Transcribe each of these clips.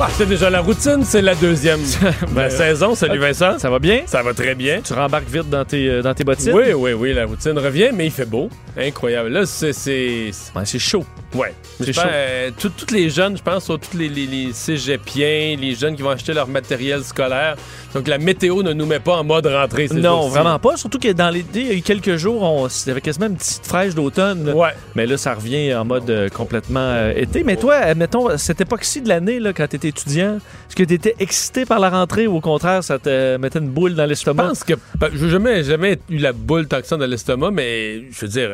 Ah, c'est déjà la routine, c'est la deuxième ben, saison. Salut Vincent. Ça va bien? Ça va très bien. Tu rembarques vite dans tes, euh, dans tes bottines? Oui, oui, oui, la routine revient, mais il fait beau. Incroyable. Là, c'est. C'est Ouais, c'est chaud. Ouais. Je pense, euh, tout- tous les jeunes, je pense, sont tous les, les, les cégepiens, les jeunes qui vont acheter leur matériel scolaire. Donc la météo ne nous met pas en mode rentrée. Non, vraiment pas. Surtout que dans l'été, il y a eu quelques jours, on, il y avait quasiment une petite fraîche d'automne. Ouais. Mais là, ça revient en mode euh, complètement euh, été. Mais toi, mettons, cette époque-ci de l'année, là, quand tu étais étudiant, est-ce que tu étais excité par la rentrée ou au contraire, ça te mettait une boule dans Je l'estomac? pense que. ben, Je n'ai jamais, jamais eu la boule tant que ça dans l'estomac, mais je veux dire.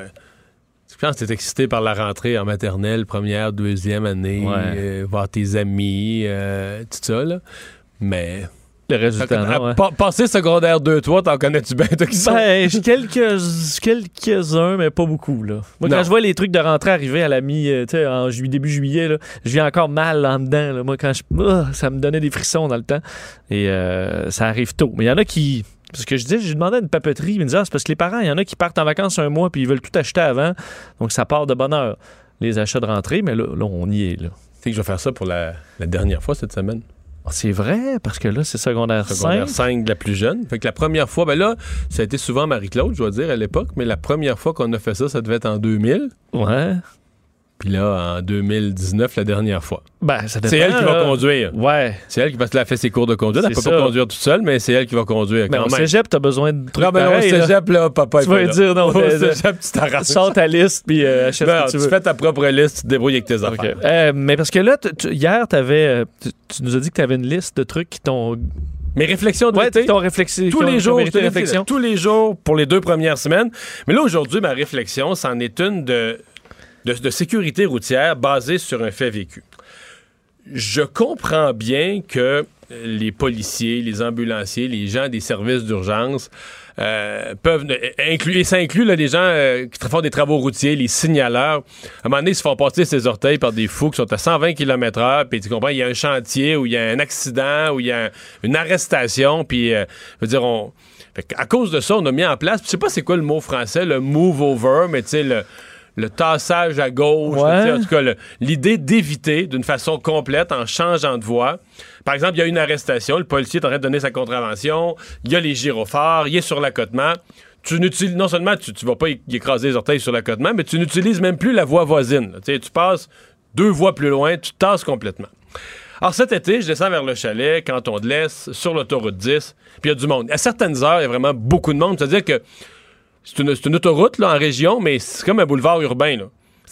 Je pense que t'es excité par la rentrée en maternelle, première, deuxième année, Ouais. euh, voir tes amis, euh, tout ça, là. Mais. Le résultat, non, ouais. pa- Passer secondaire 2-3, t'en connais-tu bien, toi qui sont? Ben, j'ai quelques, quelques-uns, mais pas beaucoup. Là. Moi, Non. quand je vois les trucs de rentrée arriver à la mi, euh, tu sais, en ju- début juillet, là, je viens encore mal en dedans. là. Moi, quand je, Ah, ça me donnait des frissons dans le temps. Et euh, ça arrive tôt. Mais il y en a qui. Parce que je disais, j'ai demandé à une papeterie, ils me disaient, ah, c'est parce que les parents, il y en a qui partent en vacances un mois puis ils veulent tout acheter avant. Donc, ça part de bonne heure. Les achats de rentrée, mais là, là on y est. Là. Tu sais que je vais faire ça pour la, la dernière fois cette semaine. Ah, c'est vrai, parce que là, c'est secondaire, Secondaire 5. 5 de la plus jeune. Fait que la première fois, ben là, ça a été souvent Marie-Claude, je dois dire, à l'époque, mais la première fois qu'on a fait ça, ça devait être en 2000. Ouais. Puis là, en 2019, la dernière fois. Ben, ça C'est elle qui va là. conduire. Ouais. C'est elle qui parce qu'elle a fait ses cours de conduite. Elle peut pas ça. conduire toute seule, mais c'est elle qui va conduire. Mais quand au même. cégep, t'as besoin de trucs non, mais au pareils, là. cégep, là, papa, Tu vas pas dire, non, Au cégep, tu. Sors ta liste puis euh, achète ce que tu tu veux. fais ta propre liste, tu te débrouilles avec tes affaires. Euh, mais parce que là, hier, t'avais, euh, tu, nous as dit que tu avais une liste de trucs qui t'ont. Mes réflexions de Ouais, l'été, t'ont réflexi- tous les jours, réflexion. tous les jours pour les deux premières semaines. Mais là, aujourd'hui, ma réflexion, c'en est une de, de, sécurité routière basée sur un fait vécu. Je comprends bien que les policiers, les ambulanciers, les gens des services d'urgence euh, peuvent inclure, et ça inclut là, les gens euh, qui font des travaux routiers, les signaleurs. À un moment donné, ils se font passer ses orteils par des fous qui sont à 120 km/h, puis tu comprends, il y a un chantier où il y a un accident, où il y a une arrestation, puis euh, je veux dire, on. À cause de ça, on a mis en place, je sais pas c'est quoi le mot français, le move over, mais tu sais, le, le tassage à gauche, Ouais. en tout cas, l'idée d'éviter d'une façon complète en changeant de voie. Par exemple, il y a une arrestation, le policier est en train de donner sa contravention, il y a les gyrophares, il est sur l'accotement. Tu n'utilises, non seulement tu, tu vas pas y écraser les orteils sur l'accotement, mais tu n'utilises même plus la voie voisine. Tu passes deux voies plus loin, tu tasses complètement. Alors cet été, je descends vers le chalet, canton de l'Est, sur l'autoroute 10, puis il y a du monde. À certaines heures, il y a vraiment beaucoup de monde. C'est-à-dire que c'est une, autoroute là, en région, mais c'est comme un boulevard urbain. Là.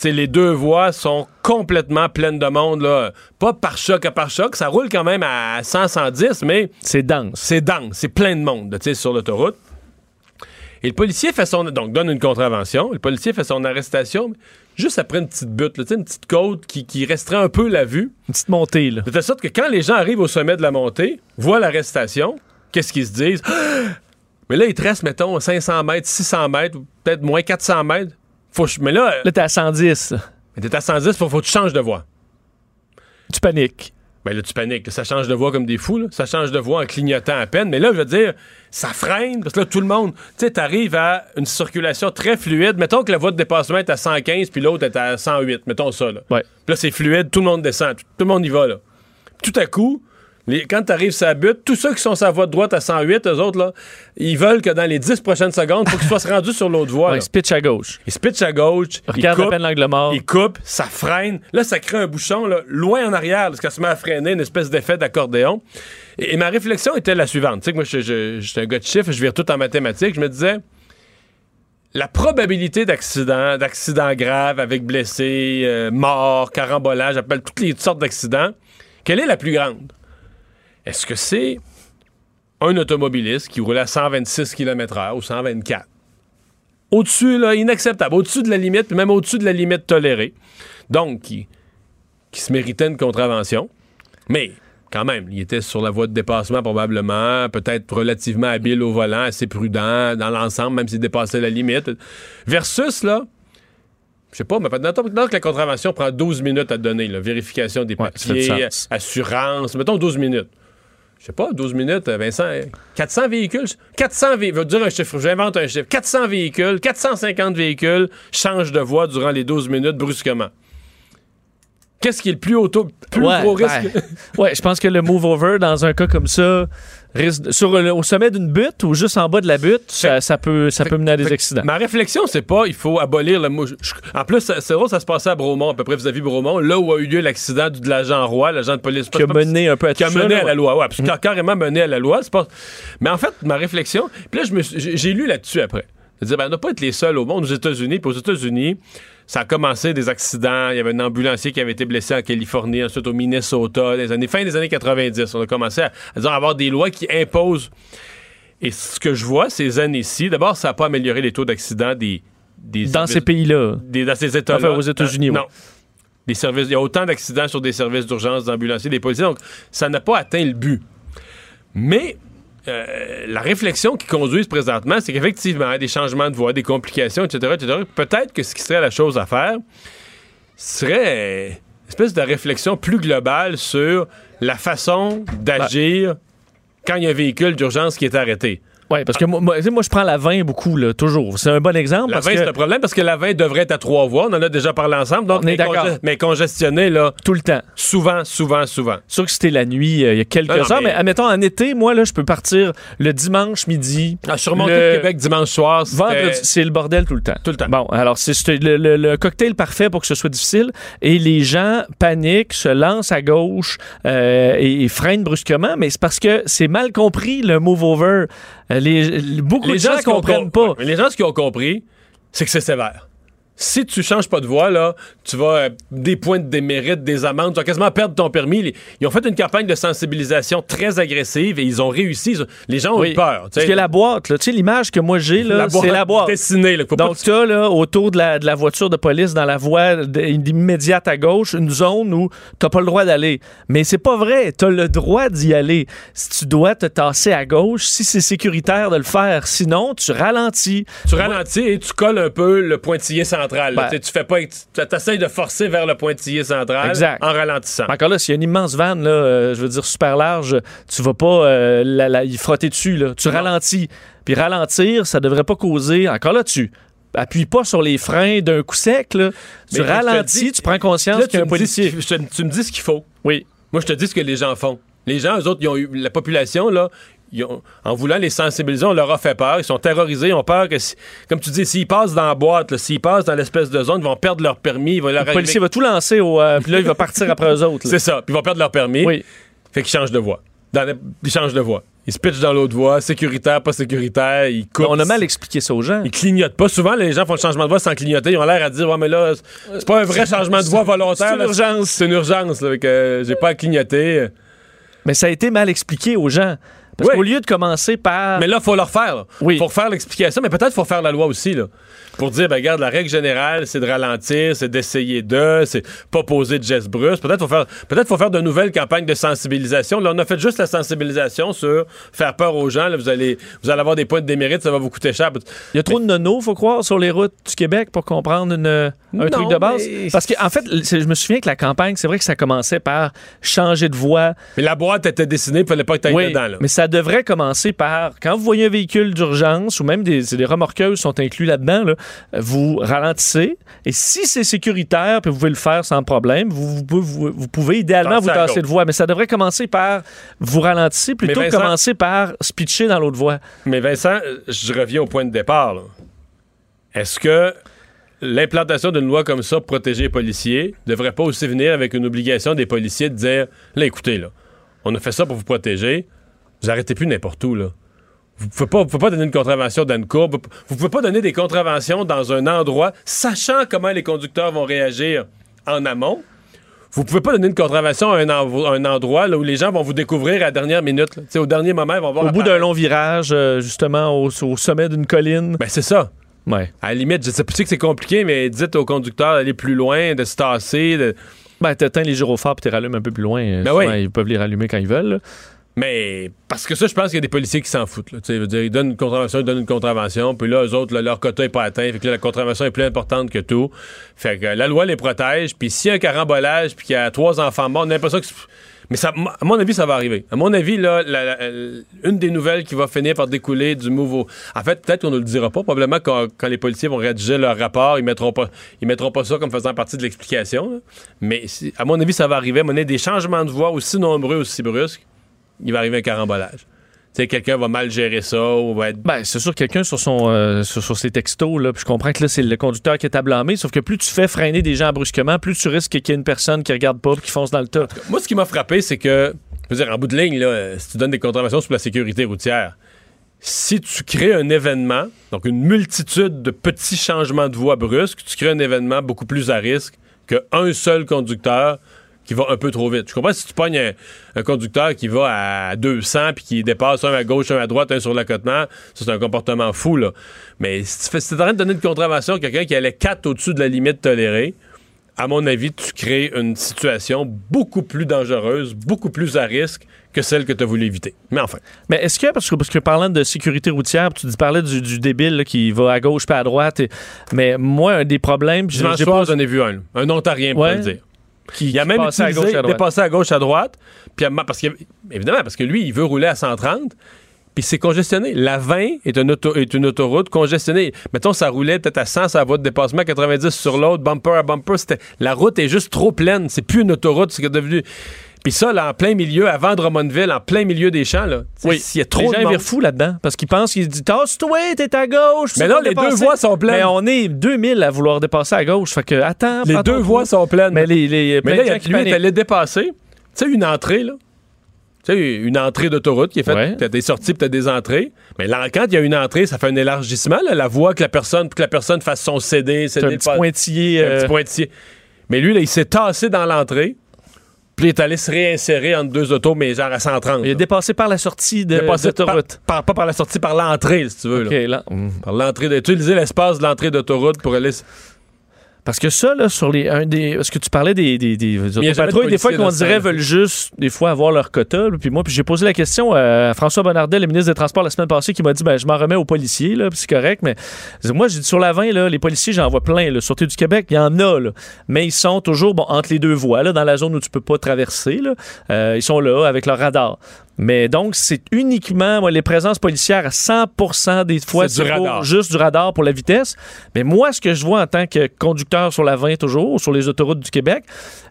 Les deux voies sont complètement pleines de monde. Là. Pas par choc à par choc, ça roule quand même à 100, 110, mais C'est dense. c'est dense, c'est plein de monde là, tu sais, sur l'autoroute. Et le policier fait son. Donc, donne une contravention. Le policier fait son arrestation juste après une petite butte, là, une petite côte qui, qui restreint un peu la vue. Une petite montée, là. De telle sorte que quand les gens arrivent au sommet de la montée, voient l'arrestation, qu'est-ce qu'ils se disent? Mais là, il te reste, mettons, 500 mètres, 600 mètres, peut-être moins 400 mètres. Faut que je- Mais là, Là, t'es à 110. là. mais t'es à 110, faut, faut que tu changes de voie. Tu paniques. Ben là, tu paniques. Ça change de voie comme des fous. là. Ça change de voie en clignotant à peine. Mais là, je veux dire, ça freine. Parce que là, tout le monde, tu sais, t'arrives à une circulation très fluide. Mettons que la voie de dépassement est à 115, puis l'autre est à 108. Mettons ça, là. Ouais. Là, c'est fluide. Tout le monde descend. Tout, tout le monde y va, là. Tout à coup, Les, quand tu arrives sur la butte, tous ceux qui sont sur la voie de droite à 108, eux autres, là, ils veulent que dans les 10 prochaines secondes, il faut qu'ils soient rendus sur l'autre voie. Ouais, là. il se pitch à gauche. Ils se pitchent à gauche, ils Regarde à peine l'angle mort. ils coupent, ça freine. Là, ça crée un bouchon là, loin en arrière, parce que ça se met à freiner, une espèce d'effet d'accordéon. Et, et ma réflexion était la suivante. Tu sais que moi, suis un gars de chiffres, je vire tout en mathématiques. Je me disais, la probabilité d'accident, d'accident grave avec blessé, euh, mort, carambolage, j'appelle toutes les sortes d'accidents, quelle est la plus grande? Est-ce que c'est un automobiliste qui roule à 126 km/h ou 124? Au-dessus, là, inacceptable, au-dessus de la limite, même au-dessus de la limite tolérée. Donc, qui, qui se méritait une contravention. Mais, quand même, il était sur la voie de dépassement probablement, peut-être relativement habile au volant, assez prudent dans l'ensemble, même s'il dépassait la limite. Versus, là, je sais pas, mais mettons que la contravention prend 12 minutes à donner, là, vérification des papiers, assurance, mettons 12 minutes. Je sais pas, 12 minutes, euh, Vincent, euh, 400 véhicules, 400 véhicules, dire un chiffre, j'invente un chiffre, 400 véhicules, 450 véhicules changent de voie durant les 12 minutes brusquement. Qu'est-ce qui est le plus, auto, plus Ouais, gros ben, risque? ouais, je pense que le move over dans un cas comme ça, sur le- au sommet d'une butte ou juste en bas de la butte, ça, ça peut, ça peut mener à des Fait accidents. Ma réflexion, c'est pas il faut abolir le mot. je- je- En plus, c'est drôle, ça se passait à Bromont, à peu près vis-à-vis Bromont, là où a eu lieu l'accident de l'agent Roy, l'agent de police. Qui a mené un peu à qui a mené à la loi. Ouais, a carrément mené à la loi. Pas... Mais en fait, ma réflexion, puis là, je j'ai lu là-dessus après. C'est-à-dire, ben, on n'a pas être les seuls au monde, aux États-Unis. Puis aux États-Unis, ça a commencé des accidents. Il y avait un ambulancier qui avait été blessé en Californie, ensuite au Minnesota, les années, fin des années 90. On a commencé à, à dire, avoir des lois qui imposent. Et ce que je vois ces années-ci, d'abord, ça n'a pas amélioré les taux d'accident des, des Dans services- ces pays-là. dans ces États-là. Enfin, aux États-Unis. Non. Services, il y a autant d'accidents sur des services d'urgence, d'ambulanciers, des policiers. Donc, ça n'a pas atteint le but. Mais euh, la réflexion qui conduise présentement, c'est qu'effectivement, il y a des changements de voie, des complications, etc., etc. Peut-être que ce qui serait la chose à faire serait une espèce de réflexion plus globale sur la façon d'agir quand il y a un véhicule d'urgence qui est arrêté. Oui, parce que moi, moi, moi, je prends la 20 beaucoup, là, toujours. C'est un bon exemple. La parce 20, que c'est un problème parce que la 20 devrait être à trois voies. On en a déjà parlé ensemble. Donc, On est d'accord. mais congestionné, là, tout le temps. souvent, souvent, souvent. Sûr que c'était la nuit, euh, il y a quelques Non, non, heures, mais... mais- admettons, en été, moi, là, je peux partir le dimanche midi. Ah, surmonter Le- le Québec dimanche soir, Vendredi, c'est le bordel tout le temps. Tout le temps. Bon, alors c'est c'est le, le- le cocktail parfait pour que ce soit difficile. Et les gens paniquent, se lancent à gauche euh, et, et freinent brusquement, mais c'est parce que c'est mal compris le move over. Euh, Les, les- beaucoup de gens ne comprennent com- pas. mais les gens, ce qu'ils ont compris, c'est que c'est sévère. Si tu changes pas de voie, là, tu vas euh, des points de démérite, des amendes, tu vas quasiment perdre ton permis. Ils ont fait une campagne de sensibilisation très agressive et ils ont réussi. Ils ont- Les gens ont Oui. eu peur. Parce que la boîte, tu sais, l'image que moi j'ai, là, c'est la boîte. dessinée. Là, Donc, tu as là, autour de la, de la voiture de police dans la voie immédiate à gauche une zone où tu pas le droit d'aller. Mais c'est pas vrai. Tu as le droit d'y aller. Si tu dois te tasser à gauche, si c'est sécuritaire de le faire. Sinon, tu ralentis. tu ralentis et tu colles un peu le pointillé central. Ben. Tu tu fais pas, tu essaies de forcer vers le pointillé central Exact. en ralentissant. Encore là, s'il y a une immense vanne, là, euh, je veux dire super large, tu vas pas euh, la- la- y frotter dessus. Là. Tu Non. ralentis. Puis ralentir, ça devrait pas causer. Encore là, tu appuies pas sur les freins d'un coup sec. Là. Tu Mais ralentis, dis- tu prends conscience Là, qu'il y a un tu, me dis ce policier. te- tu me dis ce qu'il faut. Oui. Moi, je te dis ce que les gens font. Les gens, eux autres, ils ont eu, la population, là, ont- en voulant les sensibiliser, on leur a fait peur. Ils sont terrorisés. Ils ont peur que, si- comme tu dis, s'ils passent dans la boîte, s'ils passent dans l'espèce de zone, ils vont perdre leur permis. Ils vont leur Le policier va tout lancer, au, euh, puis là, il va partir après eux autres. C'est ça. Puis ils vont perdre leur permis. Oui. Fait qu'ils changent de voie. Dans Ils changent de voie. Ils se pitchent dans l'autre voie, sécuritaire, pas sécuritaire. Ils coupent. On a mal expliqué ça aux gens. Ils clignotent pas. Souvent, les gens font le changement de voie sans clignoter. Ils ont l'air à dire Ouais, mais là, c'est pas un vrai changement de voie volontaire. c'est une urgence. C'est une urgence. là, fait que, euh, j'ai pas à clignoter. Mais ça a été mal expliqué aux gens. Parce Oui. qu'au lieu de commencer par. Mais là, il faut leur faire. Oui. Faut faire l'explication, mais peut-être faut faire la loi aussi. Là. Pour dire, ben, regarde, la règle générale, c'est de ralentir, c'est d'essayer de, c'est pas poser de gestes brusques. Peut-être faut faire, peut-être faut faire de nouvelles campagnes de sensibilisation. Là, on a fait juste la sensibilisation sur faire peur aux gens. Là, vous allez, vous allez avoir des points de démérite, ça va vous coûter cher. Il y a trop de nonos, faut croire, sur les routes du Québec pour comprendre une- un Non, truc de base. mais- Parce qu'en fait, c'est- je me souviens que la campagne, c'est vrai que ça commençait par changer de voie. Mais la boîte était dessinée, il fallait pas que tu ailles Oui, dedans. Là. mais ça ça devrait commencer par, quand vous voyez un véhicule d'urgence ou même des, des remorqueuses sont inclus là-dedans, là, vous ralentissez. Et si c'est sécuritaire, puis vous pouvez le faire sans problème, vous, vous, vous- vous pouvez idéalement vous tasser de voie. Mais ça devrait commencer par vous ralentissez plutôt que commencer par se pitcher dans l'autre voie. Mais Vincent, je reviens au point de départ. Est-ce que l'implantation d'une loi comme ça pour protéger les policiers devrait pas aussi venir avec une obligation des policiers de dire là, écoutez, là, on a fait ça pour vous protéger, vous arrêtez plus n'importe où, là. Vous pouvez pas, vous pouvez pas donner une contravention dans une courbe. Vous pouvez pas donner des contraventions dans un endroit, sachant comment les conducteurs vont réagir en amont. Vous pouvez pas donner une contravention à un, endroit là, où les gens vont vous découvrir à la dernière minute. là. Au dernier moment, ils vont voir. Au bout d'un long virage, euh, justement, au, au sommet d'une colline. Ben, c'est ça. Ouais. À la limite, je sais pas si que c'est compliqué, mais dites au conducteur d'aller plus loin, de se tasser. de- Ben, t'éteins les gyrophares puis tu rallumes un peu plus loin. Ben souvent, oui. Ils peuvent les rallumer quand ils veulent. là. Mais parce que ça, je pense qu'il y a des policiers qui s'en foutent. Là. Veux dire, ils donnent une contravention, ils donnent une contravention, puis là, eux autres, leur quota n'est pas atteint. Fait que là, la contravention est plus importante que tout. Fait que la loi les protège, puis s'il y a un carambolage, puis qu'il y a trois enfants morts, on a l'impression que. Mais ça, à mon avis, ça va arriver. À mon avis, là, euh, une des nouvelles qui va finir par découler du nouveau. En fait, peut-être qu'on ne le dira pas. Probablement quand, les policiers vont rédiger leur rapport, ils mettront pas, ils mettront pas ça comme faisant partie de l'explication. Mais à mon avis, ça va arriver. À mon des changements de voix aussi nombreux, aussi brusques, il va arriver un carambolage. Tu sais, quelqu'un va mal gérer ça ou va être Ben, c'est sûr, quelqu'un sur son euh, sur, sur ses textos, là, puis je comprends que là, c'est le conducteur qui est à blâmer, sauf que plus tu fais freiner des gens brusquement, plus tu risques qu'il y ait une personne qui regarde pas qui fonce dans le tas. Moi, ce qui m'a frappé, c'est que, je veux dire, en bout de ligne, là, si tu donnes des contraventions sur la sécurité routière, si tu crées un événement, donc une multitude de petits changements de voie brusques, tu crées un événement beaucoup plus à risque qu'un seul conducteur qui va un peu trop vite. Je comprends si tu pognes un, un conducteur qui va à 200 puis qui dépasse un à gauche, un à droite, un sur l'accotement, ça c'est un comportement fou là. Mais si tu t'es en train de donner une contravention à quelqu'un qui allait 4 au-dessus de la limite tolérée, à mon avis, tu crées une situation beaucoup plus dangereuse, beaucoup plus à risque que celle que tu as voulu éviter. Mais enfin, Mais est-ce que, parce que, parce que parlant de sécurité routière, tu dis, parlais du, du débile là, qui va à gauche pas à droite, et- mais moi, un des problèmes, dimanche soir, pas- j'en ai vu un, un Ontarien pour Ouais. le dire. Qui, Il a qui même passait à utilisé, gauche à droite. dépassé à gauche à droite, puis à- parce que, évidemment, parce que lui, il veut rouler à 130, puis c'est congestionné. La 20 est une, auto- est une autoroute congestionnée. Mettons, ça roulait peut-être à 100, ça va de dépassement à 90 sur l'autre, bumper à bumper. La route est juste trop pleine. C'est plus une autoroute, c'est devenu... Puis ça, là, en plein milieu, avant Drummondville, en plein milieu des champs, là. Oui, S'il y a trop les de gens monde- virent fous là-dedans parce qu'ils pensent qu'ils se disent Tasse-toi, t'es à gauche. Mais là, les deux voies sont pleines. Mais on est 2000 à vouloir dépasser à gauche. Fait que, attends, Les deux voies sont pleines. Mais les, les, Mais là, de il y a- gens qui lui est allé dépasser. Tu sais, une entrée, là. Tu sais, une entrée d'autoroute qui est faite. Ouais. T'as des sorties puis t'as des entrées. Mais là, quand il y a une entrée, ça fait un élargissement, là, la voie que la personne, pour que la personne fasse son CD, C'est CD un le petit pas- pointillé. un euh, petit pointillé. Mais lui, là, il s'est tassé dans l'entrée. Puis il est allé se réinsérer entre deux autos, mais genre à 130. il est là. dépassé par la sortie de par, par- pas par la sortie, par l'entrée, si tu veux. OK, là. là. Par l'entrée. de- Utiliser l'espace de l'entrée d'autoroute pour aller. Parce que ça, là, sur les. Un des, parce que tu parlais des, des, des, des de autopatrouilles, des fois qu'on dirait veulent juste, des fois, avoir leur quota. là. Puis moi, puis j'ai posé la question à François Bonnardel, le ministre des Transports, la semaine passée, qui m'a dit ben, je m'en remets aux policiers, là, puis c'est correct. Mais moi, j'ai dit sur la 20, là, les policiers, j'en vois plein. Là. Sûreté du Québec, il y en a. Là. Mais ils sont toujours bon, entre les deux voies, là, dans la zone où tu peux pas traverser. Là. Euh, ils sont là avec leur radar. Mais donc, c'est uniquement moi, les présences policières à 100% des fois, C'est du pour radar. juste du radar pour la vitesse. Mais moi, ce que je vois en tant que conducteur sur la 20 toujours, ou sur les autoroutes du Québec,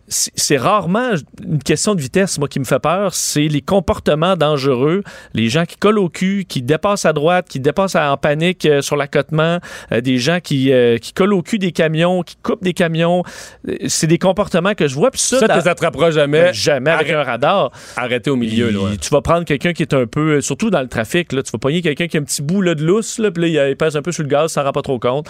c'est rarement une question de vitesse, moi, qui me fait peur. C'est les comportements dangereux, les gens qui collent au cul, qui dépassent à droite, qui dépassent en panique euh, sur l'accotement, euh, des gens qui, euh, qui collent au cul des camions, qui coupent des camions. Euh, C'est des comportements que je vois. Puis ça, Ça, tu les attraperas jamais. ben, jamais avec Arrête- un radar. Arrêté au milieu, là. Ouais. Tu vas prendre quelqu'un qui est un peu, euh, surtout dans le trafic, là, tu vas pogner quelqu'un qui a un petit bout là, de lousse, là, puis là, il, pèse un peu sur le gaz, ça rend pas trop compte.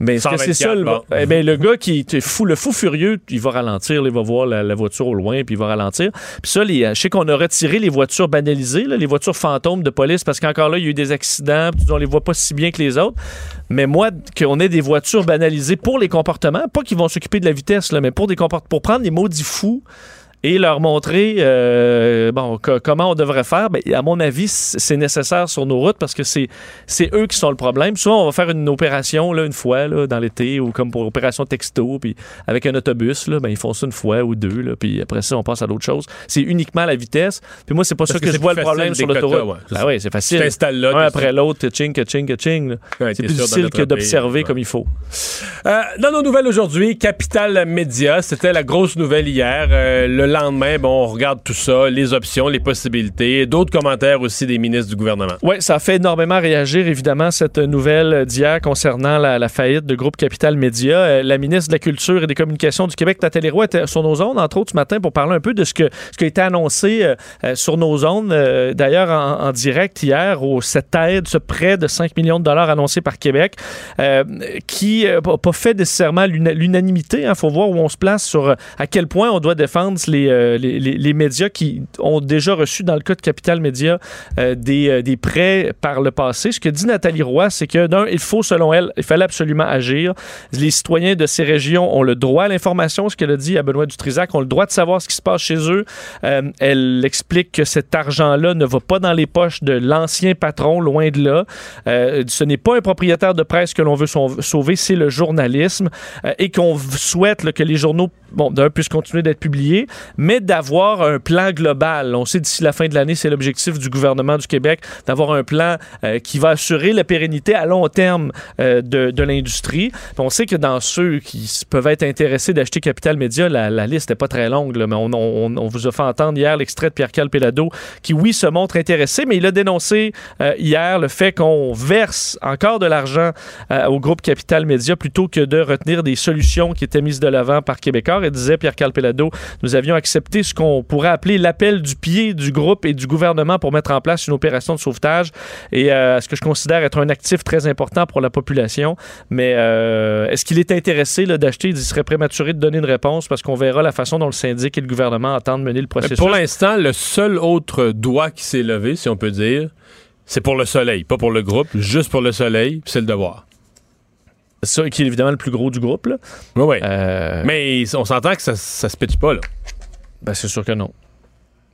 Mais est-ce que c'est 124, ça? Le, bon. eh ben, le gars qui est fou, le fou furieux, il va ralentir, il va voir la, la voiture au loin, puis il va ralentir. Puis ça, les, euh, je sais qu'on a retiré les voitures banalisées, là, les voitures fantômes de police, parce qu'encore là, il y a eu des accidents, puis on les voit pas si bien que les autres. Mais moi, qu'on ait des voitures banalisées pour les comportements, pas qu'ils vont s'occuper de la vitesse, là, mais pour des comport- pour prendre les maudits fous et leur montrer euh, bon, co- comment on devrait faire. Ben, à mon avis, c'est nécessaire sur nos routes parce que c'est eux qui sont le problème. Souvent, on va faire une opération là, une fois là, dans l'été ou comme pour opération texto, puis avec un autobus, là, ben, ils font ça une fois ou deux, là, puis après ça, on passe à d'autres choses. C'est uniquement la vitesse. Puis moi, c'est pas ça que je vois le problème sur l'autoroute. ouais, c'est Ben oui, c'est Tu facile. t'installes là. Un après l'autre, ching, ching, ching. Ouais, C'est plus sûr difficile que d'observer comme il faut. Euh, dans nos nouvelles aujourd'hui, Capital Média, c'était la grosse nouvelle hier. Euh, le lendemain, bon, on regarde tout ça, les options, les possibilités, d'autres commentaires aussi des ministres du gouvernement. Oui, ça fait énormément réagir, évidemment, cette nouvelle d'hier concernant la, faillite de Groupe Capital Média. Euh, la ministre de la Culture et des Communications du Québec, Nathalie Roy, était sur nos ondes, entre autres, ce matin, pour parler un peu de ce, que, ce qui a été annoncé euh, euh, sur nos ondes. D'ailleurs, en, direct hier, au, cette aide, ce prêt de 5 millions de dollars annoncé par Québec, qui n'a pas fait nécessairement l'una- l'unanimité. Il faut voir où on se place sur à quel point on doit défendre les, euh, les, médias qui ont déjà reçu, dans le cas de Capital Média, euh, des, euh, des prêts par le passé. Ce que dit Nathalie Roy, c'est que d'un, il faut, selon elle, il fallait absolument agir. Les citoyens de ces régions ont le droit à l'information, ce qu'elle a dit à Benoît Dutrisac, ont le droit de savoir ce qui se passe chez eux. Elle explique que cet argent-là ne va pas dans les poches de l'ancien patron, loin de là. Ce n'est pas un propriétaire de presse que l'on veut sau- sauver, c'est le journalisme et qu'on souhaite que les journaux, d'un, puissent continuer d'être publiés, mais d'avoir un plan global. On sait d'ici la fin de l'année, c'est l'objectif du gouvernement du Québec, d'avoir un plan euh, qui va assurer la pérennité à long terme euh, de, l'industrie. On sait que dans ceux qui peuvent être intéressés d'acheter Capital Média, la, liste n'est pas très longue, mais on, vous a fait entendre hier l'extrait de Pierre-Carl Pelado qui, oui, se montre intéressé, mais il a dénoncé euh, hier le fait qu'on verse encore de l'argent au groupe Capital Média plutôt que de retenir des solutions qui étaient mises de l'avant par Québécois. Et disait Pierre-Carl Pelado, nous avions accepté ce qu'on pourrait appeler l'appel du pied du groupe et du gouvernement pour mettre en place une opération de sauvetage et euh, ce que je considère être un actif très important pour la population. Mais euh, est-ce qu'il est intéressé d'acheter? Il serait prématuré de donner une réponse parce qu'on verra la façon dont le syndic et le gouvernement entendent mener le Mais processus. pour l'instant, le seul autre doigt qui s'est levé, si on peut dire, c'est pour le soleil, pas pour le groupe, juste pour le soleil, c'est le devoir. Ça, qui est évidemment le plus gros du groupe. Là. Oui, oui. Euh, Mais on s'entend que ça, ça se pitche pas, là. Ben, c'est sûr que non.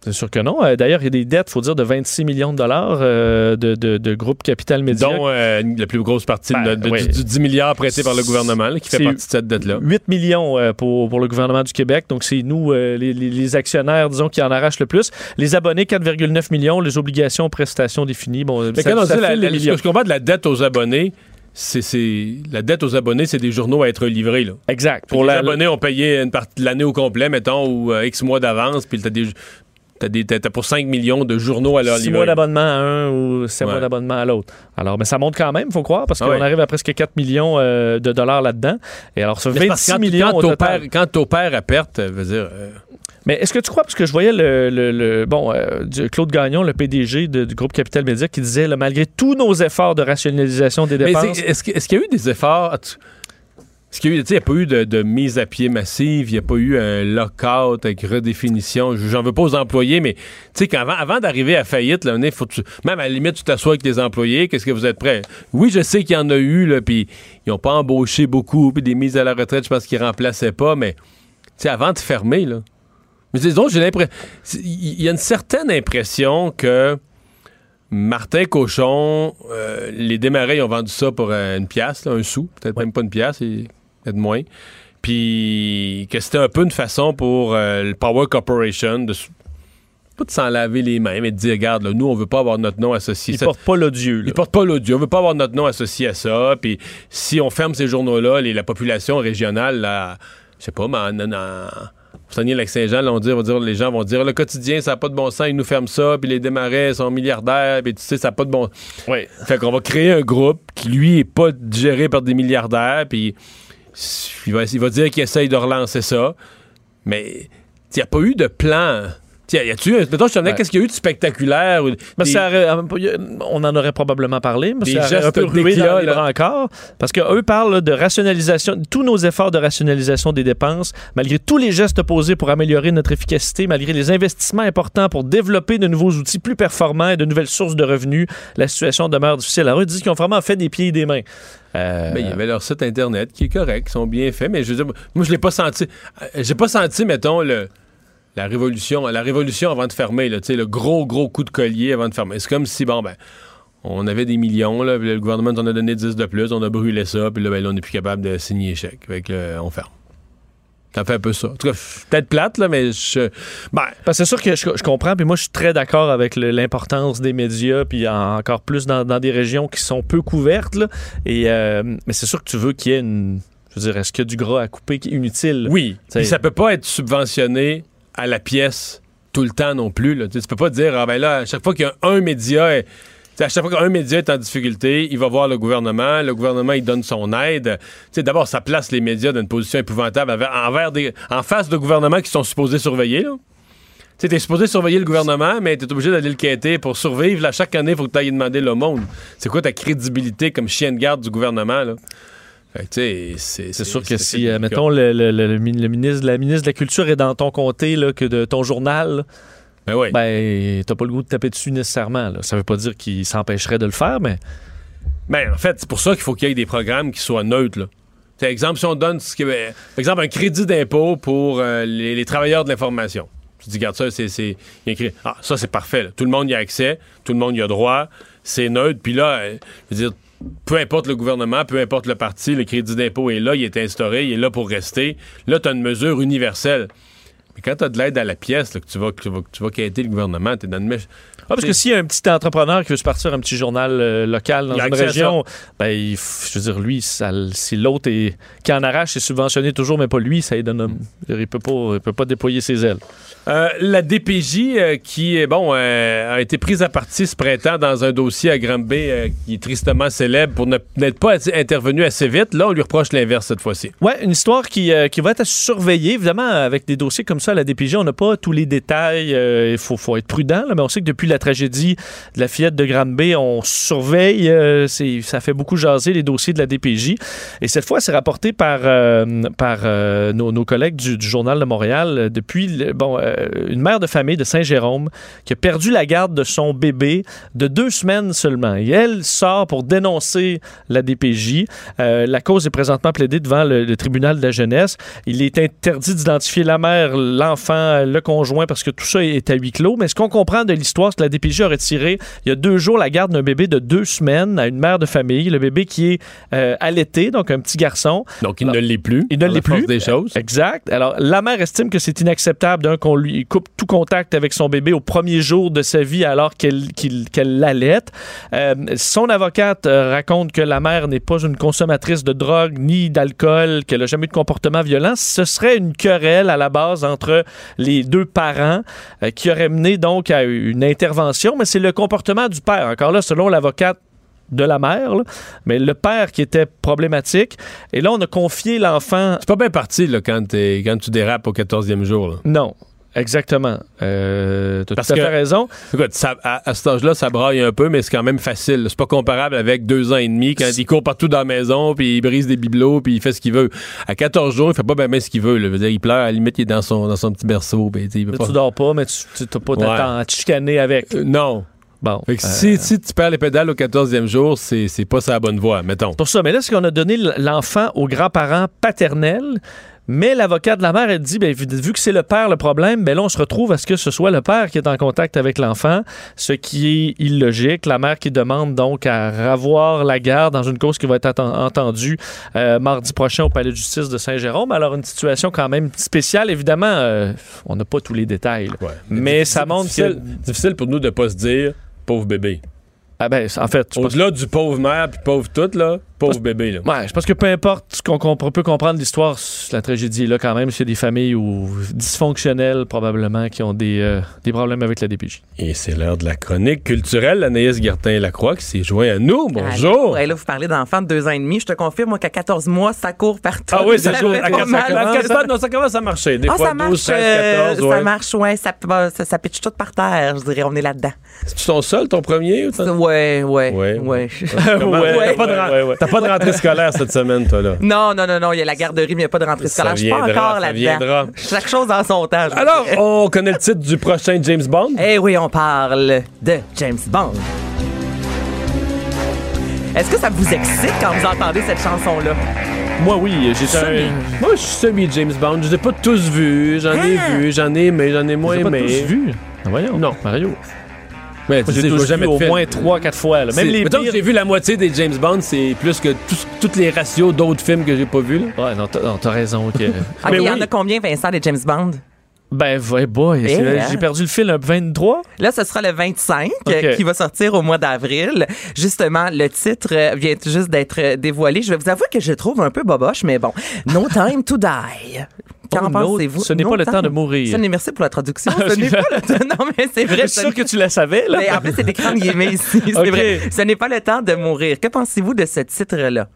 C'est sûr que non. Euh, D'ailleurs, il y a des dettes, faut dire, de 26 millions de dollars euh, de, de, de groupe Capital Média. Dont euh, la plus grosse partie de Ben, notre- de- oui. du, du 10 milliards prêtés par le gouvernement, là, qui fait partie de cette dette-là. 8 millions euh, pour, pour le gouvernement du Québec. Donc, c'est nous, les, actionnaires, disons, qui en arrachent le plus. Les abonnés, 4,9 millions. Les obligations, prestations définies. Bon, Mais ça, quand on dit la, la- ce millions. que je comprends de la dette aux abonnés, c'est, c'est- la dette aux abonnés, c'est des journaux à être livrés. Là. Exact. Pour les la, abonnés ont payé une partie de l'année au complet, mettons, ou euh, X mois d'avance, puis t'as des. T'as, des, t'as, t'as pour 5 millions de journaux à leur 6 livrer. mois d'abonnement à un ou 7 Ouais. mois d'abonnement à l'autre. Alors, mais ça monte quand même, faut croire, parce Ah qu'on oui. arrive à presque 4 millions euh, de dollars là-dedans. Et alors, ça Mais fait c'est parce que 26 quand, millions quand au total. quand t'opères à perte, euh, veut dire. euh, Mais est-ce que tu crois, parce que je voyais le, le- le- bon, euh, Claude Gagnon, le PDG de- du groupe Capital Média, qui disait, là, malgré tous nos efforts de rationalisation des dépenses, est-ce, qu'il y a eu des efforts? Est-ce qu'il n'y a pas eu de, de mise à pied massive, il n'y a pas eu un lockout avec redéfinition. J'en veux pas aux employés, mais tu sais, qu'avant avant d'arriver à faillite, là, on est- faut tu- même à la limite, tu t'assois avec les employés, qu'est-ce que vous êtes prêts? Oui, je sais qu'il y en a eu, puis ils n'ont pas embauché beaucoup, puis des mises à la retraite, je pense qu'ils remplaçaient pas, mais tu sais, avant de fermer, là. Mais disons, j'ai l'impression. Il y a une certaine impression que Martin Cochon, euh, les démarrais, ils ont vendu ça pour euh, une pièce, un sou, peut-être même pas une pièce, peut-être moins. Puis que c'était un peu une façon pour euh, le Power Corporation de pas de s'en laver les mains, mais de dire, regarde, là, nous, on veut pas avoir notre nom associé. il Ça- porte pas l'odieux. ils portent pas l'audio. On veut pas avoir notre nom associé à ça. Puis si on ferme ces journaux-là, la population régionale, là, je sais pas, mais en, en, en Saguenay-Lac-Saint-Jean, là, on dit- on va dire, les gens vont dire le quotidien, ça n'a pas de bon sens, ils nous ferment ça, puis les démarrais sont milliardaires, puis tu sais, ça n'a pas de bon Oui. Fait qu'on va créer un groupe qui, lui, est pas géré par des milliardaires, puis il va, il va dire qu'il essaye de relancer ça. Mais il n'y a pas eu de plan. Y a-tu, mettons, je te demandais, qu'est-ce qu'il y a eu de spectaculaire? ou Mais des- ça aurait- on en aurait probablement parlé, mais Des ça gestes un peu rué dans les encore. Parce qu'eux parlent là, de rationalisation, tous nos efforts de rationalisation des dépenses, malgré tous les gestes posés pour améliorer notre efficacité, malgré les investissements importants pour développer de nouveaux outils plus performants et de nouvelles sources de revenus, la situation demeure difficile. Alors, eux disent qu'ils ont vraiment fait des pieds et des mains. Euh, Ben, il y avait leur site internet qui est correct, qui sont bien faits, mais je veux dire, moi je l'ai pas senti. euh, J'ai pas senti, mettons, le, la révolution, la révolution avant de fermer, là, tu sais, le gros, gros coup de collier avant de fermer. C'est comme si, bon, ben, on avait des millions, là, le gouvernement nous en a donné 10 de plus, on a brûlé ça, puis là, ben, là, on n'est plus capable de signer échec. Fait que, là, on ferme. Ça fait un peu ça. En tout cas, peut-être plate, là, mais je. Ben, Parce que c'est sûr que je, je comprends, puis moi je suis très d'accord avec l'importance des médias, puis en- encore plus dans, dans des régions qui sont peu couvertes. là. Et, euh, mais c'est sûr que tu veux qu'il y ait une. Je veux dire, est-ce qu'il y a du gras à couper qui est inutile? oui. Ça peut pas être subventionné à la pièce tout le temps non plus. Là. Tu tu peux pas dire, ah ben là, à chaque fois qu'il y a un média. tu À chaque fois qu'un média est en difficulté, il va voir le gouvernement. Le gouvernement, il donne son aide. Tu D'abord, ça place les médias dans une position épouvantable en face de gouvernements qui sont supposés surveiller. Tu t'es supposé surveiller le gouvernement, mais t'es obligé d'aller le quêter pour survivre. Là, chaque année, il faut que t'ailles demander le monde. C'est quoi ta crédibilité comme chien de garde du gouvernement? C'est... Sûr que si, euh, mettons, le, le- le- le min- le ministre, la ministre de la Culture est dans ton comté, là, que de ton journal, là, Ben oui. ben, t'as pas le goût de taper dessus nécessairement. là. Ça veut pas dire qu'il s'empêcherait de le faire, mais Ben, en fait, c'est pour ça qu'il faut qu'il y ait des programmes qui soient neutres. Là. T'sais, exemple, si on donne ce qui est- par exemple, un crédit d'impôt pour euh, les, les travailleurs de l'information. Tu dis, regarde ça, c'est. Ah, ça, c'est parfait. là. Tout le monde y a accès, tout le monde y a droit, c'est neutre. Puis là, euh, je veux dire, peu importe le gouvernement, peu importe le parti, le crédit d'impôt est là, il est instauré, il est là pour rester. Là, tu as une mesure universelle. Mais quand tu as de l'aide à la pièce, là, que tu vas, que tu vas, que tu vas quêter le gouvernement, tu es dans une mèche. Ah, parce que s'il y a un petit entrepreneur qui veut se partir un petit journal euh, local dans une région, ben, il je veux dire, lui, ça, si l'autre est, qui en arrache, c'est subventionné toujours, mais pas lui, ça lui donne. un- Il peut pas, il peut pas déployer ses ailes. Euh, la DPJ euh, qui bon euh, a été prise à partie ce printemps dans un dossier à Granby euh, qui est tristement célèbre pour n'être pas intervenu assez vite. Là, on lui reproche l'inverse cette fois-ci. Ouais, une histoire qui, qui va être à surveiller. Évidemment, avec des dossiers comme ça à la DPJ, on n'a pas tous les détails. Il faut, faut être prudent, là, mais on sait que depuis la tragédie de la fillette de Granby, on surveille. ça fait beaucoup jaser les dossiers de la DPJ. Et cette fois, c'est rapporté par, par nos, collègues du, du Journal de Montréal. Depuis, bon, euh, une mère de famille de Saint-Jérôme qui a perdu la garde de son bébé de deux semaines seulement. Et elle sort pour dénoncer la DPJ. Euh, la cause est présentement plaidée devant le, le tribunal de la jeunesse. Il est interdit d'identifier la mère, l'enfant, le conjoint, parce que tout ça est à huis clos. Mais ce qu'on comprend de l'histoire, c'est que la DPJ a retiré il y a deux jours la garde d'un bébé de deux semaines à une mère de famille. Le bébé qui est euh, allaité, donc un petit garçon. Donc, il Alors, ne l'est plus. il ne l'est plus. des choses. Exact. Alors, la mère estime que c'est inacceptable d'un qu'on lui coupe tout contact avec son bébé au premier jour de sa vie alors qu'elle qu'elle l'allaite. Euh, son avocate euh, raconte que la mère n'est pas une consommatrice de drogue ni d'alcool, qu'elle n'a jamais eu de comportement violent. Ce serait une querelle à la base entre les deux parents euh, qui aurait mené donc à une intervention, mais c'est le comportement du père. Encore là, selon l'avocate, de la mère, là, mais le père qui était problématique. Et là, on a confié l'enfant C'est pas bien parti là, quand, tu dérapes au 14e jour. là. non, exactement. Euh, T'as Parce tout à que- raison. Écoute, ça- à, à cet âge-là, ça braille un peu, mais c'est quand même facile. C'est pas comparable avec deux ans et demi quand il court partout dans la maison, puis il brise des bibelots, puis il fait ce qu'il veut. À 14 jours, il fait pas bien ce qu'il veut. là. Je veux dire, il pleure, à la limite, il est dans son, dans son petit berceau. tu sais, il veut Là, pas- Tu dors pas, mais tu tu- t'as pas Ouais. t'attends chicaner avec. Euh, non. Bon. Fait que euh, si, si tu perds les pédales au 14e jour, c'est pas sa bonne voie, mettons. Pour ça, mais là, c'est qu'on a donné l'enfant aux grands-parents paternels. Mais l'avocat de la mère, elle dit, ben, vu que c'est le père le problème, ben là, on se retrouve à ce que ce soit le père qui est en contact avec l'enfant, ce qui est illogique. La mère qui demande donc à revoir la garde dans une cause qui va être entendue euh, mardi prochain au Palais de justice de Saint-Jérôme. Alors, une situation quand même spéciale. Évidemment, euh, on n'a pas tous les détails. Ouais. Mais ça montre difficile, que... difficile pour nous de pas se dire pauvre bébé. Ah ben, en fait, pense Au-delà du pauvre mère puis pauvre tout, là, pauvre bébé. Là. Ouais, je pense que peu importe ce qu'on peut comprendre de l'histoire, la tragédie est là quand même. C'est des familles où, dysfonctionnelles probablement qui ont des, euh, des problèmes avec la DPJ. Et c'est l'heure de la chronique culturelle. Anaïs Gertin-Lacroix qui s'est joint à nous. Bonjour. Allô. Là, vous parlez d'enfants de deux ans et demi. Je te confirme moi, qu'à 14 mois, ça court partout. Ah oui, ça, fait à pas quatre- mal, à quatre- ça. non, ça commence à marcher. Des Ah, fois, ça 12, marche, 13, euh, 14. ça ouais. marche, ouais, ça, ça, ça pitche tout par terre, je dirais, on est là-dedans. C'est-tu ton seul, ton premier? Ou Ouais, ouais, Ouais. ouais. Comment- Ouais. T'as pas, de pas de rentrée scolaire cette semaine, toi, là. Non, non, non, non, il y a la garderie, mais il n'y a pas de rentrée Ça scolaire. Je suis pas encore ça là-dedans. viendra. Chaque chose en son temps. je Alors, on connaît le titre du prochain James Bond? Eh oui, on parle de James Bond. Est-ce que ça vous excite quand vous entendez cette chanson-là? Moi, oui, j'ai Semi. un. Moi, je suis semi-James Bond. Je les ai pas tous vus. J'en ai Hein? vu, j'en ai aimé, j'en ai moins J'ai pas aimé. tous vu. Ah, voyons. Non. Mario. Mais Moi, tu sais, j'ai jamais vu au moins 3-4 fois. là. Même les mettons que pires- j'ai vu la moitié des James Bond, c'est plus que tous- toutes les ratios d'autres films que j'ai pas vus. Ouais, non, t'as non, t'as raison. ok. OK, Mais il y en a combien, Vincent, des James Bond? ben, ouais, boy. Eh, hein? J'ai perdu le fil un 23. Là, ce sera le 25 OK. euh, qui va sortir au mois d'avril. Justement, le titre euh, vient tout juste d'être euh, dévoilé. Je vais vous avouer que je le trouve un peu boboche, mais bon. No Time to Die. Qu'en pensez-vous? ce n'est pas le temps de mourir. Ce n'est, merci pour la traduction. Ce n'est pas le temps. Non, mais c'est vrai. Je suis sûr que tu la savais, là. Mais en plus, c'est écrit en guillemets ici. C'est vrai. Ce n'est pas le temps de mourir. Que pensez-vous de ce titre-là?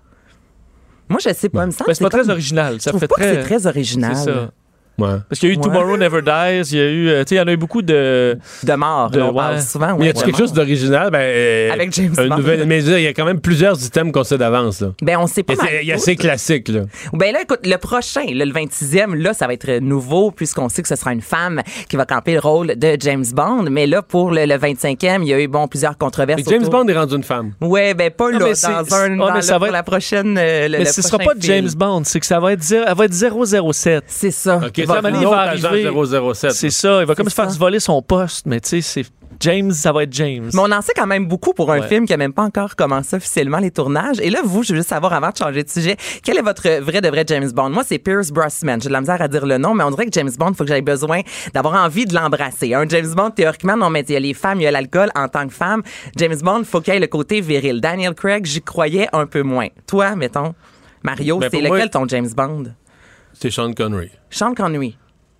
Moi, je sais pas. il me semble Ben, c'est pas comme- très original. Je Ça trouve fait pas très. que c'est très original. C'est ça. Ouais. Parce qu'il y a eu Ouais. Tomorrow Never Dies, il y a eu. euh, Tu sais, il y en a eu beaucoup de. De mort. De- là, on parle souvent. Mais y de quelque chose d'original? Ben, euh, Avec James Bond. nouvel- mais il y a quand même plusieurs items qu'on sait d'avance. là. Ben, on sait pas Il y a- mal Il y a tout. assez classique. Là. Ben là, écoute, le prochain, là, le 26e, là, ça va être nouveau puisqu'on sait que ce sera une femme qui va camper le rôle de James Bond. Mais là, pour le, le 25e, il y a eu, bon, plusieurs controverses. Mais James autour- Bond est rendu une femme. Ouais, ben pas Non, là, dans un, ouais, dans mais le- ça va pour être- la prochaine, euh, le, Mais le ce sera pas film. James Bond, c'est que ça va être, zéro- elle va être 007. C'est ça. OK, Il va ça va- va il va agent arriver- 007. C'est ça, il va comme se faire voler son poste, mais tu sais, c'est. James, ça va être James. Mais on en sait quand même beaucoup pour un Ouais. film qui a même pas encore commencé officiellement les tournages. Et là, vous, je veux juste savoir avant de changer de sujet, quel est votre vrai de vrai James Bond? Moi, c'est Pierce Brosnan. J'ai de la misère à dire le nom, mais on dirait que James Bond, faut que j'aie besoin d'avoir envie de l'embrasser. Un James Bond, théoriquement, non, mais il y a les femmes, il y a l'alcool en tant que femme. James Bond, faut qu'il y ait le côté viril. Daniel Craig, j'y croyais un peu moins. Toi, mettons, Mario, Ben, c'est moi- lequel ton James Bond? C'est Sean Connery. Sean Connery.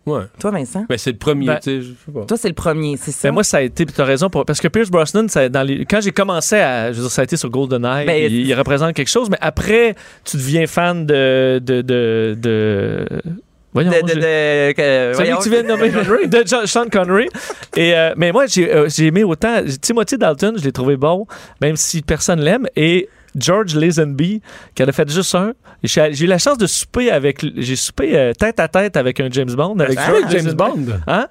Ouais. Toi, Vincent? Ben, c'est le premier, Ben- tu sais, je sais pas. Toi, c'est le premier, c'est ça? Ben, moi, ça a été, tu as raison, pour- parce que Pierce Brosnan, ça, dans les, quand j'ai commencé à. Je veux dire, ça a été sur GoldenEye, Ben, il, il représente quelque chose, mais après, tu deviens fan de. de, de, de- Voyons, de, de, de- que- Celui voyons. que tu viens de nommer, de John- Sean Connery. Et, euh, mais moi, j'ai euh, j'ai aimé autant. Timothy Dalton, je l'ai trouvé bon, même si personne l'aime. Et George Lazenby, qui en a fait juste un. J'ai eu la chance de souper avec. J'ai soupé euh, tête à tête avec un James Bond. Avec Ah, George James. Bond. Hein?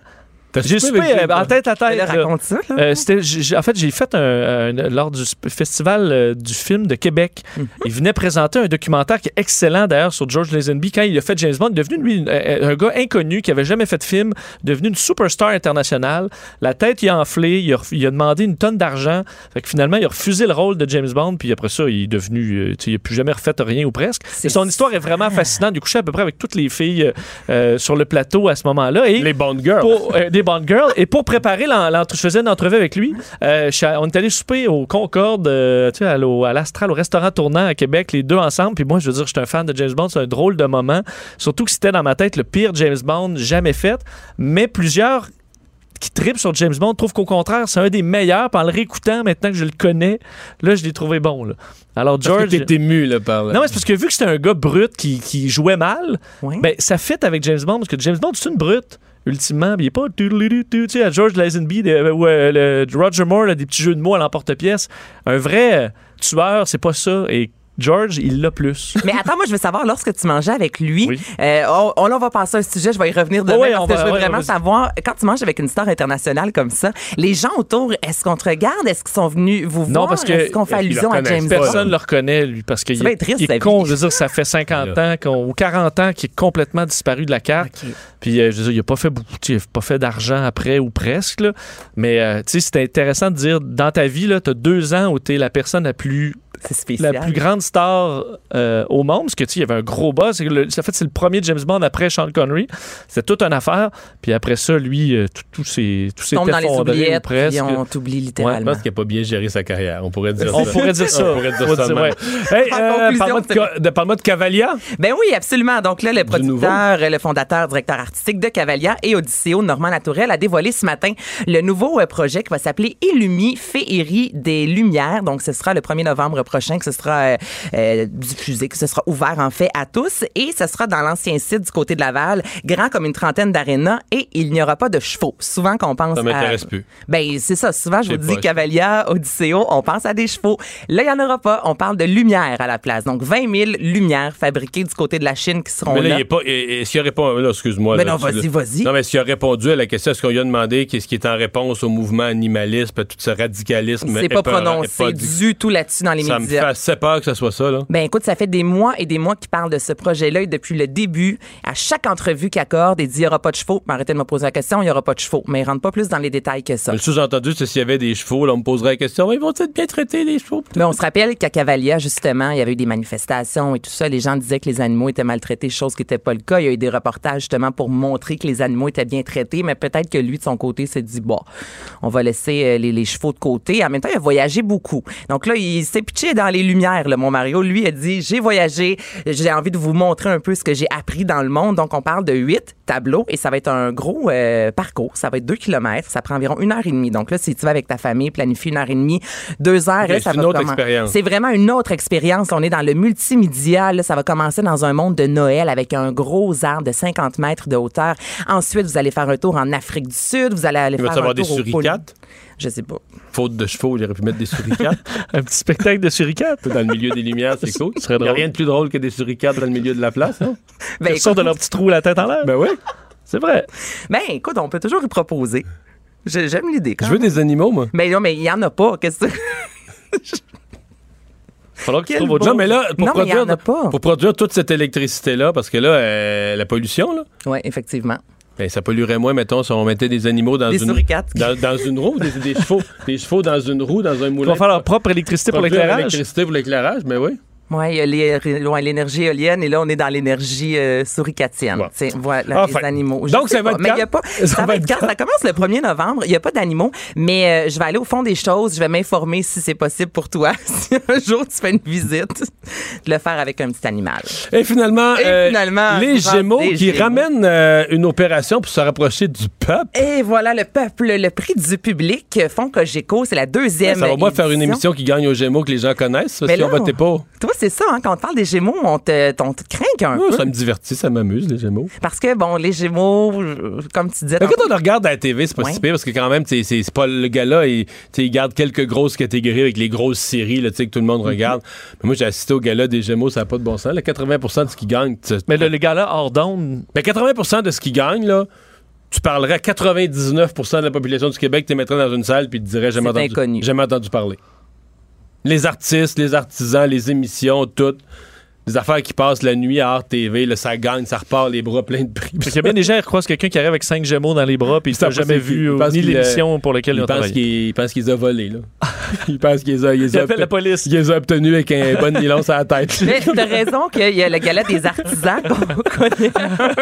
J'ai soupé euh, en tête à tête. raconte ça, là. Euh, c'était, j'ai- en fait, j'ai fait un, un- lors du sp- festival euh, du film de Québec. Mhm. Il venait présenter un documentaire qui est excellent d'ailleurs sur George Lazenby quand il a fait James Bond. Il est devenu lui une- euh, un gars inconnu qui avait jamais fait de film, devenu une superstar internationale. La tête il a enflé, il a, ref- il a demandé une tonne d'argent. Fait que finalement, il a refusé le rôle de James Bond. Puis après ça, il est devenu, euh, tu sais, il n'a plus jamais refait rien ou presque. C'est Et son histoire est vraiment fascinante. Il a couché à peu près avec toutes les filles euh, euh, sur le plateau à ce moment-là. Et Les Bond Girls. pour, euh, des Bond Girls. Et pour préparer je faisais une entrevue avec lui. euh, on est allé souper au Concorde, euh, tu sais, à l'Astral, au restaurant tournant à Québec, les deux ensemble. Puis moi, je veux dire, je suis un fan de James Bond. C'est un drôle de moment. Surtout que c'était dans ma tête le pire James Bond jamais fait. Mais plusieurs qui tripent sur James Bond trouvent qu'au contraire, c'est un des meilleurs. Puis en le réécoutant, maintenant que je le connais, là, je l'ai trouvé bon. là. Alors, Parce que George. t'es ému, là, par là. Non, mais c'est parce que vu que c'était un gars brut qui, qui jouait mal, Ouais. ben, ça fit avec James Bond, parce que James Bond, c'est une brute. Ultimement, il est pas tu sais, à George Lazenby euh, ou euh, Roger Moore, là, des petits jeux de mots à l'emporte-pièce. Un vrai tueur, c'est pas ça. Et George, il l'a plus. Mais attends, moi, je veux savoir, lorsque tu mangeais avec lui, Oui. euh, on, on- là, on va passer à un sujet, je vais y revenir demain, Oh oui, parce on que va- je veux ouais, vraiment savoir, quand tu manges avec une star internationale comme ça, les gens autour, est-ce qu'on te regarde? Est-ce qu'ils sont venus vous voir? Non, parce que- Est-ce qu'on fait allusion à James? Bond? Personne ne le reconnaît, lui, parce qu'il va est, être triste, il est con. Je veux dire, ça fait 50 ans qu'on- ou 40 ans qu'il est complètement disparu de la carte. Puis, euh, je veux dire, il n'a pas fait beaucoup, il a pas fait d'argent après ou presque. là. Mais, euh, tu sais, c'est intéressant de dire, dans ta vie, tu as deux ans où tu es la personne la plus. La plus grande star euh, au monde, parce que tu sais, il y avait un gros boss. C'est que le- En fait, c'est le premier James Bond après Sean Connery. C'était toute une affaire. Puis après ça, lui, euh, tout s'est tout s'est tombe dans les effondré, ou oubliettes, presque. puis on t'oublie Je littéralement. pense qu'il n'a pas bien géré sa carrière. On pourrait dire On ça. pourrait dire ça. On pourrait dire ça ouais. Hey, euh, parle-moi de, de- parle-moi de Cavalia. Ben oui, absolument. Donc là, le producteur, le fondateur, directeur artistique de Cavalia et Odysseo, Normand Latourelle, a dévoilé ce matin le nouveau euh, projet qui va s'appeler Illumi, Féerie des Lumières. Donc, ce sera le 1er novembre prochain que ce sera euh, euh, diffusé, que ce sera ouvert en fait à tous. Et ce sera dans l'ancien site du côté de Laval, grand comme une trentaine d'arénas et il n'y aura pas de chevaux. Souvent qu'on pense Ça à... m'intéresse plus. Ben, c'est ça. Souvent, je vous dis. Cavalia, Odysseo, on pense à des chevaux. Là, il n'y en aura pas. On parle de lumière à la place. Donc, 20 000 lumières fabriquées du côté de la Chine qui seront Mais là, là. il est pas. Est-ce qu'il a répondu. Là, excuse-moi. Mais là, non, vas-y, vas-y. Non, mais s'il a répondu à la question, est-ce qu'on lui a demandé qu'est-ce qui est en réponse au mouvement animaliste, à tout ce radicalisme? C'est pas prononcé pas du tout là-dessus dans les a Ça me fait peur que ce soit ça, là. Ben écoute, ça fait des mois et des mois qu'il parle de ce projet-là et depuis le début, à chaque entrevue qu'il accorde, il dit il n'y aura pas de chevaux. Mais Arrêtez de me poser la question, il n'y aura pas de chevaux. Mais il rentre pas plus dans les détails que ça. Le sous-entendu, c'est s'il y avait des chevaux, là, on me poserait la question, ils vont être bien traités, les chevaux? Mais on se rappelle qu'à Cavalia, justement, il y avait eu des manifestations et tout ça. Les gens disaient que les animaux étaient maltraités, chose qui n'était pas le cas. Il y a eu des reportages justement pour montrer que les animaux étaient bien traités, mais peut-être que lui, de son côté, s'est dit, bon, on va laisser euh, les, les chevaux de côté. En même temps, il a voyagé beaucoup. Donc là, il s'est pitché dans les lumières, là, mon Mario. Lui a dit, j'ai voyagé, j'ai envie de vous montrer un peu ce que j'ai appris dans le monde. Donc, on parle de huit tableaux et ça va être un gros euh, parcours. Ça va être deux kilomètres. Ça prend environ une heure et demie. Donc là, si tu vas avec ta famille, planifie une heure et demie, deux heures, là, ça c'est va une autre commen- expérience. C'est vraiment une autre expérience. On est dans le multimédia. là. Ça va commencer dans un monde de Noël avec un gros arbre de 50 mètres de hauteur. Ensuite, vous allez faire un tour en Afrique du Sud. Vous allez aller Il faire un des tour au pôle- suricates. Je sais pas. Faute de chevaux, il aurait pu mettre des suricates. Un petit spectacle de suricates. dans le milieu des lumières, c'est cool. Ce serait Il n'y a rien de plus drôle que des suricates dans le milieu de la place, hein? Ben, Ils sortent de leur petit trou la tête en l'air. Ben oui. C'est vrai. ben, écoute, on peut toujours y proposer. Je- J'aime l'idée. Je veux même. des animaux, moi. Mais non, mais il y en a pas. Qu'est-ce que Il faudra que tu trouves autre Non, chose. mais là, pour, Non, mais il y produire, en a pas. pour produire toute cette électricité-là, parce que là, euh, la pollution, là, Oui, effectivement. Ben, ça polluerait moins, mettons, si on mettait des animaux dans Des une. Dans, dans une roue, des, des chevaux, des chevaux dans une roue, dans un Ils moulin. vont faire leur propre électricité pour l'éclairage. l'électricité pour l'éclairage, mais oui. Oui, il y a les- ouais, l'énergie éolienne et là, on est dans l'énergie euh, suricatienne. Ouais. Voilà, Enfin. les animaux. Je Donc, ça va être quand? pas, Ça ça, va va être être quand? quand? Ça commence le 1er novembre. Il n'y a pas d'animaux, mais euh, je vais aller au fond des choses. Je vais m'informer si c'est possible pour toi. si un jour tu fais une visite, de le faire avec un petit animal. Et finalement, Et euh, finalement, les Gémeaux qui Gémeaux. ramènent euh, une opération pour se rapprocher du peuple. Et voilà, le peuple, le prix du public, Fonds Cogeco, c'est la deuxième. Ça va pas faire une émission qui gagne aux Gémeaux que les gens connaissent, parce Mais si on là, votait pas. Toi, c'est ça, hein, quand on te parle des Gémeaux, on te, on te craint un Ouais, peu. ça me divertit, ça m'amuse, les Gémeaux. Parce que, bon, les Gémeaux, euh, comme tu disais. Mais quand on le regarde à la TV, c'est pas Ouais. si pire parce que quand même, c'est pas le gars-là, il, il garde quelques grosses catégories avec les grosses séries là, tu sais, que tout le monde Mm-hmm. regarde. Mais moi, j'ai assisté au gala des Gémeaux, ça n'a pas de bon sens. Là, 80 de ce qu'ils gagnent. tu- Mais le, le gars-là, hors d'onde, Mais 80% de ce qu'ils gagnent, là, tu parlerais à 99% de la population du Québec, tu les mettrais dans une salle puis tu te dirais jamais entendu, jamais entendu parler. Les artistes, les artisans, les émissions, toutes. Les affaires qui passent la nuit à Art TV, là, ça gagne, ça repart les bras pleins de prix. Parce qu'il y a bien des gens qui croisent quelqu'un qui arrive avec cinq gémeaux dans les bras puis il t'a jamais vu euh, ni l'émission pour laquelle il Il a pense travaillé. il pense qu'il les a volés, là. il pense qu'il les a, il les Il a appelle la police. il les a obtenus avec un bon nylon sur la tête. Mais t'as raison qu'il y a le gala des artisans qu'on connaît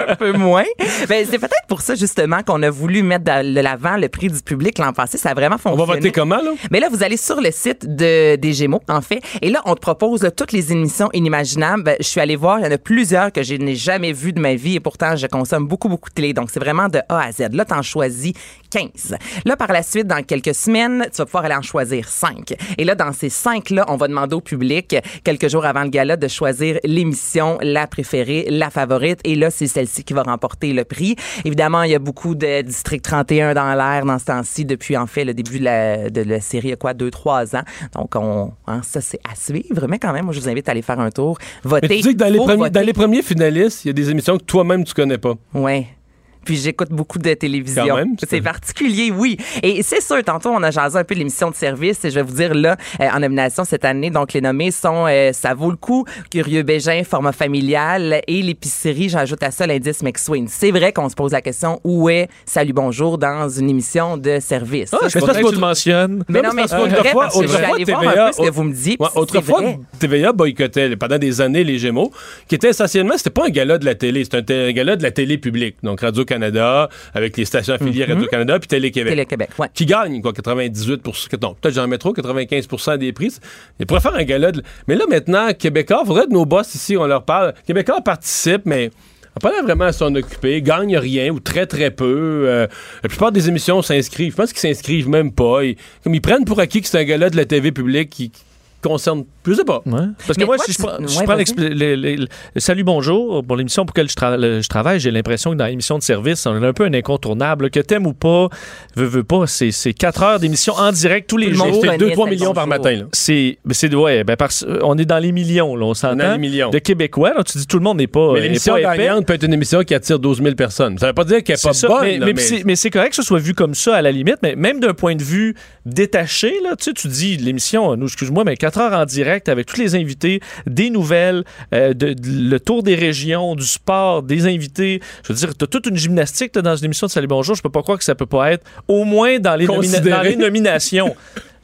un peu moins. Ben, c'est peut-être pour ça, justement, qu'on a voulu mettre de l'avant le prix du public l'an passé. Ça a vraiment On fonctionné. va voter comment, là? Mais là, vous allez sur le site de, des Gémeaux, en fait, et là, on te propose là, toutes les émissions inimaginables. Ben, je suis allée voir, il y en a plusieurs que je n'ai jamais vues de ma vie et pourtant, je consomme beaucoup, beaucoup de télé. Donc, c'est vraiment de A à Z. Là, t'en choisis 15. Là, par la suite, dans quelques semaines, tu vas pouvoir aller en choisir 5. Et là, dans ces 5-là, on va demander au public, quelques jours avant le gala, de choisir l'émission, la préférée, la favorite. Et là, c'est celle-ci qui va remporter le prix. Évidemment, il y a beaucoup de District 31 dans l'air dans ce temps-ci depuis, en fait, le début de la, de la série, il y a quoi, deux, trois ans. Donc, on, hein, ça, c'est à suivre. Mais quand même, moi, je vous invite à aller faire un tour. Voter. Mais tu dis que dans les, premiers, dans les premiers finalistes, il y a des émissions que toi-même tu connais pas. Ouais. Puis j'écoute beaucoup de télévision. C'est- particulier, oui. Et c'est sûr, tantôt, on a jasé un peu l'émission de service. Et je vais vous dire, là, euh, en nomination cette année, donc les nommés sont euh, Ça vaut le coup, Curieux Bégin, Format familial et l'épicerie. J'ajoute à ça l'indice McSween. C'est vrai qu'on se pose la question où est Salut Bonjour dans une émission de service? Ah, Ça, je content parce que tu le mentionnes. mais Non, mais mais que je suis autrefois, allée voir TVA un peu ce que vous me dites. Ouais, autrefois. TVA boycottait pendant des années les Gémeaux, qui était essentiellement, c'était pas un gala de la télé, c'était un, un gala de la télé publique. Donc Radio-Canada, avec les stations affiliées à Radio-Canada, puis Télé-Québec. Télé-Québec, ouais. Qui gagne, quoi, 98 non, peut-être j'en mets trop, 95% des prix. Ils pourraient faire un gala de... Mais là, maintenant, Québécois, faudrait que nos boss ici, on leur parle. Québécois participent, mais n'a pas l'air vraiment à s'en occuper, gagnent rien ou très très peu. Euh, la plupart des émissions s'inscrivent. Je pense qu'ils s'inscrivent même pas. Ils, comme ils prennent pour acquis que c'est un gala de la TV publique qui concerne, je sais pas. Ouais. Parce que Mais moi, toi, si je, prends- je ouais, prends Salut Bonjour, pour l'émission pour laquelle je, tra- le- je travaille, j'ai l'impression que dans l'émission de service, on est un peu un incontournable. que t'aimes ou pas, veux, veux pas, c'est c'est quatre heures d'émission en direct tous les jours. C'est connaît 2-3 Salut millions par matin. C'est, c'est, ouais, ben parce, on est dans les millions, là, on s'entend. a les millions. De Québécois, là, tu dis tout le monde n'est pas. Mais l'émission gagnante peut être une émission qui attire 12 000 personnes. Ça veut pas dire qu'elle n'est pas ça, bonne. mais, là, mais mais- c'est- mais c'est correct que ce soit vu comme ça à la limite, mais même d'un point de vue détaché, là, tu sais, tu dis l'émission, nous, excuse-moi, mais 4 24 heures en direct avec tous les invités, des nouvelles, euh, de, le tour des régions, du sport, des invités. Je veux dire, tu as toute une gymnastique dans une émission de Salut Bonjour. Je peux pas croire que ça peut pas être au moins dans les, dans les nominations.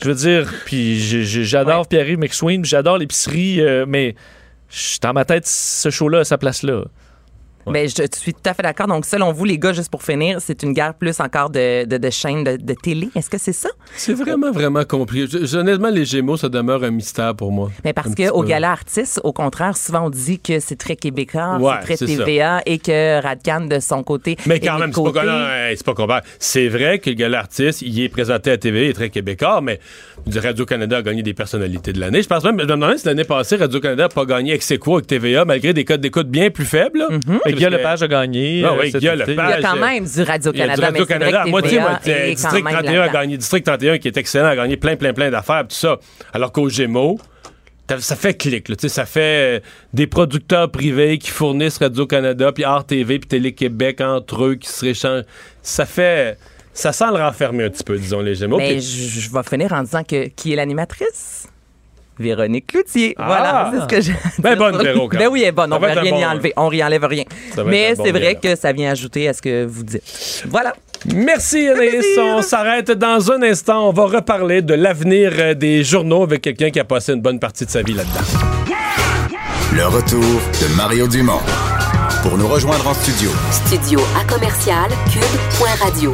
je veux dire, puis j'adore Pierre-Yves McSween, j'adore l'épicerie, euh, mais dans ma tête, ce show-là a sa place là. Mais je, suis tout à fait d'accord. Donc, selon vous, les gars, juste pour finir, c'est une guerre plus encore de, de, de chaînes de, télé. Est-ce que c'est ça? C'est vraiment, vraiment compliqué. honnêtement, les Gémeaux, ça demeure un mystère pour moi. Mais parce qu'au gala artiste, au contraire, souvent on dit que c'est très québécois, c'est très TVA et que Radcan, de son côté. Mais quand même, c'est pas, pas comparable. C'est vrai que le gala artiste, il est présenté à TV, il est très québécois, mais Radio-Canada a gagné des personnalités de l'année. Je pense même, je me demandais si l'année passée, Radio-Canada n'a pas gagné ex avec TVA, malgré des codes d'écoute bien plus faibles. Mm-hmm. Guy Lepage a gagné. Ah, oui, Guy Lepage. Il y a quand même du Radio-Canada. Radio-Canada, moitié, moitié. District 31 a gagné. District 31, qui est excellent, a gagné plein, plein, plein d'affaires, tout ça. Alors qu'au Gémeaux, ça fait clic, là, ça fait euh, des producteurs privés qui fournissent Radio-Canada, puis RTV, puis Télé-Québec entre eux, qui se réchangent. Ça fait... Ça sent le renfermer un petit peu, disons, les Gémeaux. Mais je, vais finir en disant que qui est l'animatrice? Véronique Cloutier. Voilà, ah! c'est ce que j'ai. Ben bonne, Véro, Ben oui, elle est bonne. On ne va rien y enlever. On n'y enlève rien. Mais c'est vrai que ça vient ajouter à ce que vous dites. Voilà. Merci Anaïs. On s'arrête dans un instant. On va reparler de l'avenir euh, des journaux avec quelqu'un qui a passé une bonne partie de sa vie là-dedans. Le retour de Mario Dumont. Pour nous rejoindre en studio. Studio à commercial cube.radio.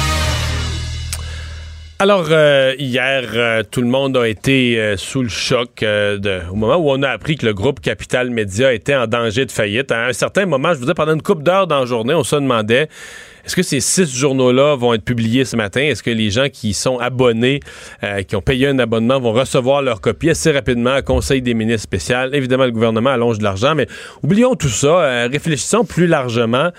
Alors, euh, hier, euh, tout le monde a été euh, sous le choc au moment où on a appris que le groupe Capital Média était en danger de faillite. À un certain moment, je vous disais, pendant une couple d'heures dans la journée, on se demandait est-ce que ces six journaux-là vont être publiés ce matin? Est-ce que les gens qui sont abonnés, qui ont payé un abonnement, vont recevoir leur copie assez rapidement à Conseil des ministres spécial? Évidemment, le gouvernement allonge de l'argent, mais oublions tout ça. Euh, réfléchissons plus largement.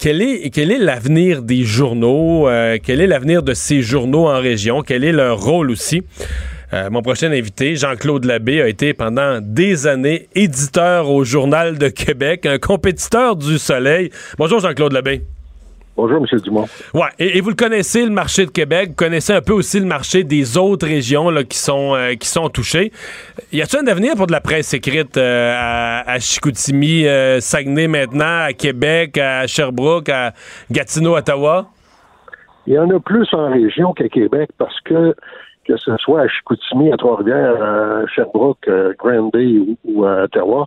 Quel est, quel est l'avenir des journaux? Euh, quel est l'avenir de ces journaux en région? Quel est leur rôle aussi? mon prochain invité, Jean-Claude Labbé, a été pendant des années éditeur au Journal de Québec, un compétiteur du Soleil. Bonjour Jean-Claude Labbé. Bonjour, M. Dumont. Ouais, et, vous le connaissez, le marché de Québec. Vous connaissez un peu aussi le marché des autres régions là, qui, sont, euh, qui sont touchées. Y a-t-il un avenir pour de la presse écrite euh, à, Chicoutimi, euh, Saguenay maintenant, à Québec, à Sherbrooke, à Gatineau, Ottawa? Il y en a plus en région qu'à Québec parce que que ce soit à Chicoutimi, à Trois-Rivières, à Sherbrooke, à Grand Bay ou à Ottawa,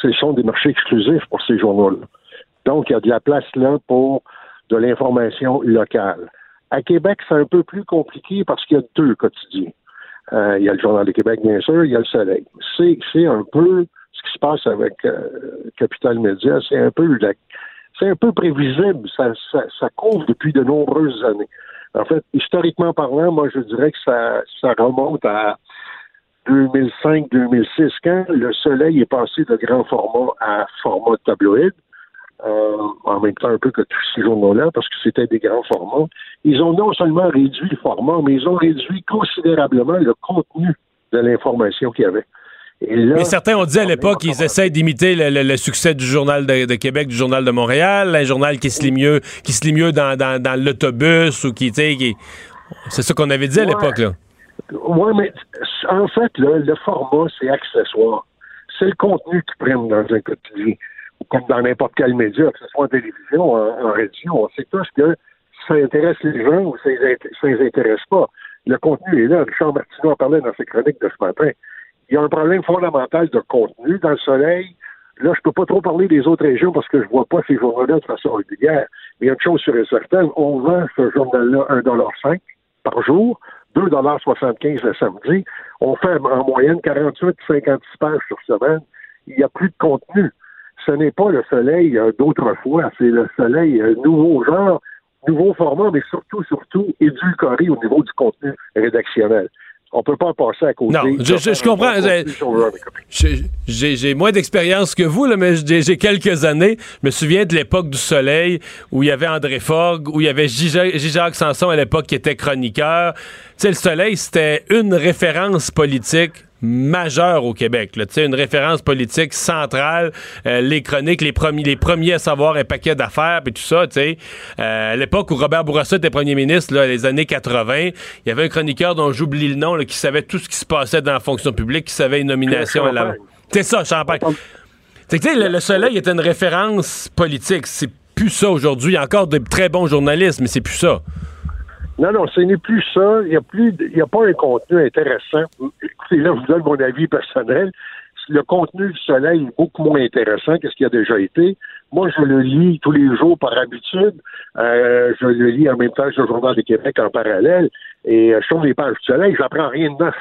ce sont des marchés exclusifs pour ces journaux-là. Donc, il y a de la place là pour de l'information locale. À Québec, c'est un peu plus compliqué parce qu'il y a deux quotidiens. Euh, il y a le Journal de Québec, bien sûr, il y a le Soleil. C'est, un peu ce qui se passe avec euh, Capital Média, c'est un peu c'est un peu prévisible. Ça, ça, couvre depuis de nombreuses années. En fait, historiquement parlant, moi, je dirais que ça, ça remonte à 2005-2006, quand le Soleil est passé de grand format à format tabloïd. Euh, en même temps un peu que tous ces journaux-là, parce que c'était des grands formats. Ils ont non seulement réduit le format, mais ils ont réduit considérablement le contenu de l'information qu'il y avait. mais certains ont dit à l'époque qu'ils essaient d'imiter le, succès du Journal de, Québec, du Journal de Montréal, un journal qui se lit mieux, qui se lit mieux dans, dans, l'autobus ou qui, qui... c'est ça qu'on avait dit à l'époque, là. Oui, mais en fait, le format, c'est accessoire. C'est le contenu qui prennent dans un quotidien comme dans n'importe quel média, que ce soit en télévision, en, radio, on sait tous que ça intéresse les gens ou ça les, les intéresse pas. Le contenu est là. Richard Martineau en parlait dans ses chroniques de ce matin. Il y a un problème fondamental de contenu dans le soleil. Là, je peux pas trop parler des autres régions parce que je vois pas ces journaux-là de façon régulière. Mais une chose sur et certaine. On vend ce journal-là 1,5 par jour, 2,75 le samedi. On fait en moyenne 48-56 pages sur semaine. Il n'y a plus de contenu ce n'est pas le soleil euh, d'autrefois, c'est le soleil euh, nouveau genre, nouveau format, mais surtout, surtout édulcoré au niveau du contenu rédactionnel. On peut pas passer à côté. Non, je, comprends. J'ai moins d'expérience que vous, là, mais j'ai quelques années. Je me souviens de l'époque du Soleil où il y avait André Fogg, où il y avait J.Jacques Sanson à l'époque qui était chroniqueur. Tu sais, le Soleil, c'était une référence politique majeur au Québec. Là. Une référence politique centrale, euh, les chroniques, les premiers, les premiers à savoir un paquet d'affaires, puis tout ça. Euh, à l'époque où Robert Bourassa était premier ministre, là, les années 80, il y avait un chroniqueur dont j'oublie le nom, là, qui savait tout ce qui se passait dans la fonction publique, qui savait une nomination à la... C'est ça, Champagne. C'est que le, le Soleil était une référence politique. C'est plus ça aujourd'hui. Il y a encore de très bons journalistes, mais c'est plus ça. Non, non, ce n'est plus ça. Il n'y a plus, il y a pas un contenu intéressant. Écoutez, là, je vous donne mon avis personnel. Le contenu du Soleil est beaucoup moins intéressant que ce qui a déjà été. Moi, je le lis tous les jours par habitude. Euh, je le lis en même temps que le Journal du Québec en parallèle. Et euh, je trouve les pages du Soleil, j'apprends rien de neuf.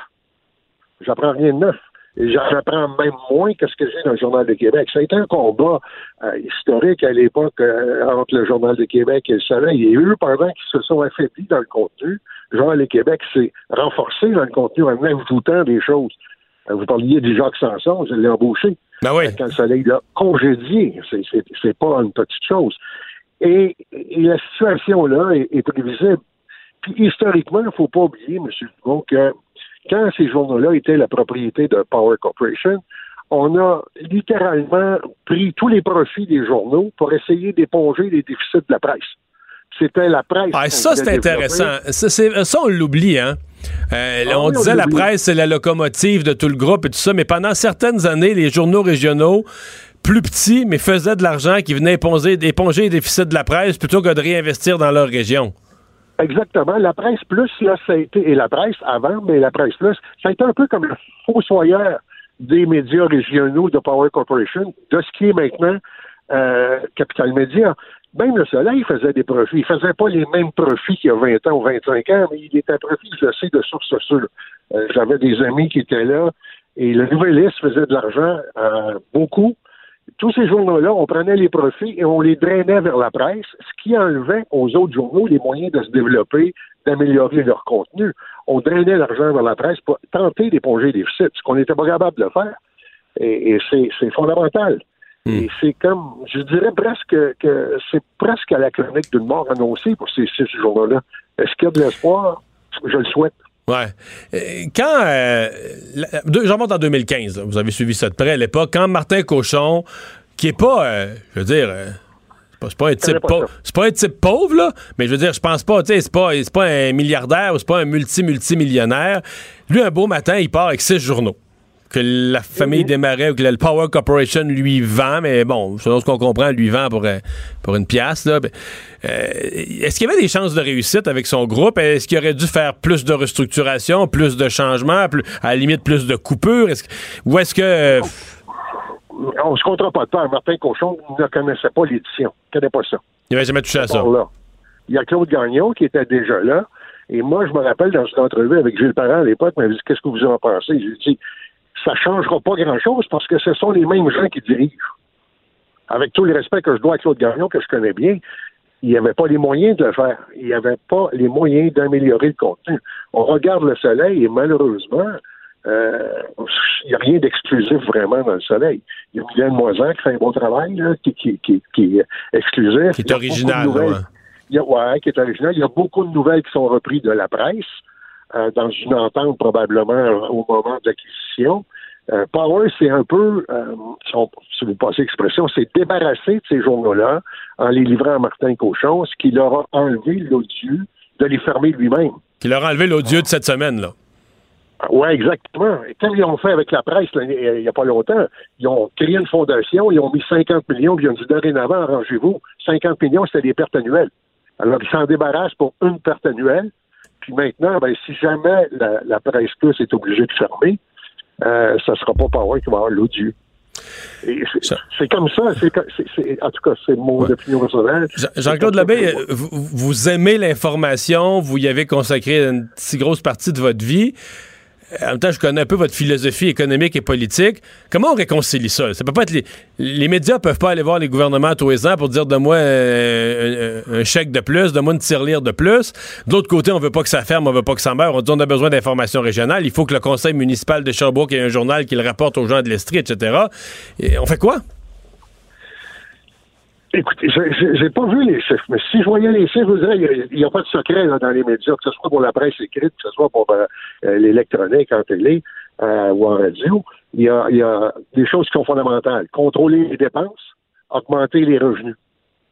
J'apprends rien de neuf. J'apprends même moins que ce que j'ai dans le Journal de Québec. Ça a été un combat euh, historique à l'époque euh, entre le Journal de Québec et le Soleil. Et eux, pendant qu'ils se sont affaiblis dans le contenu, le Journal de Québec s'est renforcé dans le contenu en ajoutant des choses. Euh, vous parliez du Jacques Sanson, je l'ai embauché. Ben oui. Quand le Soleil l'a congédié, c'est pas une petite chose. Et, la situation-là est, prévisible. Puis historiquement, il ne faut pas oublier, M. Dumont, que quand ces journaux-là étaient la propriété de Power Corporation, on a littéralement pris tous les profits des journaux pour essayer d'éponger les déficits de la presse. C'était la presse. Ah, ça, c'est intéressant. Ça, ça, on l'oublie, hein? Euh, ah on disait la presse, c'est la locomotive de tout le groupe et tout ça, mais pendant certaines années, les journaux régionaux, plus petits, mais faisaient de l'argent qui venait éponger, éponger les déficits de la presse plutôt que de réinvestir dans leur région. Exactement. La presse plus, là, ça a été, et la presse avant, mais la presse plus, ça a été un peu comme le fossoyeur des médias régionaux de Power Corporation, de ce qui est maintenant euh, Capital Média. Même le Soleil faisait des profits. Il faisait pas les mêmes profits qu'il y a 20 ans ou 25 ans, mais il était un profit, je sais, de source sûre. Euh, J'avais des amis qui étaient là, et le Nouvelliste faisait de l'argent euh, beaucoup, tous ces journaux-là, on prenait les profits et on les drainait vers la presse, ce qui enlevait aux autres journaux les moyens de se développer, d'améliorer leur contenu. On drainait l'argent vers la presse pour tenter d'éponger les déficits, ce qu'on n'était pas capable de faire. Et, c'est fondamental. Hmm. Et c'est comme, je dirais presque que c'est presque à la chronique d'une mort annoncée pour ces six journaux-là. Est-ce qu'il y a de l'espoir? Je le souhaite. Ouais. Euh, quand. Euh, J'en monte en 2015, vous avez suivi ça de près à l'époque. Quand Martin Cochon, qui est pas. Euh, je veux dire. Euh, c'est pas, un type pauvre. C'est pas un type pauvre, là, mais je veux dire, je pense pas, tu sais, c'est pas, pas un milliardaire ou c'est pas un multi-multimillionnaire. Lui, un beau matin, il part avec six journaux que la famille mhm. démarrait ou que le Power Corporation lui vend, mais bon, selon ce qu'on comprend, lui vend pour, euh, pour une pièce. Là. Euh, est-ce qu'il y avait des chances de réussite avec son groupe? Est-ce qu'il aurait dû faire plus de restructuration, plus de changements, plus, à la limite plus de coupures? Est ou est-ce que... Euh, On se comptera pas de peur. Martin Cochon ne connaissait pas l'édition. Il ne connaît pas ça. Il n'avait jamais touché à ça. Il y a Claude Gagnon qui était déjà là. Et moi, je me rappelle dans une entrevue avec Gilles Parent à l'époque, il m'a dit Qu'est-ce que vous en pensez? J'ai dit ça ne changera pas grand-chose parce que ce sont les mêmes gens qui dirigent. Avec tout le respect que je dois à Claude Gagnon, que je connais bien, il n'y avait pas les moyens de le faire. Il n'y avait pas les moyens d'améliorer le contenu. On regarde le soleil et malheureusement, euh, il n'y a rien d'exclusif vraiment dans le soleil. Il y a Mylène Moisan qui fait un bon travail, qui, qui, qui, est exclusif. Qui est original. Il y a, qui est original. Il y a beaucoup de nouvelles qui sont reprises de la presse. Euh, dans une entente probablement au moment de l'acquisition. Euh, Power, c'est un peu, euh, si, vous passez l'expression, c'est débarrassé de ces journaux-là en les livrant à Martin Cochon, ce qui leur a enlevé l'odieux de les fermer lui-même. Qui leur a enlevé l'odieux de cette semaine, là. Oui, exactement. Et comme ils ont fait avec la presse il n'y a pas longtemps, ils ont créé une fondation, ils ont mis 50 millions, puis ils ont dit dorénavant, arrangez-vous, 50 millions, c'était des pertes annuelles. Alors, ils s'en débarrassent pour une perte annuelle, puis maintenant, ben, si jamais la, presse plus est obligée de fermer, euh, ça ne sera pas Power qui va avoir l'odieux. C'est comme ça. en tout cas, c'est mon opinion personnelle. Jean-Claude Labbé, vous, vous, aimez l'information, vous y avez consacré une si grosse partie de votre vie en même temps, je connais un peu votre philosophie économique et politique. Comment on réconcilie ça? Ça peut pas être les, les médias peuvent pas aller voir les gouvernements tous les ans pour dire de moi un, chèque de plus, de moi une tirelire de plus. D'autre côté, on veut pas que ça ferme, on veut pas que ça meure. On dit on a besoin d'informations régionales. Il faut que le conseil municipal de Sherbrooke ait un journal qui le rapporte aux gens de l'Estrie, etc. Et on fait quoi? Écoutez, j'ai pas vu les chiffres, mais si je voyais les chiffres, je vous dirais, il n'y a, pas de secret dans les médias, que ce soit pour la presse écrite, que ce soit pour euh, euh, l'électronique en télé. euh, ou en radio, il y, a, il y a des choses qui sont fondamentales. Contrôler les dépenses, augmenter les revenus,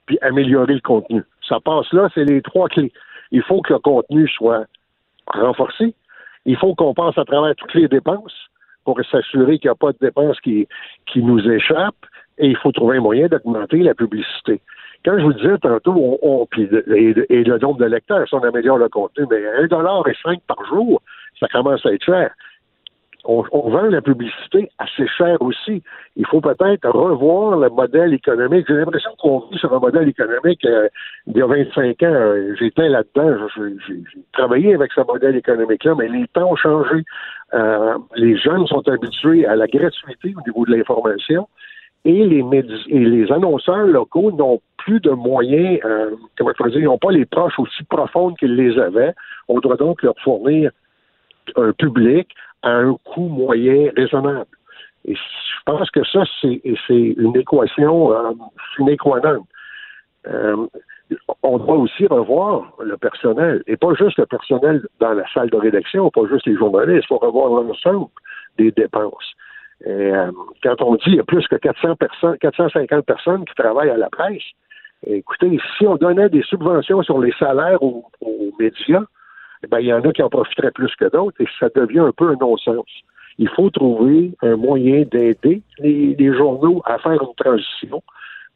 puis améliorer le contenu. Ça passe là, c'est les trois clés. Il faut que le contenu soit renforcé. Il faut qu'on passe à travers toutes les dépenses pour s'assurer qu'il n'y a pas de dépenses qui, qui nous échappent. Et il faut trouver un moyen d'augmenter la publicité. Quand je vous disais tantôt, on, et, le nombre de lecteurs, si on améliore le contenu, mais un dollar et cinq par jour, ça commence à être cher on, vend la publicité assez cher aussi. Il faut peut-être revoir le modèle économique. J'ai l'impression qu'on vit sur un modèle économique euh, il y a 25 ans. J'étais là-dedans. J'ai travaillé avec ce modèle économique-là, mais les temps ont changé. Euh, les jeunes sont habitués à la gratuité au niveau de l'information et les, et les annonceurs locaux n'ont plus de moyens, euh, comment dire, ils n'ont pas les proches aussi profondes qu'ils les avaient. On doit donc leur fournir un public à un coût moyen raisonnable. Et je pense que ça, c'est une équation, euh, une euh, on doit aussi revoir le personnel, et pas juste le personnel dans la salle de rédaction, pas juste les journalistes, il faut revoir l'ensemble des dépenses. Et, euh, quand on dit qu'il y a plus que 400 personnes, 450 personnes qui travaillent à la presse, écoutez, si on donnait des subventions sur les salaires aux médias, eh ben, il y en a qui en profiteraient plus que d'autres et ça devient un peu un non-sens. Il faut trouver un moyen d'aider les, journaux à faire une transition,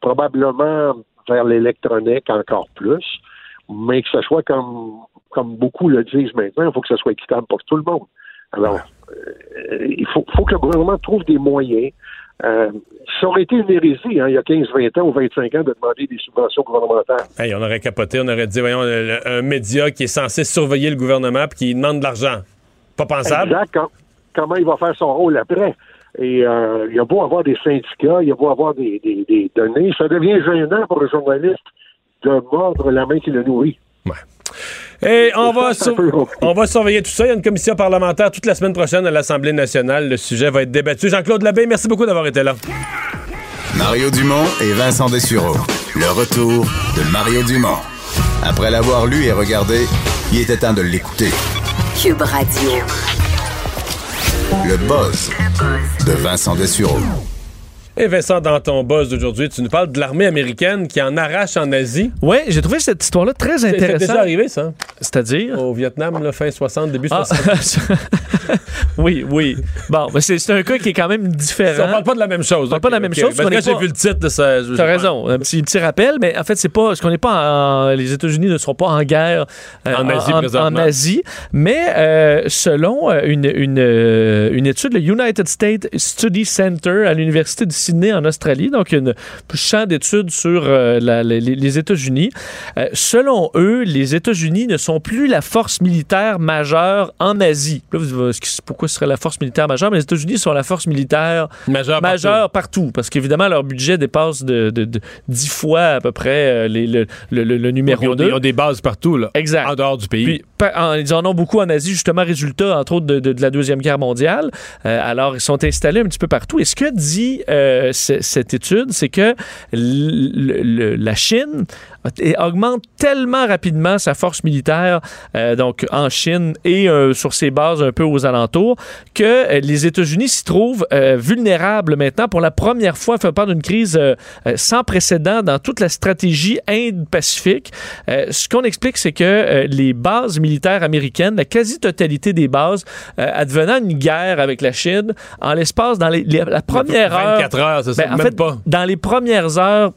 probablement vers l'électronique encore plus, mais que ce soit comme, comme beaucoup le disent maintenant, il faut que ce soit équitable pour tout le monde. Alors, il faut, faut que le gouvernement trouve des moyens euh, ça aurait été une hérésie hein, il y a 15, 20 ans ou 25 ans de demander des subventions gouvernementales. on aurait capoté, on aurait dit, voyons, un média qui est censé surveiller le gouvernement puis qui demande de l'argent. Pas pensable. Exact. comment il va faire son rôle après? Et euh, il y a beau avoir des syndicats, il y a beau avoir des, des données, ça devient gênant pour le journaliste de mordre la main qui le nourrit. Ouais. Et on va, on va surveiller tout ça. Il y a une commission parlementaire toute la semaine prochaine à l'Assemblée nationale. Le sujet va être débattu. Jean-Claude Labbé, merci beaucoup d'avoir été là. Mario Dumont et Vincent Dessureau. Le retour de Mario Dumont. Après l'avoir lu et regardé, il était temps de l'écouter. Cube Radio. Le buzz de Vincent Dessureau. Et Vincent, dans ton buzz d'aujourd'hui, tu nous parles de l'armée américaine qui en arrache en Asie. Oui, j'ai trouvé cette histoire-là très intéressante. C'est déjà arrivé, ça. C'est-à-dire? Au Vietnam, là, fin 60, début 60. Ah. oui, oui. Bon, mais c'est un cas qui est quand même différent. On parle pas de la même chose. On parle pas de la même chose. Parce que j'ai vu le titre de ça. T'as raison. Un petit, petit rappel, mais en fait, c'est pas. Ce qu'on n'est pas en, Les États-Unis ne sont pas en guerre euh, en, Asie, en, Asie, mais euh, selon euh, une, une, une, étude, le United States Study Center à l'Université de Sydney en Australie, donc une champ d'études sur euh, les, États-Unis. Euh, selon eux, les États-Unis ne sont plus la force militaire majeure en Asie. pourquoi ce serait la force militaire majeure? Mais les États-Unis sont la force militaire majeure, partout. parce qu'évidemment, leur budget dépasse de, de, 10 fois à peu près euh, le, le, numéro 2. Ils ont des bases partout, là, exact. en dehors du pays. Puis, ils en ont beaucoup en Asie, justement, résultat, entre autres, de, la Deuxième Guerre mondiale. alors, ils sont installés un petit peu partout. Et ce que dit cette étude, c'est que la Chine augmente tellement rapidement sa force militaire, euh, donc en Chine et euh, sur ses bases un peu aux alentours, que euh, les États-Unis s'y trouvent vulnérables maintenant pour la première fois, fait part d'une crise sans précédent dans toute la stratégie Indo-Pacifique. ce qu'on explique, c'est que les bases militaires américaines, la quasi-totalité des bases, advenant une guerre avec la Chine, en l'espace, dans les, la première 24 heure, c'est ça, ben, même pas. Dans les premières heures,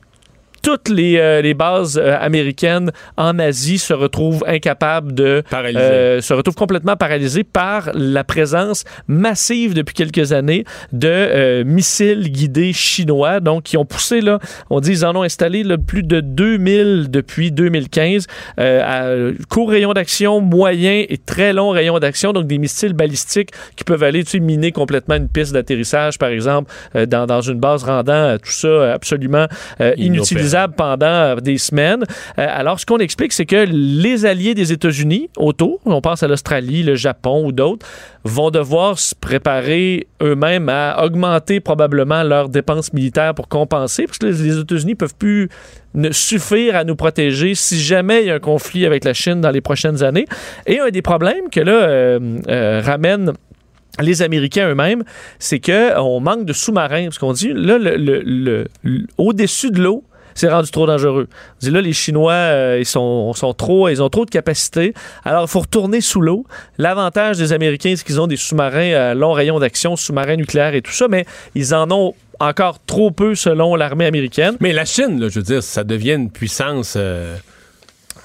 toutes les, euh, les bases euh, américaines en Asie se retrouvent incapables de euh, se retrouvent complètement paralysées par la présence massive depuis quelques années de missiles guidés chinois donc qui ont poussé là on dit ils en ont installé là, plus de 2000 depuis 2015 à court rayon d'action moyen et très long rayon d'action donc des missiles balistiques qui peuvent aller tu sais, miner complètement une piste d'atterrissage par exemple dans, dans une base rendant tout ça absolument inutilisable pendant euh, des semaines. Euh, alors, ce qu'on explique, c'est que les alliés des États-Unis autour, on pense à l'Australie, le Japon ou d'autres, vont devoir se préparer eux-mêmes à augmenter probablement leurs dépenses militaires pour compenser, parce que les États-Unis peuvent plus ne suffire à nous protéger si jamais il y a un conflit avec la Chine dans les prochaines années. Et un des problèmes que là euh, ramène les Américains eux-mêmes, c'est qu'on manque de sous-marins. Parce qu'on dit, là, au-dessus de l'eau, c'est rendu trop dangereux. Dit là, les Chinois, euh, ils, sont, sont trop, ils ont trop de capacité. Alors, il faut retourner sous l'eau. L'avantage des Américains, c'est qu'ils ont des sous-marins à long rayon d'action, sous-marins nucléaires et tout ça, mais ils en ont encore trop peu selon l'armée américaine. Mais la Chine, là, je veux dire, ça devient une puissance. euh,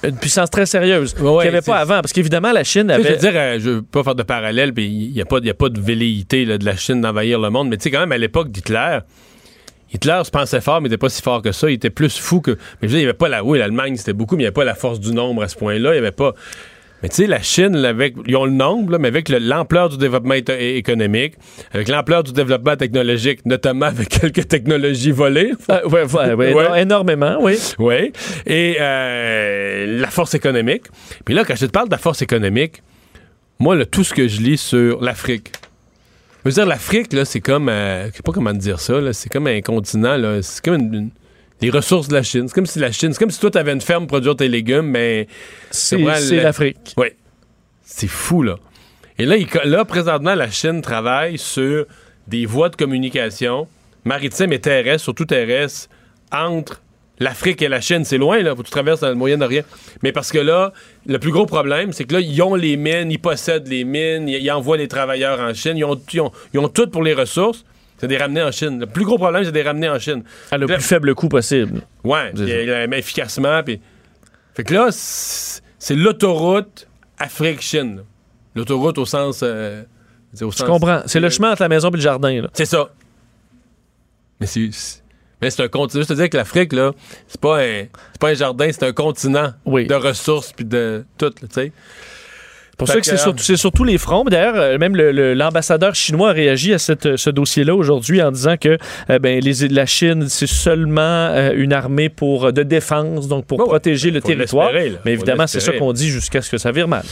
Une puissance très sérieuse Ouais, qu'il n'y avait pas avant. Parce qu'évidemment, la Chine avait... Je veux dire, euh, je veux pas faire de parallèle, puis il n'y a, pas- y a pas de velléité là, de la Chine d'envahir le monde, mais tu sais, quand même, à l'époque d'Hitler, Hitler se pensait fort, mais il n'était pas si fort que ça. Il était plus fou que. Mais je veux dire, il n'y avait pas la. Oui, l'Allemagne, c'était beaucoup, mais il n'y avait pas la force du nombre à ce point-là. Il n'y avait pas. Mais tu sais, la Chine, là, avec, ils ont le nombre, là, mais avec le- l'ampleur du développement économique, avec l'ampleur du développement technologique, notamment avec quelques technologies volées. Ah, ouais, ouais, ouais, Ouais. non, énormément, oui. Oui. Et euh, la force économique. Puis là, quand je te parle de la force économique, moi, là, tout ce que je lis sur l'Afrique, je veux dire, l'Afrique, là, c'est comme. euh, je sais pas comment dire ça, là. C'est comme un continent, là. C'est comme une- une- les ressources de la Chine. C'est comme si la Chine. C'est comme si toi, tu avais une ferme pour produire tes légumes, mais. C'est l'Afrique. Oui. C'est fou, là. Et là, il- là, présentement, la Chine travaille sur des voies de communication maritimes et terrestres, surtout terrestres, entre l'Afrique et la Chine. C'est loin, là. Faut que tu traverses dans le Moyen-Orient. Mais parce que là, le plus gros problème, c'est que là, ils ont les mines, ils possèdent les mines, ils, ils envoient les travailleurs en Chine, ils ont, ils ont, ils ont tout pour les ressources. C'est de les ramener en Chine. Le plus gros problème, c'est de les ramener en Chine. À le Là- plus faible coût possible. Ouais, euh, mais efficacement. Puis... Fait que là, c'est l'autoroute Afrique-Chine. L'autoroute au sens. euh, au Je sens- comprends. C'est le chemin entre la maison et le jardin. C'est ça. Mais c'est. Mais c'est un continent. Je te dis que l'Afrique, là, c'est pas un. C'est pas un jardin, c'est un continent Oui. de ressources puis de tout, tu sais. Pour ça que c'est sur, c'est sur tous les fronts. D'ailleurs, euh, même l'ambassadeur chinois a réagi à cette- ce dossier-là aujourd'hui en disant que euh, ben, les, la Chine, c'est seulement euh, une armée pour, de défense, donc pour protéger le territoire. là. Mais évidemment, c'est ça qu'on dit jusqu'à ce que ça vire mal.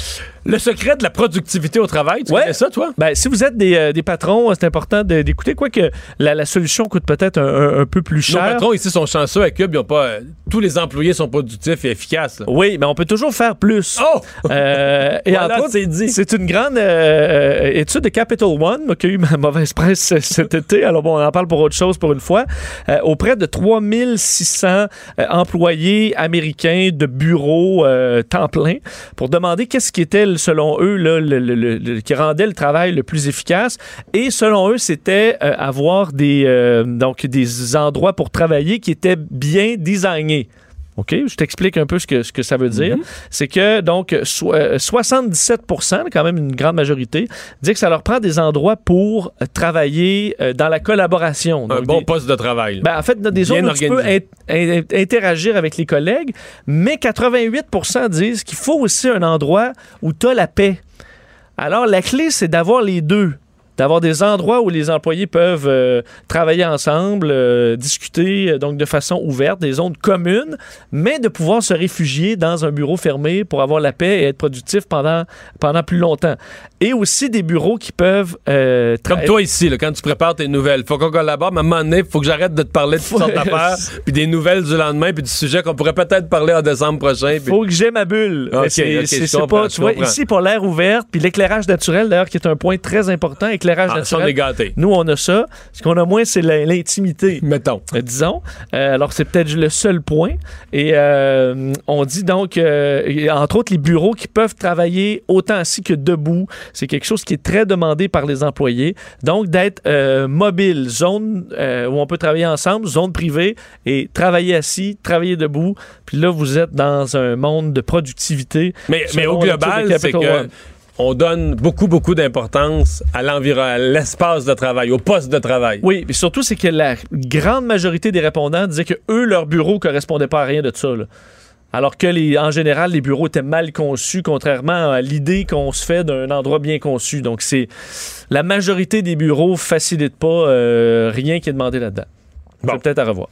Le secret de la productivité au travail, tu Ouais. connais ça, toi? Ben, si vous êtes des, euh, des patrons, c'est important d'écouter. Quoique la, la solution coûte peut-être un, un- un peu plus Nos cher. patrons ici sont chanceux à Cube, ils ont pas. tous les employés sont productifs et efficaces. là. Oui, mais on peut toujours faire plus. Oh! Et Voilà, c'est dit. C'est une grande euh, étude de Capital One qui a eu ma mauvaise presse cet été. Alors bon, on en parle pour autre chose pour une fois. Euh, auprès de 3600 euh, employés américains de bureaux euh, temps plein pour demander qu'est-ce qui était, selon eux, là, le- le- qui rendait le travail le plus efficace. Et selon eux, c'était avoir des, donc des endroits pour travailler qui étaient bien designés. OK, je t'explique un peu ce que, ce que ça veut dire. C'est que, donc, so- euh, 77 quand même une grande majorité, dit que ça leur prend des endroits pour euh, travailler euh, dans la collaboration. Un bon des- poste de travail. ben, en fait, des Bien zones où tu peux organisé. in- in- interagir avec les collègues, mais 88 disent qu'il faut aussi un endroit où tu as la paix. Alors, la clé, c'est d'avoir les deux. D'avoir des endroits où les employés peuvent euh, travailler ensemble, euh, discuter euh, donc de façon ouverte, des zones communes, mais de pouvoir se réfugier dans un bureau fermé pour avoir la paix et être productif pendant, pendant plus longtemps. Et aussi des bureaux qui peuvent... euh, Comme toi ici, là, quand tu prépares tes nouvelles, faut qu'on collabore, mais à un moment donné, faut que j'arrête de te parler de toutes sortes d'affaires, puis des nouvelles du lendemain, puis du sujet qu'on pourrait peut-être parler en décembre prochain. puis- faut que j'ai ma bulle. Ok, Mais c'est- pas, tu vois, ici, pour l'air ouvert, puis l'éclairage naturel, d'ailleurs, qui est un point très important, Ah, ça, on naturel. est gâtés. Nous, on a ça. Ce qu'on a moins, c'est l'intimité. Mettons. euh, disons. Euh, alors, c'est peut-être le seul point. Et euh, on dit donc, euh, entre autres, les bureaux qui peuvent travailler autant assis que debout. C'est quelque chose qui est très demandé par les employés. Donc, d'être mobile, zone où on peut travailler ensemble, zone privée, et travailler assis, travailler debout. Puis là, vous êtes dans un monde de productivité. Mais, mais au global, c'est que. On donne beaucoup, beaucoup d'importance à l'environnement, à l'espace de travail, au poste de travail. Oui, mais surtout, c'est que la grande majorité des répondants disaient que eux, leur bureau correspondait pas à rien de ça. là. Alors que, les, en général, les bureaux étaient mal conçus, contrairement à l'idée qu'on se fait d'un endroit bien conçu. Donc, c'est la majorité des bureaux facilitent pas euh, rien qui est demandé là-dedans. Bon. C'est peut-être à revoir.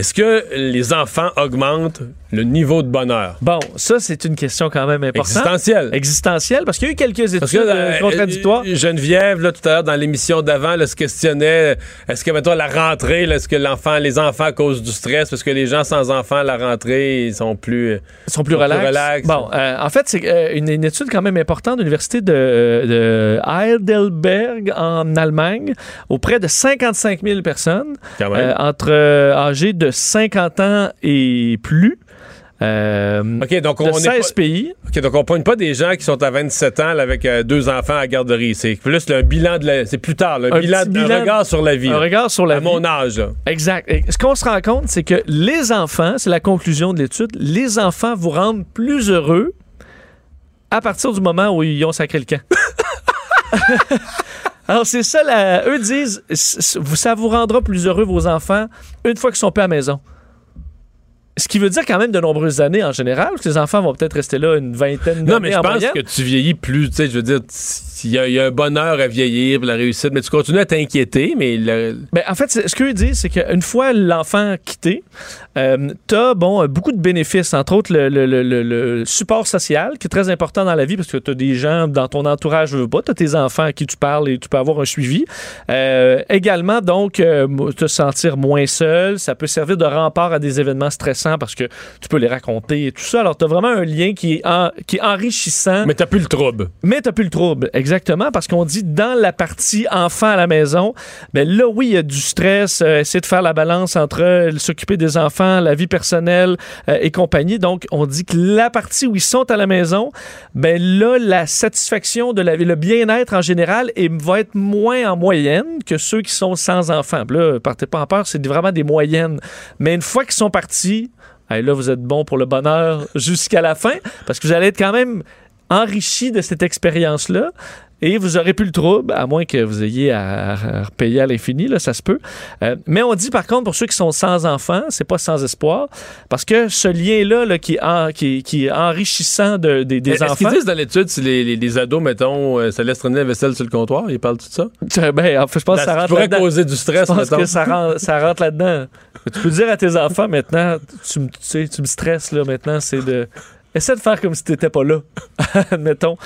Est-ce que les enfants augmentent le niveau de bonheur? Bon, ça, c'est une question quand même importante. Existentielle. Existentielle, parce qu'il y a eu quelques études que euh, euh, contradictoires. euh, Geneviève, là, tout à l'heure, dans l'émission d'avant, là, se questionnait est-ce que, mettons, la rentrée, là, est-ce que l'enfant, les enfants, à cause du stress, parce que les gens sans enfants, à la rentrée, ils sont plus. Ils sont plus sont plus relax. relax. Bon, euh, en fait, c'est euh, une, une étude quand même importante de l'université de, de Heidelberg en Allemagne, auprès de 55 000 personnes entre euh, âgés de 50 ans et plus. Euh, OK, donc on de n'est 16 pas- pays. OK, donc on pointe pas des gens qui sont à 27 ans là, avec euh, deux enfants à garderie. C'est plus le bilan de la. C'est plus tard, le Un bilan, un regard sur la vie. Un là. regard sur la à vie. mon âge. là. Exact. Et ce qu'on se rend compte, c'est que les enfants, c'est la conclusion de l'étude, les enfants vous rendent plus heureux à partir du moment où ils ont sacré le camp. Alors, c'est ça, la- eux disent, ça vous rendra plus heureux, vos enfants, une fois qu'ils sont plus à la maison. Ce qui veut dire quand même de nombreuses années en général, parce que les enfants vont peut-être rester là une vingtaine d'années Non, mais je en pense moyenne. que tu vieillis plus. Tu sais, je veux dire, il y, a- il y a un bonheur à vieillir, la réussite, mais tu continues à t'inquiéter, mais le- Ben, en fait, ce qu'eux disent, c'est qu'une fois l'enfant quitté, euh, t'as bon, euh, beaucoup de bénéfices, entre autres le, le- le- support social, qui est très important dans la vie, parce que tu as des gens dans ton entourage, pas, tu as tes enfants à qui tu parles et tu peux avoir un suivi. Euh, également, donc, euh, te sentir moins seul, ça peut servir de rempart à des événements stressants parce que tu peux les raconter et tout ça. Alors, tu as vraiment un lien qui est, en- qui est enrichissant. mais t'as plus le trouble. Mais t'as plus le trouble, exactement, parce qu'on dit dans la partie enfant à la maison, ben là, oui, il y a du stress, euh, essayer de faire la balance entre euh, s'occuper des enfants, la vie personnelle euh, et compagnie. Donc, on dit que la partie où ils sont à la maison, ben là, la satisfaction de la vie, le bien-être en général, va être moins en moyenne que ceux qui sont sans enfants. Là, partez pas en peur, c'est vraiment des moyennes. Mais une fois qu'ils sont partis, là, vous êtes bon pour le bonheur jusqu'à la fin, parce que vous allez être quand même enrichi de cette expérience-là. Et vous aurez plus le trouble, à moins que vous ayez à, à repayer à l'infini, là, ça se peut. Euh, mais on dit par contre, pour ceux qui sont sans enfants, c'est pas sans espoir, parce que ce lien-là là, qui, est en- qui, qui est enrichissant de- des, des Est-ce qu'ils enfants, disent dans l'étude si les, les- les ados, mettons, euh, ça laisse traîner la vaisselle sur le comptoir? Ils parlent tout de ça? ben, en fait, je pense que ça Ça rentre pourrait là-dedans. causer du Je stress, pense mettons. que ça rentre, ça rentre là-dedans. Tu peux dire à tes enfants maintenant, tu me, tu sais, tu me stresses là maintenant, c'est de. Essaie de faire comme si tu n'étais pas là, admettons.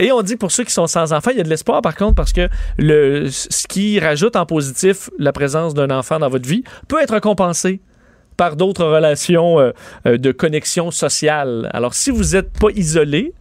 Et on dit pour ceux qui sont sans enfants, il y a de l'espoir par contre parce que le, ce qui rajoute en positif la présence d'un enfant dans votre vie peut être compensé par d'autres relations euh, euh, de connexion sociale. Alors si vous n'êtes pas isolé,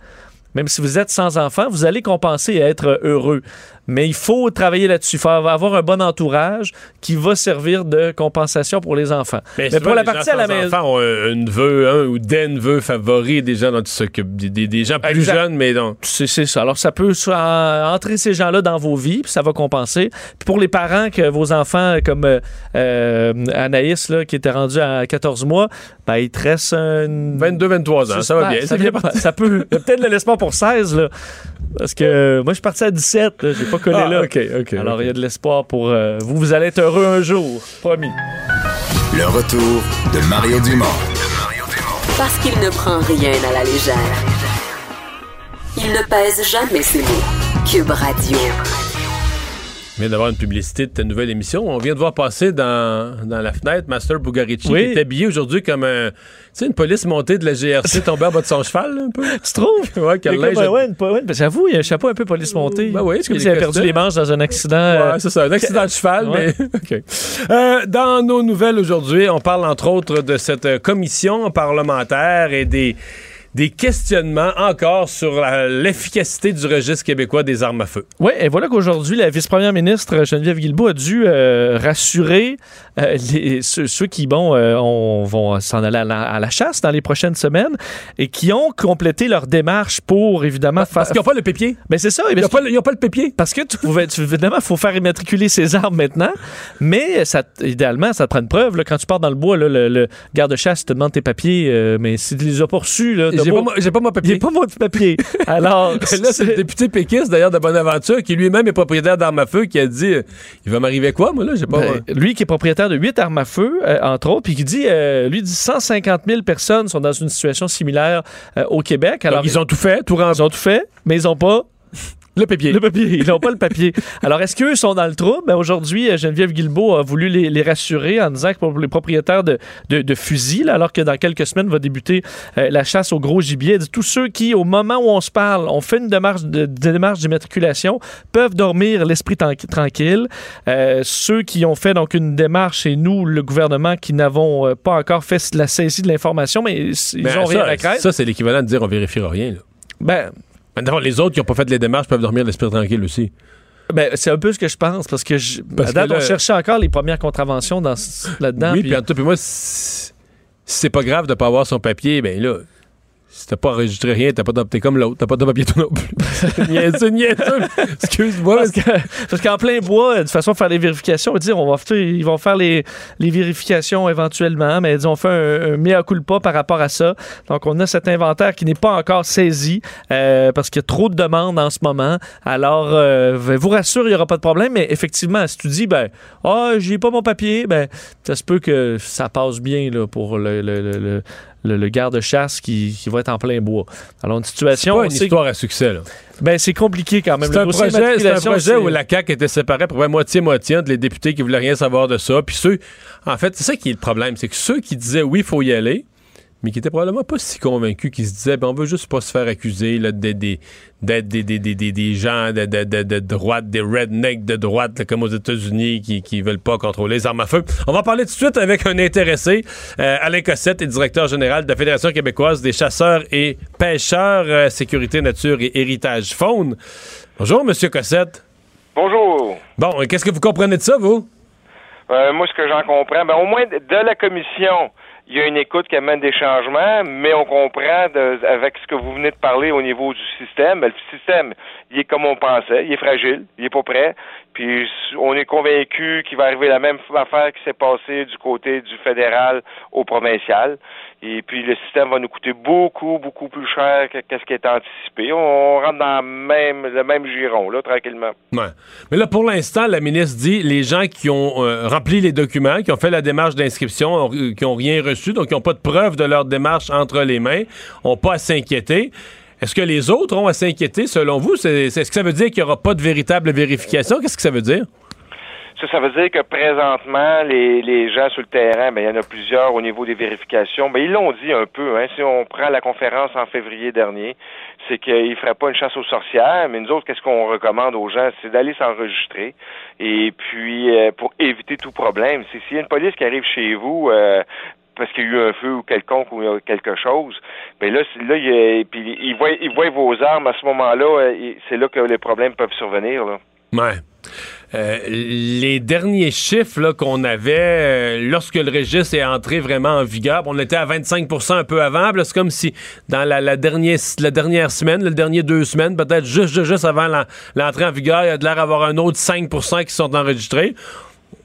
même si vous êtes sans enfant, vous allez compenser et être heureux. Mais il faut travailler là-dessus. Il faut avoir un bon entourage qui va servir de compensation pour les enfants. Mais, pour la les partie à la maison. enfants ont un, un neveu, un ou des neveux favoris, des gens dont tu s'occupes, des, gens plus Exact. jeunes, mais donc. C'est ça. Alors, ça peut entrer ces gens-là dans vos vies, puis ça va compenser. Puis pour les parents, que vos enfants, comme euh, euh, Anaïs, là, qui était rendue à 14 mois, ben, il te reste un... 22, 23 ans, ça va bien. Ça, c'est bien ça peut. Peut-être de l'espoir pour 16, là. Parce que euh, moi, je suis parti à 17, là. J'ai pas collé Ah, là. OK, OK. Alors, il y a de l'espoir pour euh, vous. Vous allez être heureux un jour. Promis. Le retour de Mario Dumont. Parce qu'il ne prend rien à la légère. Il ne pèse jamais ses mots. Cube Radio. On vient d'avoir une publicité de ta nouvelle émission. On vient de voir passer dans, dans la fenêtre Master Bugarici Oui. qui est habillé aujourd'hui comme un, tu sais, une police montée de la GRC tombée en bas de son cheval, là, un peu. Tu trouves? Ouais, à- ouais, une- ouais, ben, J'avoue, il y a un chapeau un peu police monté. Ben oui, comme s'il avait perdu les manches dans un accident. euh, Ouais, c'est ça, un accident de cheval, Ouais. mais OK. Euh, dans nos nouvelles aujourd'hui, on parle entre autres de cette euh, commission parlementaire et des, des questionnements encore sur l'efficacité du registre québécois des armes à feu. Oui, et voilà qu'aujourd'hui, la vice-première ministre Geneviève Guilbeault a dû euh, rassurer euh, les- ceux, ceux qui bon, euh, on- vont s'en aller à la, à la chasse dans les prochaines semaines et qui ont complété leur démarche pour évidemment faire. Parce qu'ils n'ont pas le pépier. Ben c'est ça. Ils n'ont pas, le- pas pépier. Parce que tu pouvais, tu, évidemment, il faut faire immatriculer ses armes maintenant, mais ça, idéalement, ça te prend une preuve. là. quand tu pars dans le bois, là, le, le garde-chasse te demande tes papiers, euh, mais si tu les as pas reçus, là, J'ai pas, j'ai pas mon papier. a pas mon papier. Alors, là, c'est le député péquiste, d'ailleurs, de Bonaventure, qui lui-même est propriétaire d'armes à feu, qui a dit euh, Il va m'arriver quoi, moi, là? J'ai pas. Ben, lui qui est propriétaire de huit armes à feu, euh, entre autres, puis qui dit, euh, lui dit 150 000 personnes sont dans une situation similaire euh, au Québec. Alors Donc, ils ont tout fait, tout ils ont tout fait, mais ils ont pas Le papier. Le papier. Ils n'ont pas le papier. Alors, est-ce qu'eux sont dans le trouble? Ben, Aujourd'hui, euh, Geneviève Guilbeault a voulu les, les, rassurer en disant que pour les propriétaires de, de, de fusils, là, alors que dans quelques semaines va débuter euh, la chasse au gros gibier, tous ceux qui, au moment où on se parle, ont fait une démarche de, démarche d'immatriculation, peuvent dormir l'esprit tranquille. Euh, ceux qui ont fait donc une démarche, et nous, le gouvernement, qui n'avons euh, pas encore fait la saisie de l'information, mais ils Ben, ont rien à craindre. ça, c'est l'équivalent de dire on vérifiera rien. Là. Ben, Maintenant, les autres qui n'ont pas fait les démarches peuvent dormir l'esprit tranquille aussi. Ben, c'est un peu ce que je pense, parce que je, Parce à date, que là- on cherchait encore les premières contraventions dans là-dedans. oui, puis- en tout cas, moi, c'est pas grave de pas avoir son papier, ben là, si t'as pas enregistré rien, t'as pas d'opté comme l'autre, t'as pas de papier toi non plus. niaiseux, niaiseux. Excuse-moi. Parce que- parce qu'en plein bois, de toute façon, faire les vérifications, dire, on va, ils vont faire les, les vérifications éventuellement, mais disons, on fait un, un mea culpa par rapport à ça. Donc, on a cet inventaire qui n'est pas encore saisi euh, parce qu'il y a trop de demandes en ce moment. Alors, euh, vous rassure, il n'y aura pas de problème, mais effectivement, si tu dis, ben, ah, j'ai pas mon papier, ben, ça se peut que ça passe bien là, pour le- le- le garde-chasse qui, qui va être en plein bois. Alors, une C'est situation, pas on une histoire à succès. là. ben, c'est compliqué quand même. C'est un, projet, c'est un projet c'est- où la CAQ était séparée pour moitié-moitié entre les députés qui voulaient rien savoir de ça. Puis ceux. En fait, c'est ça qui est le problème. C'est que ceux qui disaient oui, il faut y aller, mais qui étaient probablement pas si convaincus, qui se disaient ben, on veut juste pas se faire accuser d'être des, des, des, des, gens de, de, de, de droite, des rednecks de droite, là, comme aux États-Unis, qui, qui veulent pas contrôler les armes à feu. On va parler tout de suite avec un intéressé, euh, Alain Cossette, est directeur général de la Fédération québécoise des chasseurs et pêcheurs, euh, sécurité, nature et héritage faune. Bonjour, Monsieur Cossette. Bonjour. Bon, qu'est-ce que vous comprenez de ça, vous? Euh, moi, ce que j'en comprends, ben, au moins de la commission, il y a une écoute qui amène des changements, mais on comprend avec ce que vous venez de parler au niveau du système. ben, le système, il est comme on pensait, il est fragile, il est pas prêt. Puis on est convaincu qu'il va arriver la même affaire qui s'est passée du côté du fédéral au provincial. Et puis le système va nous coûter beaucoup, beaucoup plus cher que ce qui est anticipé. On rentre dans le même, le même giron, là, tranquillement. Mais là, pour l'instant, la ministre dit les gens qui ont euh, rempli les documents, qui ont fait la démarche d'inscription, qui n'ont rien reçu, donc qui n'ont pas de preuve de leur démarche entre les mains, n'ont pas à s'inquiéter. Est-ce que les autres ont à s'inquiéter, selon vous? Est-ce que ça veut dire qu'il n'y aura pas de véritable vérification? Qu'est-ce que ça veut dire? Ça, ça veut dire que présentement, les, les gens sur le terrain, ben, il y en a plusieurs au niveau des vérifications. Ben, ils l'ont dit un peu, hein. Si on prend la conférence en février dernier, c'est qu'ils ne feraient pas une chasse aux sorcières, mais nous autres, qu'est-ce qu'on recommande aux gens? C'est d'aller s'enregistrer. Et puis, euh, pour éviter tout problème, s'il y a une police qui arrive chez vous, euh, parce qu'il y a eu un feu ou quelconque ou euh, quelque chose, ben là, là, il, voient, ils voient vos armes à ce moment-là, euh, c'est là que les problèmes peuvent survenir, là. Euh, les derniers chiffres qu'on avait euh, lorsque le registre est entré vraiment en vigueur, on était à 25% un peu avant. C'est comme si dans la, dernière, semaine, le dernier deux semaines, peut-être juste, juste, avant l'entrée en vigueur, il y a de l'air d'avoir un autre 5% qui sont enregistrés.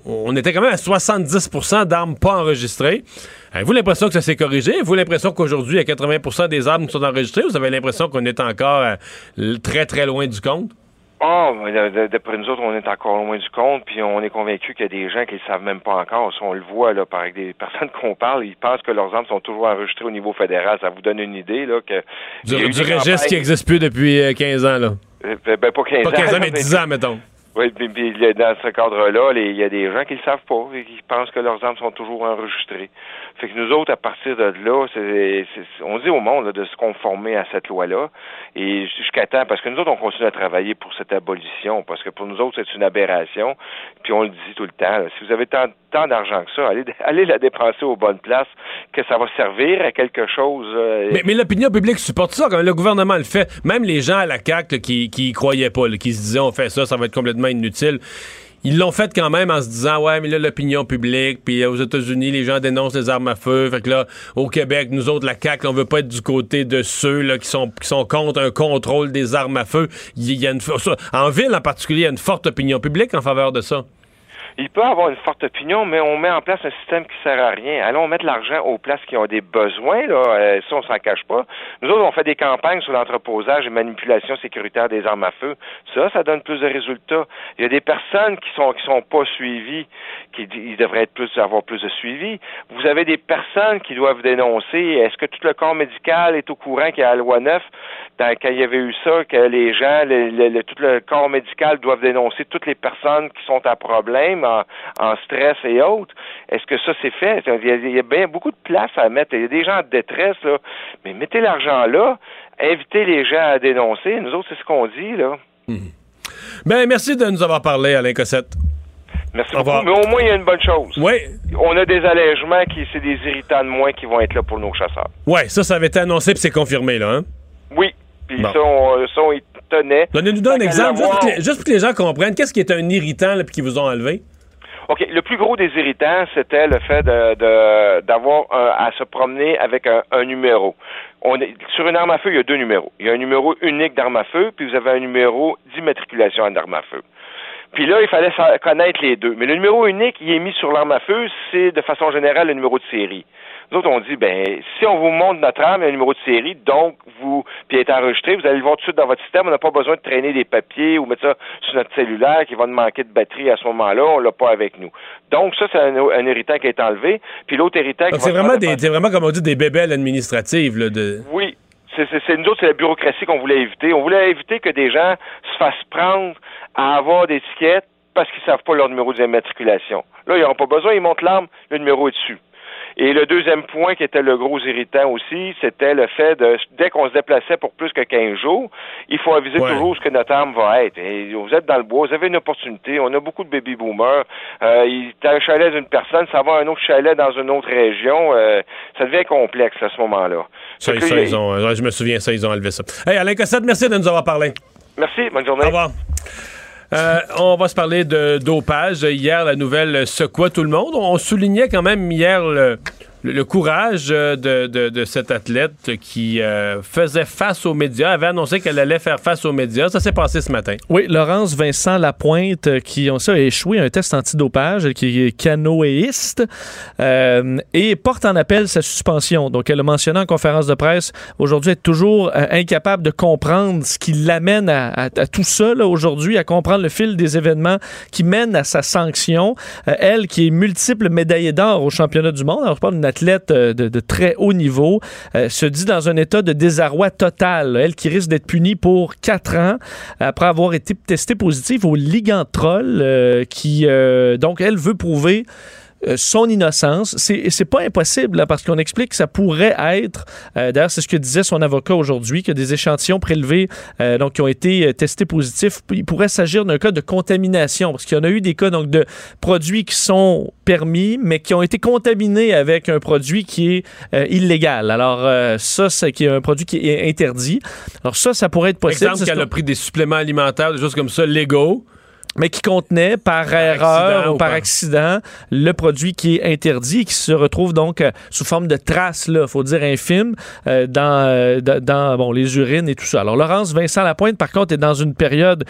On était quand même à 70% d'armes pas enregistrées. Avez-vous l'impression que ça s'est corrigé? Avez-vous l'impression qu'aujourd'hui, il y a 80% des armes qui sont enregistrées? Vous avez l'impression qu'on est encore euh, très, très loin du compte? Oh, de- de- d'après nous autres, on est encore loin du compte, puis on est convaincu qu'il y a des gens qui ne savent même pas encore. Si on le voit là, par des personnes qu'on parle, ils pensent que leurs armes sont toujours enregistrées au niveau fédéral. Ça vous donne une idée là que Du, registre qui n'existe plus depuis euh, 15 ans, là. Euh, ben, ben, pas 15 Pas 15 ans, mais mais 10 ans, mettons. Oui, dans ce cadre-là, il y a des gens qui ne le savent pas et qui pensent que leurs armes sont toujours enregistrées. Fait que nous autres, à partir de là, on dit au monde de se conformer à cette loi-là. Et jusqu'à temps, parce que nous autres, on continue à travailler pour cette abolition, parce que pour nous autres, c'est une aberration. Puis on le dit tout le temps. si vous avez tant, tant d'argent que ça, allez, la dépenser aux bonnes places, que ça va servir à quelque chose. euh, Mais, l'opinion publique supporte ça. Quand le gouvernement le fait, même les gens à la CAQ qui, qui croyaient pas, qui se disaient on fait ça, ça va être complètement inutile. Ils l'ont fait quand même en se disant ouais mais là l'opinion publique puis euh, aux États-Unis les gens dénoncent les armes à feu fait que là au Québec nous autres la CAQ on veut pas être du côté de ceux là qui sont qui sont contre un contrôle des armes à feu il y a en ville en particulier il y a une forte opinion publique en faveur de ça il peut avoir une forte opinion, mais on met en place un système qui sert à rien. Allons mettre l'argent aux places qui ont des besoins, là. Euh, ça, on s'en cache pas. Nous autres, on fait des campagnes sur l'entreposage et manipulation sécuritaire des armes à feu. Ça, ça donne plus de résultats. Il y a des personnes qui sont qui sont pas suivies, qui ils devraient être plus avoir plus de suivi. Vous avez des personnes qui doivent dénoncer. Est-ce que tout le corps médical est au courant qu'il y a la loi 9? Dans, quand il y avait eu ça, que les gens, le, tout le corps médical doivent dénoncer toutes les personnes qui sont à problème, en, stress et autres. Est-ce que ça c'est fait? Il y, a, bien beaucoup de place à mettre. Il y a des gens en détresse, là. Mais mettez l'argent là, invitez les gens à dénoncer. Nous autres, c'est ce qu'on dit, là. Hmm. Ben, merci de nous avoir parlé, Alain Cossette. Merci beaucoup. Mais au moins, il y a une bonne chose. Oui. On a des allègements qui, c'est des irritants de moins qui vont être là pour nos chasseurs. Oui, ça, ça avait été annoncé puis c'est confirmé, là, hein? Oui. Puis ça, on, ça, on y tenait. Donnez-nous un exemple, juste pour, que les gens comprennent. Qu'est-ce qui est un irritant, là, puis qui vous ont enlevé? OK. Le plus gros des irritants, c'était le fait de, d'avoir à se promener avec un, numéro. On est, sur une arme à feu, il y a deux numéros. Il y a un numéro unique d'arme à feu, puis vous avez un numéro d'immatriculation d'arme à feu. Puis là, il fallait connaître les deux. Mais le numéro unique, il est mis sur l'arme à feu, c'est de façon générale le numéro de série. Nous autres, on dit, ben, si on vous montre notre arme, il y a un numéro de série, donc vous, puis est enregistré, vous allez le voir tout de suite dans votre système. On n'a pas besoin de traîner des papiers ou mettre ça sur notre cellulaire qui va nous manquer de batterie à ce moment-là. On l'a pas avec nous. Donc, ça, c'est un, un, héritant qui est enlevé. Puis l'autre héritant. C'est vraiment, des, c'est vraiment, comme on dit, des bébelles administratives, là, de. Oui. C'est, nous autres, c'est la bureaucratie qu'on voulait éviter. On voulait éviter que des gens se fassent prendre à avoir des tickets parce qu'ils savent pas leur numéro d'immatriculation. Là, ils n'ont pas besoin, ils montent l'arme, le numéro est dessus. Et le deuxième point qui était le gros irritant aussi, c'était le fait de, dès qu'on se déplaçait pour plus que 15 jours, il faut aviser toujours ce que notre arme va être. Et vous êtes dans le bois, vous avez une opportunité, on a beaucoup de baby boomers, euh, il est un chalet d'une personne, ça va à un autre chalet dans une autre région, euh, ça devient complexe à ce moment-là. Ça, ils ont, je me souviens, ça, ils ont enlevé ça. Hey, Alain Cossette, merci de nous avoir parlé. Merci, bonne journée. Au revoir. Euh, on va se parler de dopage. Hier, la nouvelle secoua tout le monde. On soulignait quand même hier le, le, courage euh, de, de, cette athlète qui euh, faisait face aux médias, avait annoncé qu'elle allait faire face aux médias. Ça s'est passé ce matin. Oui, Laurence Vincent Lapointe, euh, qui ont ça, a échoué un test antidopage, qui est canoéiste, et porte en appel sa suspension. Donc, elle a mentionné en conférence de presse, aujourd'hui, être toujours incapable de comprendre ce qui l'amène à, tout ça, aujourd'hui, à comprendre le fil des événements qui mènent à sa sanction. elle, qui est multiple médaillée d'or au championnat du monde, alors je parle athlète euh, de, très haut niveau, euh, se dit dans un état de désarroi total. Elle qui risque d'être punie pour quatre ans après avoir été testée positive au ligantrol, euh, qui donc elle veut prouver euh, son innocence. C'est pas impossible, parce qu'on explique que ça pourrait être, euh, d'ailleurs, c'est ce que disait son avocat aujourd'hui, que des échantillons prélevés, euh, donc qui ont été testés positifs, il pourrait s'agir d'un cas de contamination, parce qu'il y en a eu des cas donc, de produits qui sont permis, mais qui ont été contaminés avec un produit qui est illégal. Alors, ça, c'est qui est un produit qui est interdit. Alors, ça, ça pourrait être possible. Exemple qu'elle a pris des suppléments alimentaires, des choses comme ça, légaux mais qui contenait par, erreur ou par, accident le produit qui est interdit, qui se retrouve donc euh, sous forme de traces, il faut dire infime, euh, euh, dans, dans bon, les urines et tout ça. Alors, Laurence Vincent Lapointe, par contre, est dans une période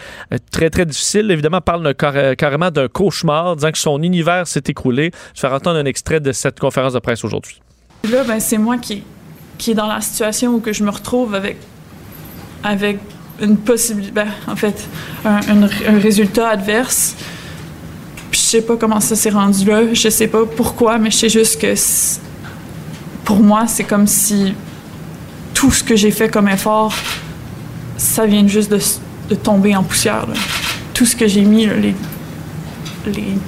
très, très difficile. Évidemment, parle carrément d'un cauchemar, disant que son univers s'est écroulé. Je vais entendre un extrait de cette conférence de presse aujourd'hui. Là, ben, c'est moi qui, qui est dans la situation où que je me retrouve avec, avec une possibilité, ben, en fait, un, résultat adverse. Puis je sais pas comment ça s'est rendu là, je sais pas pourquoi, mais je sais juste que pour moi, c'est comme si tout ce que j'ai fait comme effort, ça vient juste de, de tomber en poussière. Tout ce que j'ai mis,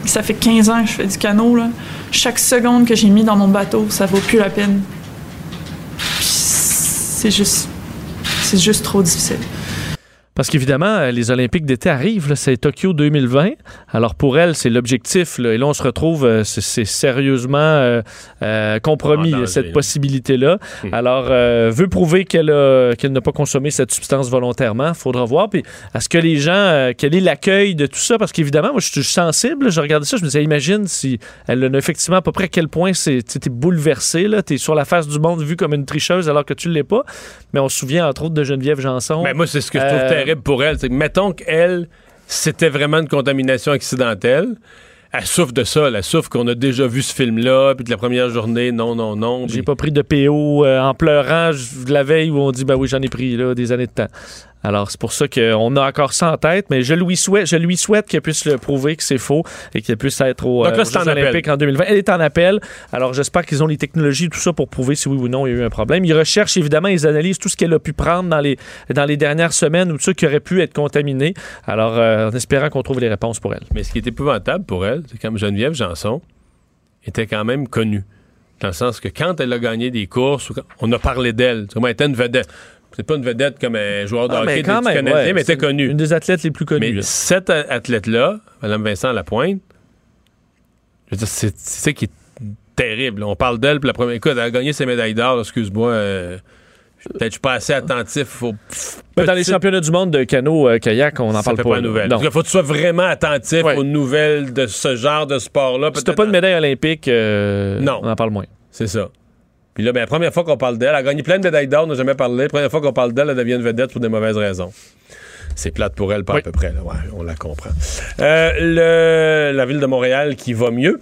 ça fait 15 ans que je fais du canot. Chaque seconde que j'ai mis dans mon bateau, ça vaut plus la peine. C'est juste, c'est juste trop difficile. Parce qu'évidemment, euh, les Olympiques d'été arrivent, c'est Tokyo 2020. Alors pour elle, c'est l'objectif. Et là, on se retrouve, euh, c'est sérieusement euh, compromis, cette possibilité-là. Hmm. Alors, veut prouver qu'elle n'a pas consommé cette substance volontairement. faudra voir. Puis, est-ce que les gens, quel est l'accueil de tout ça? Parce qu'évidemment, moi, je suis sensible. Je regardais ça, je me disais, imagine si elle a effectivement à peu près à quel point tu es bouleversé. Tu es sur la face du monde vu comme une tricheuse alors que tu ne l'es pas. Mais on se souvient, entre autres, de Geneviève Janson. Mais moi, c'est ce que je trouve terrible pour elle. Mettons qu'elle, c'était vraiment une contamination accidentelle. elle souffre de ça. Elle souffre qu'on a déjà vu ce film-là, puis de la première journée, non, non, non. J'ai pas pris de PO euh, en pleurant la veille où on dit, ben oui, j'en ai pris là, des années de temps. Alors, c'est pour ça qu'on a encore ça en tête, mais je lui souhaite, je lui souhaite qu'elle puisse le prouver que c'est faux et qu'elle puisse être au, Donc là, euh, en appel. En 2020. Elle est en appel. Alors, j'espère qu'ils ont les technologies, tout ça, pour prouver si oui ou non il y a eu un problème. Ils recherchent, évidemment, ils analysent tout ce qu'elle a pu prendre dans les, dans les dernières semaines ou tout ça qui aurait pu être contaminé. Alors, euh, en espérant qu'on trouve les réponses pour elle. Mais ce qui est épouvantable pour elle, c'est comme Geneviève Janson était quand même connue. Dans le sens que quand elle a gagné des courses, on a parlé d'elle. Elle était une vedette. C'est pas une vedette comme un joueur de Ah, hockey mais même, Canadien, ouais, mais c'est était connue. Une des athlètes les plus connues. Mais cette athlète-là, Mme Vincent Lapointe, je veux dire, c'est ça qui est terrible. On parle d'elle, puis la première. Écoute, elle a gagné ses médailles d'or, excuse-moi. euh, Peut-être que je suis pas assez attentif aux dans les championnats du monde de canot-kayak, on n'en parle pas. pas nouvelle. Parce qu'il faut que tu sois vraiment attentif Ouais. aux nouvelles de ce genre de sport-là. Si Peut-être- pas de médaille olympique, euh, Non. on en parle moins. C'est ça. Puis là, ben, la première fois qu'on parle d'elle, elle a gagné plein de médailles d'or, on n'a jamais parlé. La première fois qu'on parle d'elle, elle devient une vedette pour des mauvaises raisons. C'est plate pour elle, pas Oui. à peu près. Là. Ouais, on la comprend. Euh, le- la ville de Montréal qui va mieux.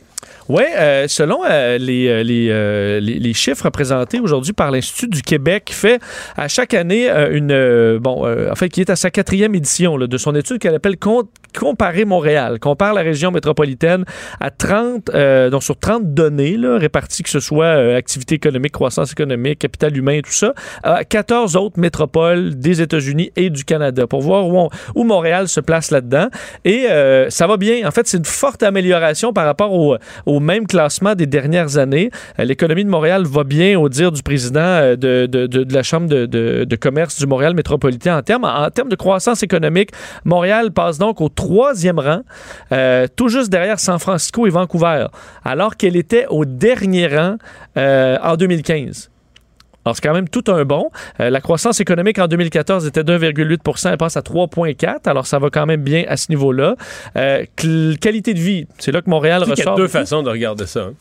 Oui, selon euh, les, euh, les, euh, les, les chiffres présentés aujourd'hui par l'Institut du Québec, qui fait à chaque année une. bon, en fait, qui est à sa quatrième édition de son étude qu'elle appelle Com- Comparer Montréal. Compare la région métropolitaine à 30, euh, donc sur 30 données, réparties, que ce soit activité économique, croissance économique, capital humain, tout ça, à 14 autres métropoles des États-Unis et du Canada pour voir où, où Montréal se place là-dedans. Et ça va bien. En fait, c'est une forte amélioration par rapport au, au même classement des dernières années. Euh, L'économie de Montréal va bien, au dire du président euh, de, la Chambre de, commerce du Montréal métropolitain. En termes, en termes de croissance économique, Montréal passe donc au troisième rang, euh, tout juste derrière San Francisco et Vancouver, alors qu'elle était au dernier rang en 2015. Alors, c'est quand même tout un bon. Euh, la croissance économique en 2014 était d'1,8 Elle passe à 3,4 Alors, ça va quand même bien à ce niveau-là. Euh, qualité de vie, c'est là que Montréal sais qu'il y a ressort. deux beaucoup. façon de regarder ça. hein.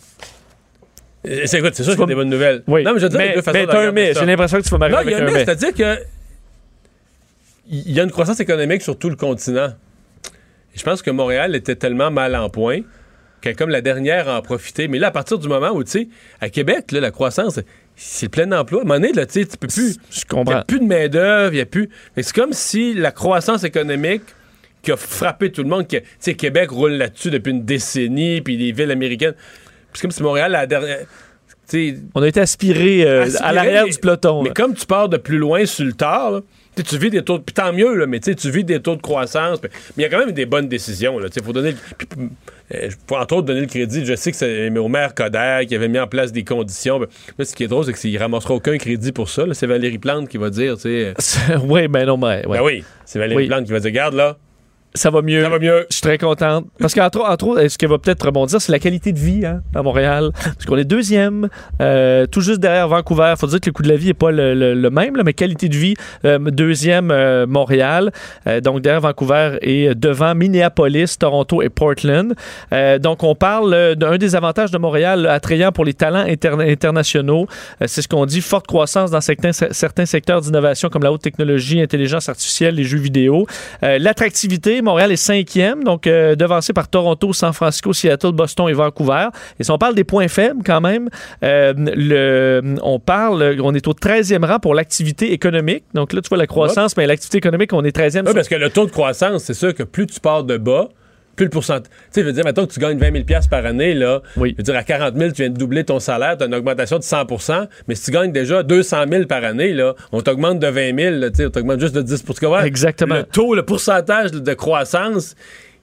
Euh, C'est écoute, c'est sûr qu'il y a des bonnes nouvelles. Oui. Non, mais je veux dire, il mais, deux façons mais de un mais. J'ai l'impression que tu vas m'arriver Non, il y avec a un mais, mais. c'est-à-dire que il y a une croissance économique sur tout le continent. Et je pense que Montréal était tellement mal en point qu'elle est comme la dernière à en profiter. Mais là, à partir du moment où, tu sais, à Québec, là, la croissance, c'est le plein emploi. À un moment donné, là, tu peux plus... Je Il n'y comprends. a plus de main-d'œuvre, il n'y a plus. C'est comme si la croissance économique qui a frappé tout le monde, que, tu sais, Québec roule là-dessus depuis une décennie, puis les villes américaines. Puis C'est comme si Montréal, la dernière. On a été aspiré, euh, à l'arrière du peloton. Mais là. comme tu pars de plus loin sur le tard, là, tu vis des taux de. Puis tant mieux, là, mais tu vis des taux de croissance. Mais il y a quand même des bonnes décisions. Il faut donner. le- euh, faut entre autres donner le crédit. Je sais que c'est au maire Coder qui avait mis en place des conditions. Ben, Là, ce qui est drôle, c'est qu'il ne ramassera aucun crédit pour ça. là. C'est Valérie Plante qui va dire, sais. oui, ben non, mais. ouais. Ben oui, c'est Valérie Oui. Plante qui va dire, regarde là, Ça va mieux. ça va mieux. Je suis très contente. Parce qu'entre entre autres, ce qui va peut-être rebondir, c'est la qualité de vie hein, à Montréal. Parce qu'on est deuxième, euh, tout juste derrière Vancouver. faut dire que le coût de la vie n'est pas le, le- le même, là, mais qualité de vie, euh, deuxième euh, Montréal. Euh, donc derrière Vancouver et devant Minneapolis, Toronto et Portland. Euh, donc on parle euh, d'un des avantages de Montréal attrayant pour les talents interna- internationaux. Euh, c'est ce qu'on dit, forte croissance dans certains, certains secteurs d'innovation comme la haute technologie, intelligence artificielle, les jeux vidéo. Euh, L'attractivité, Montréal est cinquième, donc euh, devancé par Toronto, San Francisco, Seattle, Boston et Vancouver. Et si on parle des points faibles quand même, euh, le, on parle, on est au 13e rang pour l'activité économique. Donc là, tu vois la croissance, mais l'activité économique, on est 13e. Oui, sur- parce que le taux de croissance, c'est sûr que plus tu pars de bas, plus le pourcentage. Tu sais, je veux dire, mettons que tu gagnes 20 000 par année, là. Oui. Je veux dire, à 40 000, tu viens de doubler ton salaire, tu as une augmentation de 100% mais si tu gagnes déjà 200 000 par année, là, on t'augmente de 20 000, là, tu sais, on t'augmente juste de 10 Tu comprends? Exactement. Le taux, le pourcentage de croissance,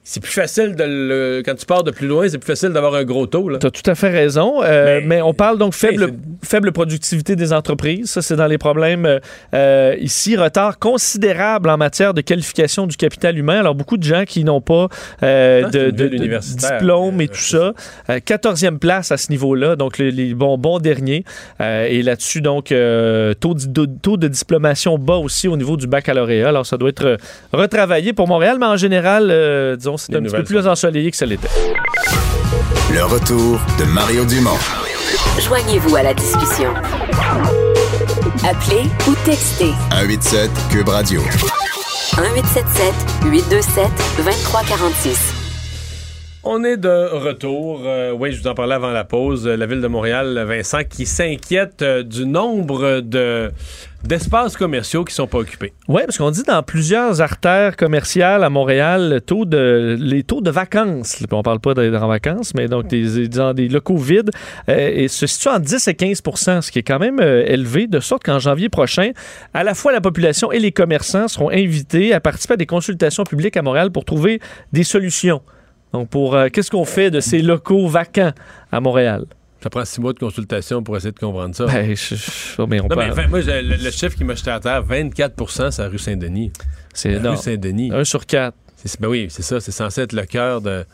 c'est plus facile de le. Quand tu pars de plus loin, c'est plus facile d'avoir un gros taux. Tu as tout à fait raison. Euh, mais, Mais- on parle donc faible, faible productivité des entreprises. Ça, c'est dans les problèmes euh, euh, ici. Retard considérable en matière de qualification du capital humain. Alors, beaucoup de gens qui n'ont pas euh, Ah, de, diplôme et tout ça. Euh, 14e place à ce niveau-là. Donc, les, les bons, bons derniers. Et là-dessus, donc, taux, de, taux de diplomation bas aussi au niveau du baccalauréat. Alors, ça doit être retravaillé pour Montréal, mais en général, euh, c'est un petit peu plus ensoleillé que ça l'était. Le retour de Mario Dumont. Joignez-vous à la discussion. Appelez ou textez 187 Cube Radio. 1877 827 2346. On est de retour. Euh, oui, je vous en parlais avant la pause. La ville de Montréal, Vincent, qui s'inquiète euh, du nombre de d'espaces commerciaux qui sont pas occupés. Oui, parce qu'on dit dans plusieurs artères commerciales à Montréal, le les taux de vacances, on parle pas d'être en vacances, mais donc des, des locaux vides, euh, et se situe en 10 et 15% ce qui est quand même élevé, de sorte qu'en janvier prochain, à la fois la population et les commerçants seront invités à participer à des consultations publiques à Montréal pour trouver des solutions. Donc, pour euh, qu'est-ce qu'on fait de ces locaux vacants à Montréal? Ça prend six mois de consultation pour essayer de comprendre ça. Ben, je, mais on non, mais, moi, le, chiffre qui m'a jeté à terre, 24 c'est la rue Saint-Denis. C'est énorme. rue Saint-Denis. Un sur quatre. Ben oui, c'est ça. C'est censé être le cœur de.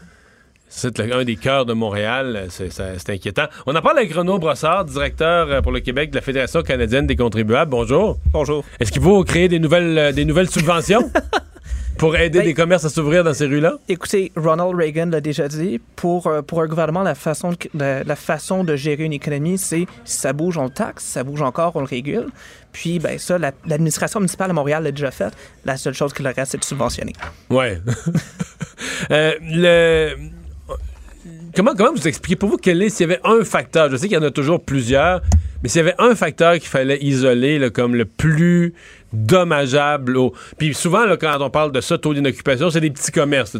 C'est un des cœurs de Montréal. C'est inquiétant. On en parle avec Renaud Brossard, directeur euh, pour le Québec de la Fédération canadienne des contribuables. Bonjour. Bonjour. Est-ce qu'il faut créer des nouvelles, euh, des nouvelles subventions? Pour aider des commerces à s'ouvrir dans ces rues-là? Écoutez, Ronald Reagan l'a déjà dit, pour, euh, pour un gouvernement, la façon de, la, façon de gérer une économie, c'est si ça bouge, on le taxe, si ça bouge encore, on le régule. Puis, ben ça, l'administration municipale à Montréal l'a déjà fait. La seule chose qui leur reste, c'est de subventionner. Ouais. euh, le comment, comment vous expliquez? Pour vous quel est, s'il y avait un facteur, je sais qu'il y en a toujours plusieurs, mais s'il y avait un facteur qu'il fallait isoler comme le plus dommageable. Puis souvent, quand on parle de ça, taux d'inoccupation, c'est des petits commerces.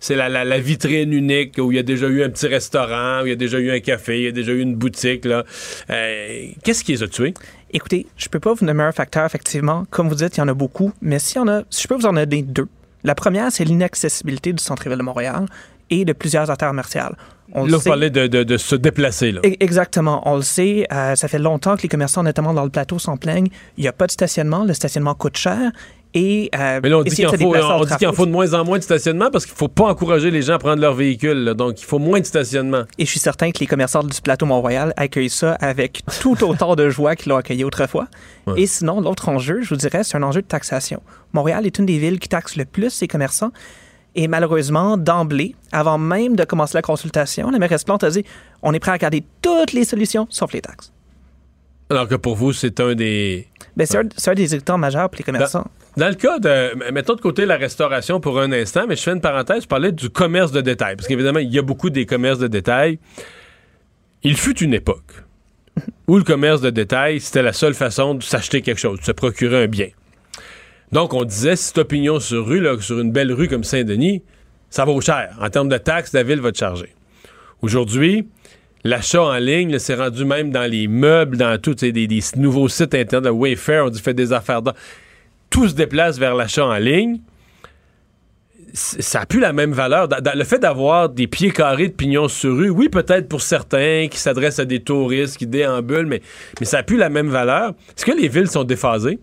C'est la, vitrine unique où il y a déjà eu un petit restaurant, où il y a déjà eu un café, il y a déjà eu une boutique. Euh, Qu'est-ce qui les a tués? Écoutez, je peux pas vous nommer un facteur, effectivement. Comme vous dites, il y en a beaucoup. Mais si, on a, si je peux vous en donner deux. La première, c'est l'inaccessibilité du centre-ville de Montréal et de plusieurs artères commerciales. On là, vous parlez de, de, se déplacer. Là. Exactement. On le sait. Euh, ça fait longtemps que les commerçants, notamment dans le plateau, s'en plaignent. Il n'y a pas de stationnement. Le stationnement coûte cher. Et, euh, Mais là, on dit qu'il en, faut, en faut de moins en moins de stationnement parce qu'il ne faut pas encourager les gens à prendre leur véhicule. Donc, il faut moins de stationnement. Et je suis certain que les commerçants du plateau Mont-Royal accueillent ça avec tout autant de joie qu'ils l'ont accueilli autrefois. Et sinon, l'autre enjeu, je vous dirais, c'est un enjeu de taxation. Montréal est une des villes qui taxe le plus ses commerçants. Et malheureusement, d'emblée, avant même de commencer la consultation, la mairesse Plante a dit on est prêt à regarder toutes les solutions sauf les taxes. Alors que pour vous, c'est un des. Ben, c'est, un, des irritants majeurs pour les commerçants. Dans, le cas de. Mettons de côté la restauration pour un instant, mais je fais une parenthèse, je parlais du commerce de détail. Parce qu'évidemment, il y a beaucoup des commerces de détail. Il fut une époque où le commerce de détail, c'était la seule façon de s'acheter quelque chose, de se procurer un bien. Donc, on disait, cette opinion sur rue, sur une belle rue comme Saint-Denis, ça vaut cher. En termes de taxes, la ville va te charger. Aujourd'hui, l'achat en ligne, c'est rendu même dans les meubles, dans tous des, des, nouveaux sites internet, Wayfair, on dit fait des affaires. Tout se déplace vers l'achat en ligne. Ça n'a plus la même valeur. Le fait d'avoir des pieds carrés de pignons sur rue, oui, peut-être pour certains qui s'adressent à des touristes, qui déambulent, mais, mais ça n'a plus la même valeur. Est-ce que les villes sont déphasées?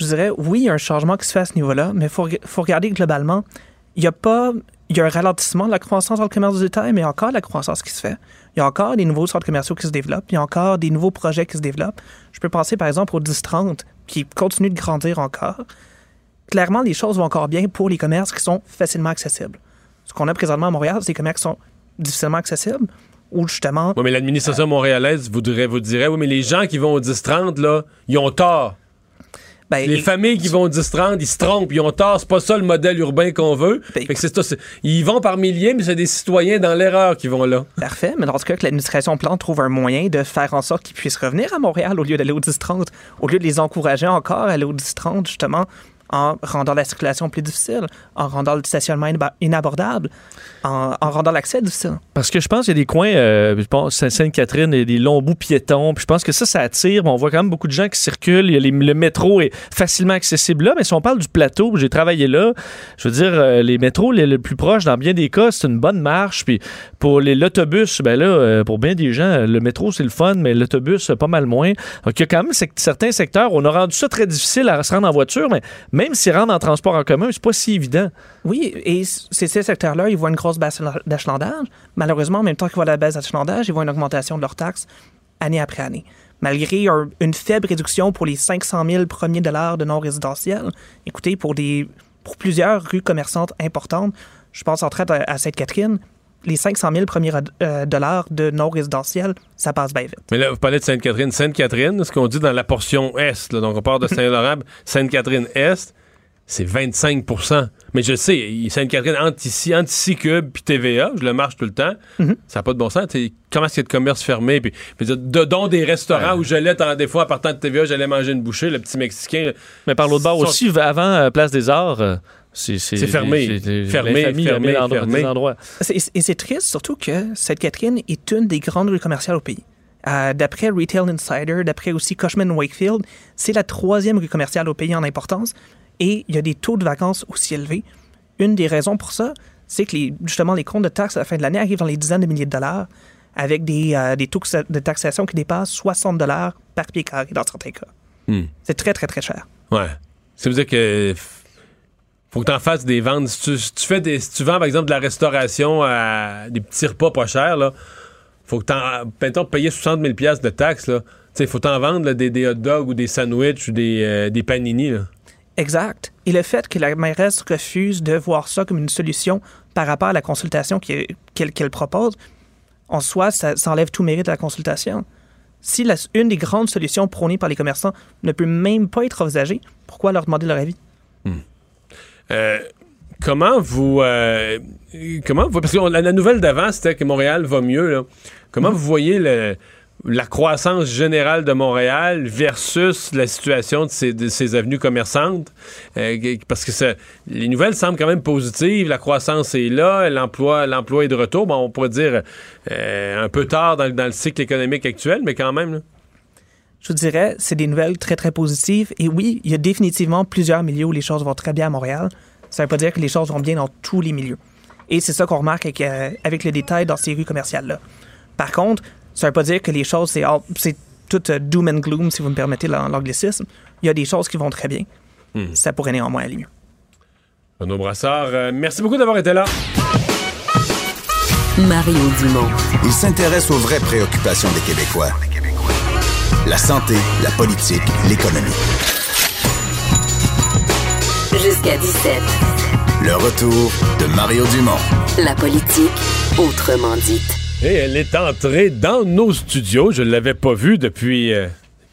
Je dirais, oui, il y a un changement qui se fait à ce niveau-là, mais il faut, faut, regarder globalement. Il y a pas. Il y a un ralentissement de la croissance dans le commerce du détail, mais il y a encore de la croissance qui se fait. Il y a encore des nouveaux centres commerciaux qui se développent. Il y a encore des nouveaux projets qui se développent. Je peux penser, par exemple, au 10-30, qui continue de grandir encore. Clairement, les choses vont encore bien pour les commerces qui sont facilement accessibles. Ce qu'on a présentement à Montréal, c'est des commerces qui sont difficilement accessibles ou justement. Oui, mais l'administration montréalaise voudrait, vous dirait, oui, mais les gens qui vont au 10-30, là, ils ont tort. Ben, les familles qui vont 10-30, ils se trompent, ils ont tort, c'est pas ça le modèle urbain qu'on veut. Ben, ils vont par milliers, mais c'est des citoyens dans l'erreur qui vont là. Parfait, mais dans ce cas, que l'administration Plante trouve un moyen de faire en sorte qu'ils puissent revenir à Montréal au lieu d'aller au 10-30, au lieu de les encourager encore à aller au 10-30, justement, en rendant la circulation plus difficile, en rendant le stationnement inabordable, en, rendant l'accès difficile. Parce que je pense qu'il y a des coins, euh, je pense Sainte-Catherine, et des longs bouts piétons, puis je pense que ça, ça attire. On voit quand même beaucoup de gens qui circulent. le métro est facilement accessible là, mais si on parle du plateau, j'ai travaillé là, je veux dire, euh, les métros les, plus proches, dans bien des cas, c'est une bonne marche. Puis pour l'autobus, ben là, euh, pour bien des gens, le métro, c'est le fun, mais l'autobus, pas mal moins. Donc il y a quand même certains secteurs, on a rendu ça très difficile à se rendre en voiture, mais même s'ils rentrent en transport en commun, c'est pas si évident. Oui, et c'est ces secteurs-là, ils voient une grosse baisse d'achalandage. Malheureusement, en même temps qu'ils voient la baisse d'achalandage, ils voient une augmentation de leurs taxes année après année. Malgré une faible réduction pour les 500 000 premiers dollars de non résidentiels, écoutez, pour, des, pour plusieurs rues commerçantes importantes, je pense en traite à Sainte-Catherine, les 500 000 premiers euh, dollars de non résidentiels, ça passe bien vite. Mais là, vous parlez de Sainte-Catherine. Sainte-Catherine, ce qu'on dit dans la portion Est, donc on part de Saint-Laurent, Sainte-Catherine-Est, c'est 25% Mais je sais, Sainte-Catherine, entre ici, entre ici Cube puis TVA, je le marche tout le temps. Mhm. Ça n'a pas de bon sens. T'sais, comment est-ce qu'il y a de commerce fermé? Puis, puis de, de- dont des restaurants où j'allais, des fois, en partant de TVA, j'allais manger une bouchée, le petit Mexicain. Mais par l'autre bord Sont- aussi, avant euh, Place des Arts, euh, c'est fermé. Fermé, fermé, fermé. des endroits. Et c'est triste, surtout que Sainte-Catherine est une des grandes rues commerciales au pays. Euh, d'après Retail Insider, d'après aussi Cushman Wakefield, c'est la troisième rue commerciale au pays en importance et il y a des taux de vacances aussi élevés. Une des raisons pour ça, c'est que les, justement les comptes de taxes à la fin de l'année arrivent dans les dizaines de milliers de dollars avec des, euh, des taux de taxation qui dépassent 60 dollars par pied carré dans certains cas. Hmm. C'est très, très, très cher. Ouais. Ça veut dire que faut que tu en fasses des ventes. Si tu, si tu fais des, si tu vends, par exemple, de la restauration à des petits repas pas chers, là, faut que t'en, mettons, payer 60 000 piastres de taxes, là. Tu sais, faut t'en vendre là, des, des hot dogs ou des sandwichs ou des, euh, des panini, là. Exact. Et le fait que la mairesse refuse de voir ça comme une solution par rapport à la consultation qu'elle propose, en soi, ça, ça enlève tout mérite à la consultation. Si la- une des grandes solutions prônées par les commerçants ne peut même pas être envisagée, pourquoi leur demander leur avis? Euh, comment vous. euh, comment vous. Parce que la, la nouvelle d'avant, c'était que Montréal va mieux. là. Comment vous voyez le- la croissance générale de Montréal versus la situation de ces, de ces avenues commerçantes? Euh, parce que ça- les nouvelles semblent quand même positives. La croissance est là, l'emploi, l'emploi est de retour. Bon, on pourrait dire euh, un peu tard dans, le- dans le cycle économique actuel, mais quand même. là. Je vous dirais, c'est des nouvelles très, très positives. Et oui, il y a définitivement plusieurs milieux où les choses vont très bien à Montréal. Ça ne veut pas dire que les choses vont bien dans tous les milieux. Et c'est ça qu'on remarque avec, euh, avec le détail dans ces rues commerciales-là. Par contre, ça ne veut pas dire que les choses, c'est all- c'est tout euh, doom and gloom, si vous me permettez l'an- l'anglicisme. Il y a des choses qui vont très bien. Hmm. Ça pourrait néanmoins aller mieux. Renaud Brassard, euh, merci beaucoup d'avoir été là. Mario Dumont. Il s'intéresse aux vraies préoccupations des Québécois. La santé, la politique, l'économie. Jusqu'à 17. Eh Le retour de Mario Dumont. La politique, autrement dite. Et elle est entrée dans nos studios. Je ne l'avais pas vue depuis, euh,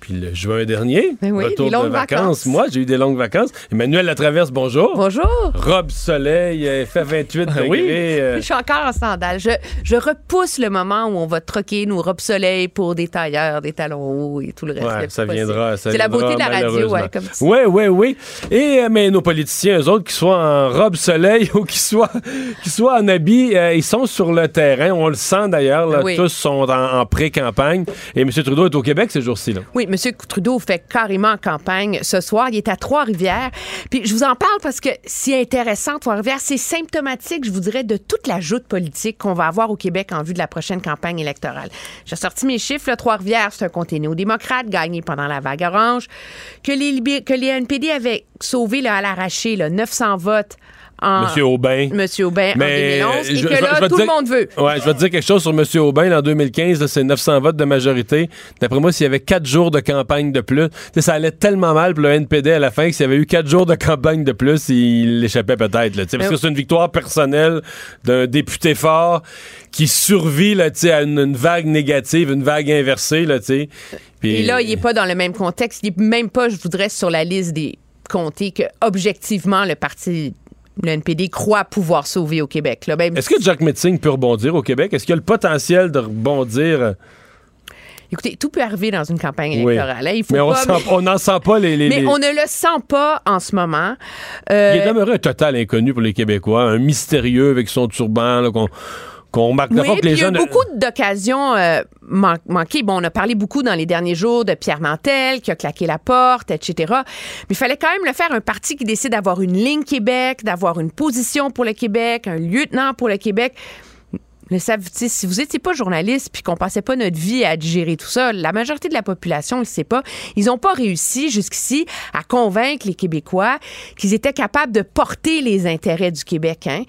depuis le juin dernier. Ben oui, Retour des longues de vacances. vacances. Moi, j'ai eu des longues vacances. Emmanuel Latraverse, bonjour. Bonjour. Robe soleil, euh, fait 28 degrés. oui. euh, Je suis encore en sandales. Je, je repousse le moment où on va troquer nos robes soleil pour des tailleurs, des talons hauts et tout le reste. Ouais, ça viendra. C'est la beauté de la radio, ouais, comme tu Oui, oui, oui. Et euh, mais nos politiciens, eux autres, qu'ils soient en robe soleil ou qu'ils soient, en habit, euh, ils sont sur le terrain. On le sent d'ailleurs. Oui. Tous sont en, en pré-campagne. Et M. Trudeau est au Québec ces jours-ci. Oui, M. Trudeau fait carrément campagne ce soir. Il est à Trois-Rivières. Puis je vous en parle parce que c'est intéressant, Trois-Rivières. C'est symptomatique, je vous dirais, de toute la joute politique qu'on va avoir au Québec en vue de la prochaine campagne électorale. J'ai sorti mes chiffres. Trois-Rivières, c'est un comté néo-démocrate gagné pendant la vague orange. Que les, que les NPD avaient sauvé là, à l'arraché là, 900 votes en... Monsieur Aubin. Monsieur Aubin Mais, en 2011. euh, Et je- que je là, je tout le monde veut. Ouais, je vais te dire quelque chose sur M. Aubin. En 2015, là, c'est 900 votes de majorité. D'après moi, s'il y avait quatre jours de campagne de plus, ça allait tellement mal pour le NPD à la fin que s'il y avait eu quatre jours de campagne de plus, il l'échappait peut-être. Parce Mais- que c'est une victoire personnelle d'un député fort qui survit là, à une, une vague négative, une vague inversée. Là. Puis- Et là, il n'est pas dans le même contexte. Il n'est même pas, je voudrais, sur la liste des comtés que, objectivement, le parti, le NPD, croit pouvoir sauver au Québec. Ben, Est-ce que Jack Metzing peut rebondir au Québec? Est-ce qu'il a le potentiel de rebondir? écoutez, tout peut arriver dans une campagne Oui. électorale. hein. Il faut Mais on sent- n'en sent pas les... les- mais les- on ne le sent pas en ce moment. Euh, Il est demeuré un total inconnu pour les Québécois, un mystérieux avec son turban, qu'on qu'on marque Oui, que les il y a ne- beaucoup d'occasions euh, man- manquées. Bon, on a parlé beaucoup dans les derniers jours de Pierre Nantel qui a claqué la porte, etc. Mais il fallait quand même le faire. Un parti qui décide d'avoir une ligne Québec, d'avoir une position pour le Québec, un lieutenant pour le Québec. Le si vous n'étiez pas journaliste puis qu'on passait pas notre vie à digérer tout ça, la majorité de la population ne sait pas. Ils n'ont pas réussi jusqu'ici à convaincre les Québécois qu'ils étaient capables de porter les intérêts du Québec. Hein?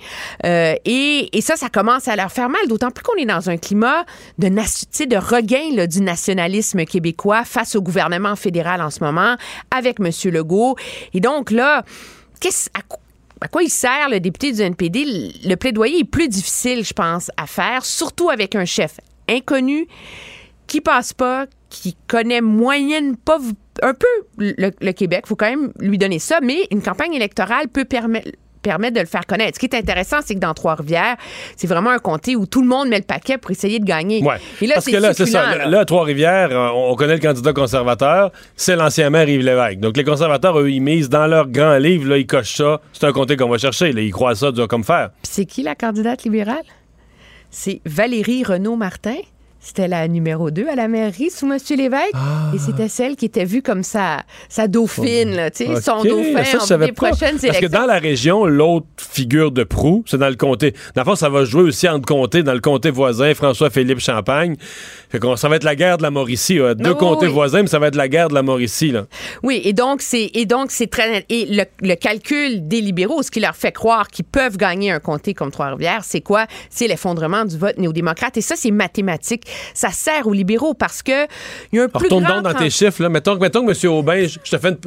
Euh, et, ça, ça commence à leur faire mal, d'autant plus qu'on est dans un climat de, de regain du nationalisme québécois face au gouvernement fédéral en ce moment, avec M. Legault. Et donc là, qu'est-ce à à quoi il sert le député du NPD? Le plaidoyer est plus difficile, je pense, à faire, surtout avec un chef inconnu qui passe pas, qui connaît moyenne, pas, un peu le, le Québec, faut quand même lui donner ça, mais une campagne électorale peut permettre permettre de le faire connaître. Ce qui est intéressant, c'est que dans Trois-Rivières, c'est vraiment un comté où tout le monde met le paquet pour essayer de gagner. Ouais. Et là, Parce que là, c'est ça. succulent, Là, là. à Trois-Rivières, euh, on connaît le candidat conservateur, c'est l'ancien maire Yves Lévesque. Donc, les conservateurs, eux, ils misent dans leur grand livre, là, ils cochent ça. C'est un comté qu'on va chercher. Là, ils croient ça dur comme. Puis c'est qui la candidate libérale? C'est Valérie Renaud-Martin. C'était la numéro 2 à la mairie sous M. Lévesque. Ah. Et c'était celle qui était vue comme sa, sa dauphine, là, tu sais, son dauphin ça, je en pas. prochaines Parce que dans la région, l'autre figure de proue, c'est dans le comté. Dans le fond, ça va jouer aussi entre comtés, dans le comté voisin, François-Philippe Champagne. Fait qu'on, ça va être la guerre de la Mauricie. là. Deux comtés oui. voisins, mais ça va être la guerre de la Mauricie. Là. Oui, et donc c'est et donc c'est très. Et le, le calcul des libéraux, ce qui leur fait croire qu'ils peuvent gagner un comté comme Trois-Rivières, c'est quoi? C'est l'effondrement du vote néo-démocrate. Et ça, c'est mathématique. Ça sert aux libéraux parce que il y a un plus grand donc dans tes chiffres. Là. Mettons, que- mettons que M. Aubin, je, je te fais une.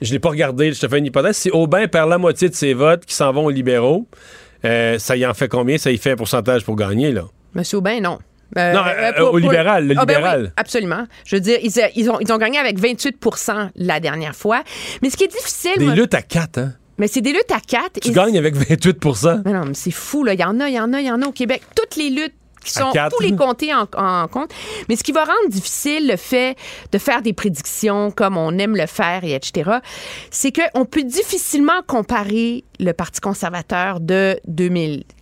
Je l'ai pas regardé, je te fais une hypothèse. Si Aubin perd la moitié de ses votes qui s'en vont aux libéraux, euh, ça y en fait combien? Ça y fait un pourcentage pour gagner, là. Monsieur Aubin, non. Euh, Non, euh, au libéral, le Ah, ben libéral. oui, absolument. Je veux dire, ils, ils ont, ils ont gagné avec 28 la dernière fois. Mais ce qui est difficile. Des moi- luttes à 4, hein? Mais c'est des luttes à 4. Tu gagnes avec 28 Mais non, mais c'est fou, là. Il y en a, il y en a, il y en a au Québec. Toutes les luttes qui sont quatre. tous les comtés en, en compte. Mais ce qui va rendre difficile le fait de faire des prédictions comme on aime le faire et etc., c'est qu'on peut difficilement comparer le Parti conservateur de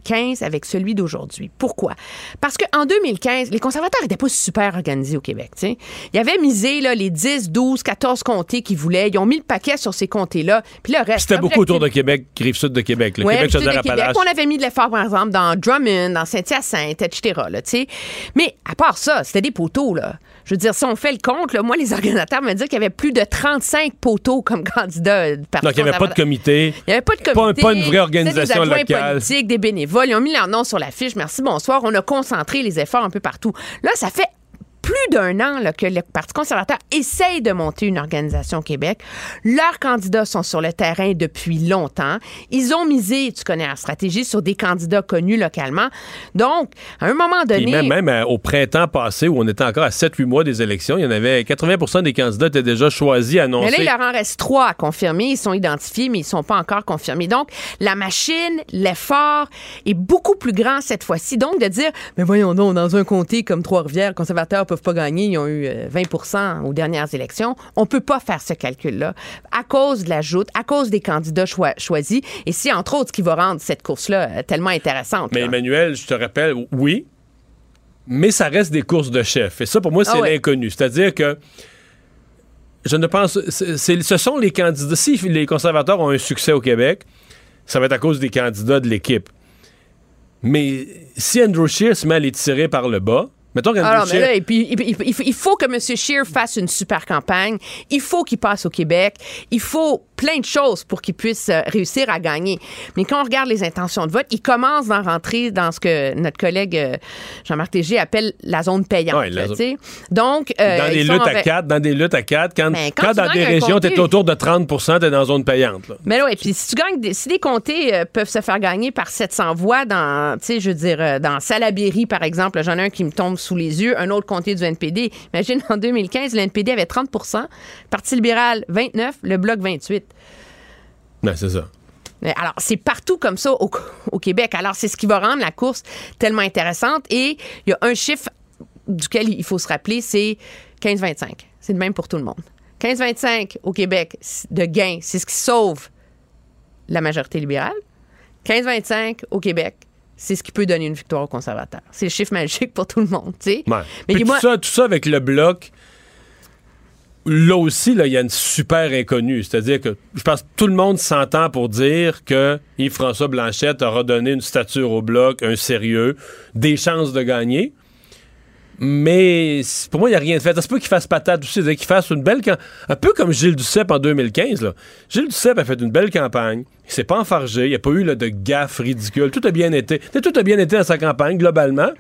2015 avec celui d'aujourd'hui. Pourquoi? Parce qu'en 2015, les conservateurs n'étaient pas super organisés au Québec. Ils avaient misé là, les 10, 12, 14 comtés qu'ils voulaient. Ils ont mis le paquet sur ces comtés-là. Puis le reste. C'était beaucoup autour de Québec, Rive-Sud de Québec. Le Ouais, Québec, de. Québec. On avait mis de l'effort, par exemple, dans Drummond, dans Saint-Hyacinthe, etc. Là. Mais à part ça, c'était des poteaux. Là. Je veux dire, si on fait le compte, là, moi, les organisateurs me disent qu'il y avait plus de 35 poteaux comme candidats Parti Donc, il n'y avait pas de comité. Il n'y avait pas de comité. pas une vraie organisation des locale. politiques, des bénévoles. Ils ont mis leur nom sur l'affiche. Merci, bonsoir. On a concentré les efforts un peu partout. Là, ça fait plus d'un an là, que le Parti conservateur essaye de monter une organisation au Québec. Leurs candidats sont sur le terrain depuis longtemps. Ils ont misé, tu connais la stratégie, sur des candidats connus localement. Donc, à un moment donné... même, même, euh, au printemps passé, où on était encore à 7-8 mois des élections, il y en avait 80% des candidats étaient déjà choisis, Mais annoncés. là, il leur en reste trois à confirmer. Ils sont identifiés, mais ils sont pas encore confirmés. Donc, la machine, l'effort est beaucoup plus grand cette fois-ci. Donc, de dire, mais voyons donc, dans un comté comme Trois-Rivières, les conservateurs peuvent pas gagner, ils ont eu euh, 20% aux dernières élections. On peut pas faire ce calcul-là à cause de la joute, à cause des candidats choi- choisis. Et c'est entre autres ce qui va rendre cette course-là euh, tellement intéressante. Mais là. Emmanuel, je te rappelle, oui, mais ça reste des courses de chef. Et ça, pour moi, c'est Ah ouais. l'inconnu. C'est-à-dire que je ne pense. ce sont les candidats. Si les conservateurs ont un succès au Québec, ça va être à cause des candidats de l'équipe. Mais si Andrew Scheer se met à les tirer par le bas, mettons Alors, mais là, et puis, il- il faut que M. Scheer fasse une super campagne. Il faut qu'il passe au Québec. Il faut plein de choses pour qu'il puisse euh, réussir à gagner. Mais quand on regarde les intentions de vote, il commence d'en rentrer dans ce que notre collègue euh, Jean-Marc Tégé appelle la zone payante. Ouais, la zone-. Donc, euh, dans des ils luttes en à 4, dans des luttes à 4, quand, quand dans des régions, tu es autour de 30 tu es dans zone payante. là. Mais oui, puis si tu gagnes, des- si des comtés euh, peuvent se faire gagner par 700 voix dans, tu sais, je veux dire, dans Salaberry, par exemple, j'en ai un qui me tombe sous les yeux, un autre comté du NPD. Imagine, en 2015, le NPD avait 30% Parti libéral, 29 le Bloc, 28 Ben, c'est ça. Alors, c'est partout comme ça au, au Québec. Alors, c'est ce qui va rendre la course tellement intéressante. Et il y a un chiffre duquel il faut se rappeler, c'est 15-25. C'est le même pour tout le monde. 15-25 au Québec de gain, c'est ce qui sauve la majorité libérale. 15-25 au Québec, c'est ce qui peut donner une victoire aux conservateurs. C'est le chiffre magique pour tout le monde, tu sais. Ouais. Mais Puis tout, ça, tout ça avec le bloc, là aussi, là, il y a une super inconnue. C'est-à-dire que je pense que tout le monde s'entend pour dire que Yves-François Blanchette aura donné une stature au bloc, un sérieux, des chances de gagner. Mais pour moi, il n'y a rien de fait. Ça se peut qu'il fasse patate aussi, c'est-à-dire qu'il fasse une belle campagne. Un peu comme Gilles Duceppe en 2015. Là. Gilles Duceppe a fait une belle campagne. Il s'est pas enfargé. Il n'y a pas eu de gaffe ridicule. Tout a bien été. Tout a bien été dans sa campagne, globalement.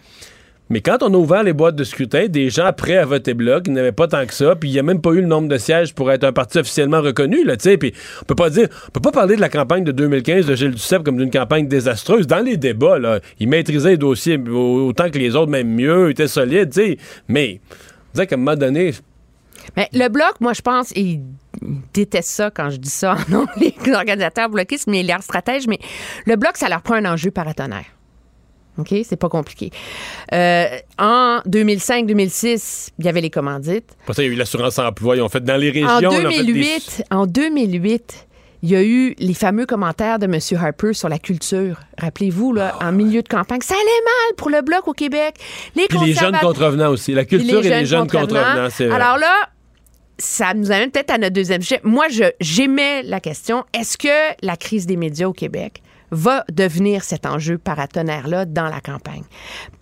Mais quand on a ouvert les boîtes de scrutin, des gens prêts à voter bloc, il n'y en avait pas tant que ça, puis il n'y a même pas eu le nombre de sièges pour être un parti officiellement reconnu, là, tu sais, puis on peut pas dire, on peut pas parler de la campagne de 2015 de Gilles Duceppe comme d'une campagne désastreuse. Dans les débats, là, il maîtrisait les dossiers autant que les autres, même mieux, il était solide, tu sais, mais, on dirait qu'à un moment donné, Mais le bloc, moi, je pense, ils détestent ça quand je dis ça, non, les organisateurs bloquistes, mais les stratèges, mais le bloc, ça leur prend un enjeu paratonnerre. OK? C'est pas compliqué. Euh, en 2005-2006, il y avait les commandites. Pour ça, il y a eu l'assurance emploi. Ils ont fait dans les régions. En là, fait 2008, en 2008, il y a eu les fameux commentaires de M. Harper sur la culture. Rappelez-vous, là, en milieu de campagne, ça allait mal pour le Bloc au Québec. Les Puis les jeunes contrevenants aussi. La culture et les jeunes contrevenants, c'est vrai. Alors là, ça nous amène peut-être à notre deuxième sujet. Moi, j'aimais la question est-ce que la crise des médias au Québec va devenir cet enjeu paratonnerre-là dans la campagne?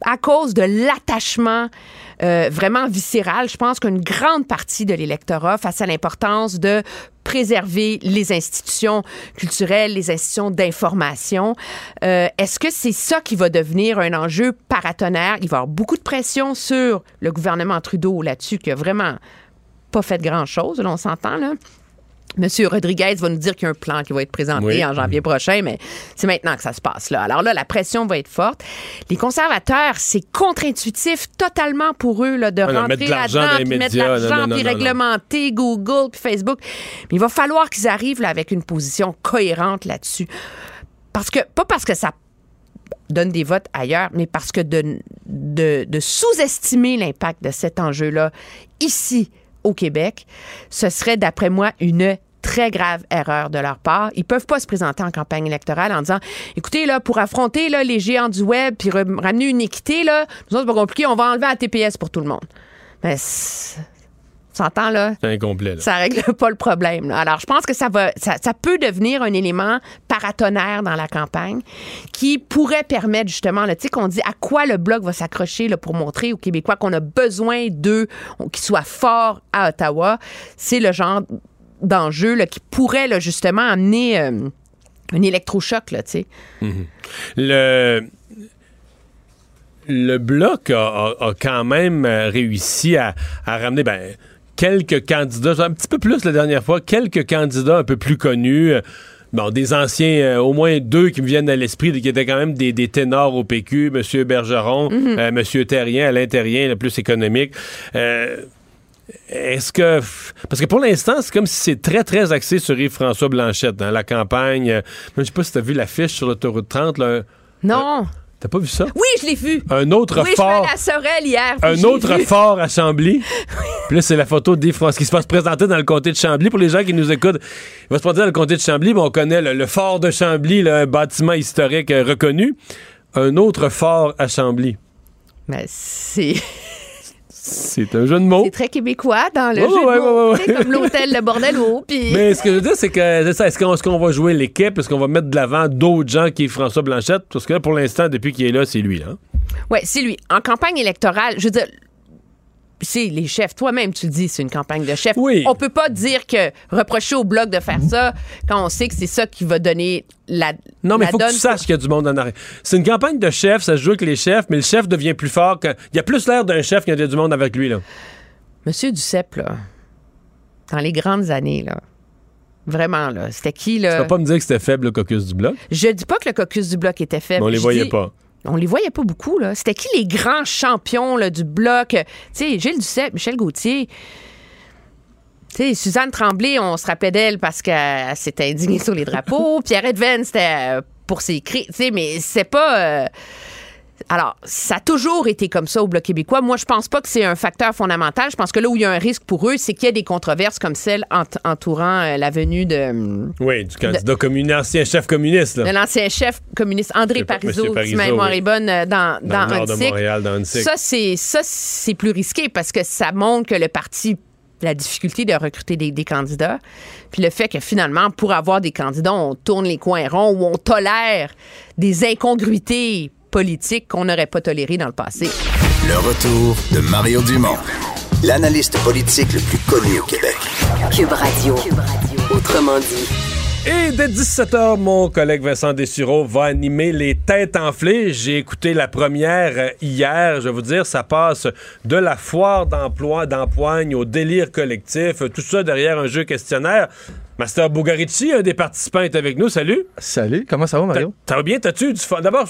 À cause de l'attachement euh, vraiment viscéral, je pense qu'une grande partie de l'électorat, face à l'importance de préserver les institutions culturelles, les institutions d'information. Euh, Est-ce que c'est ça qui va devenir un enjeu paratonnerre? Il va y avoir beaucoup de pression sur le gouvernement Trudeau là-dessus, qui a vraiment pas fait grand-chose, on s'entend, là. Monsieur Rodriguez va nous dire qu'il y a un plan qui va être présenté Oui. en janvier prochain, mais c'est maintenant que ça se passe là. Alors là, la pression va être forte. Les conservateurs, c'est contre-intuitif totalement pour eux là, de Ah non, rentrer là-dedans, puis mettre de l'argent, puis réglementer Google, puis Facebook. Mais il va falloir qu'ils arrivent là, avec une position cohérente là-dessus. Parce que, pas parce que ça donne des votes ailleurs, mais parce que de, de, de sous-estimer l'impact de cet enjeu-là ici au Québec, ce serait, d'après moi, une très grave erreur de leur part. Ils peuvent pas se présenter en campagne électorale en disant écoutez là pour affronter là, les géants du web puis ramener une équité là, nous autres c'est pas compliqué, on va enlever la TPS pour tout le monde. Mais s'entend là? C'est incomplet. là. ça règle pas le problème. là. Alors, je pense que ça va, ça, ça peut devenir un élément paratonnerre dans la campagne qui pourrait permettre justement, là, tu sais, qu'on dit à quoi le bloc va s'accrocher là, pour montrer aux Québécois qu'on a besoin d'eux, qu'ils soient forts à Ottawa. C'est le genre d'enjeu là, qui pourrait là, justement amener euh, un électrochoc, là, tu sais. Le, le bloc a, a- a quand même euh, réussi à, à ramener ben, quelques candidats, un petit peu plus la dernière fois, quelques candidats un peu plus connus. euh, Bon, des anciens, euh, au moins deux qui me viennent à l'esprit, qui étaient quand même des, des ténors au PQ, M. Bergeron, euh, M. Terrien, Alain Terrien, le plus économique. Euh, est-ce que. Parce que pour l'instant, c'est comme si c'est très, très axé sur Yves-François Blanchette dans la campagne. Euh, Je sais pas si tu as vu l'affiche sur l'autoroute 30. Là. Non. T'as pas vu ça? Oui, je l'ai vu. Un autre oui, je fort. vais à la hier. Un autre vu. fort à Chambly. Puis là, c'est la photo d'Yves François qui se passe présenter dans le comté de Chambly. Pour les gens qui nous écoutent, il va se présenter dans le comté de Chambly, mais on connaît le, le fort de Chambly, là, un bâtiment historique euh, reconnu. Un autre fort à Chambly. Mais c'est. C'est un jeu de mots. C'est très québécois dans le Ouais, jeu ouais, de mots, ouais, ouais. comme l'hôtel Le Bordello. Puis... Mais ce que je veux dire, c'est que c'est ça, est-ce qu'on est-ce qu'on va jouer l'équipe? Est-ce qu'on va mettre de l'avant d'autres gens qui est François Blanchette? Parce que là, pour l'instant, depuis qu'il est là, c'est lui. Hein? Oui, c'est lui. En campagne électorale, je veux dire, c'est les chefs. Toi-même, tu le dis, c'est une campagne de chefs. Oui. On peut pas dire que reprocher au bloc de faire ça quand on sait que c'est ça qui va donner la. Non, mais il faut que tu saches qu'il y a du monde en arrière. C'est une campagne de chef, ça se joue avec les chefs, mais le chef devient plus fort. Il y a plus l'air d'un chef qu'il y a du monde avec lui. Là. Monsieur Duceppe, là, dans les grandes années, là, vraiment, là, c'était qui, Tu là? vas pas me dire que c'était faible le caucus du bloc? Je dis pas que le caucus du bloc était faible. Mais on les voyait dis- pas. On les voyait pas beaucoup, là. C'était qui les grands champions là, du bloc? Tu sais, Gilles Duceppe, Michel Gauthier. Tu Suzanne Tremblay, on se rappelait d'elle parce qu'elle s'était indignée sur les drapeaux. Pierre Edven, c'était euh, pour ses cris. Tu sais, mais c'est pas. euh, Alors, ça a toujours été comme ça au Bloc québécois. Moi, je pense pas que c'est un facteur fondamental. Je pense que là où il y a un risque pour eux, c'est qu'il y a des controverses comme celle ent- entourant euh, la venue de. hum, Oui, du candidat communiste, ancien chef communiste. de l'ancien chef communiste André Parizeau, si ma mémoire est bonne, euh, dans, Dans le nord de. Montréal, dans Huntsic. Ça, c'est ça, c'est plus risqué parce que ça montre que le parti a la difficulté de recruter des, des candidats. Puis le fait que finalement, pour avoir des candidats, on tourne les coins ronds ou on tolère des incongruités politiques qu'on n'aurait pas tolérées dans le passé. Le retour de Mario Dumont, l'analyste politique le plus connu au Québec. Cube Radio. Autrement dit. Et dès 17h, mon collègue Vincent Dessureau va animer les têtes enflées. J'ai écouté la première hier. Je vais vous dire, ça passe de la foire d'emploi, d'empoigne au délire collectif, tout ça derrière un jeu questionnaire. Master Bugarici, un des participants, est avec nous. Salut. Salut, comment ça va, Mario? Ça va bien? T'as-tu du fun? D'abord,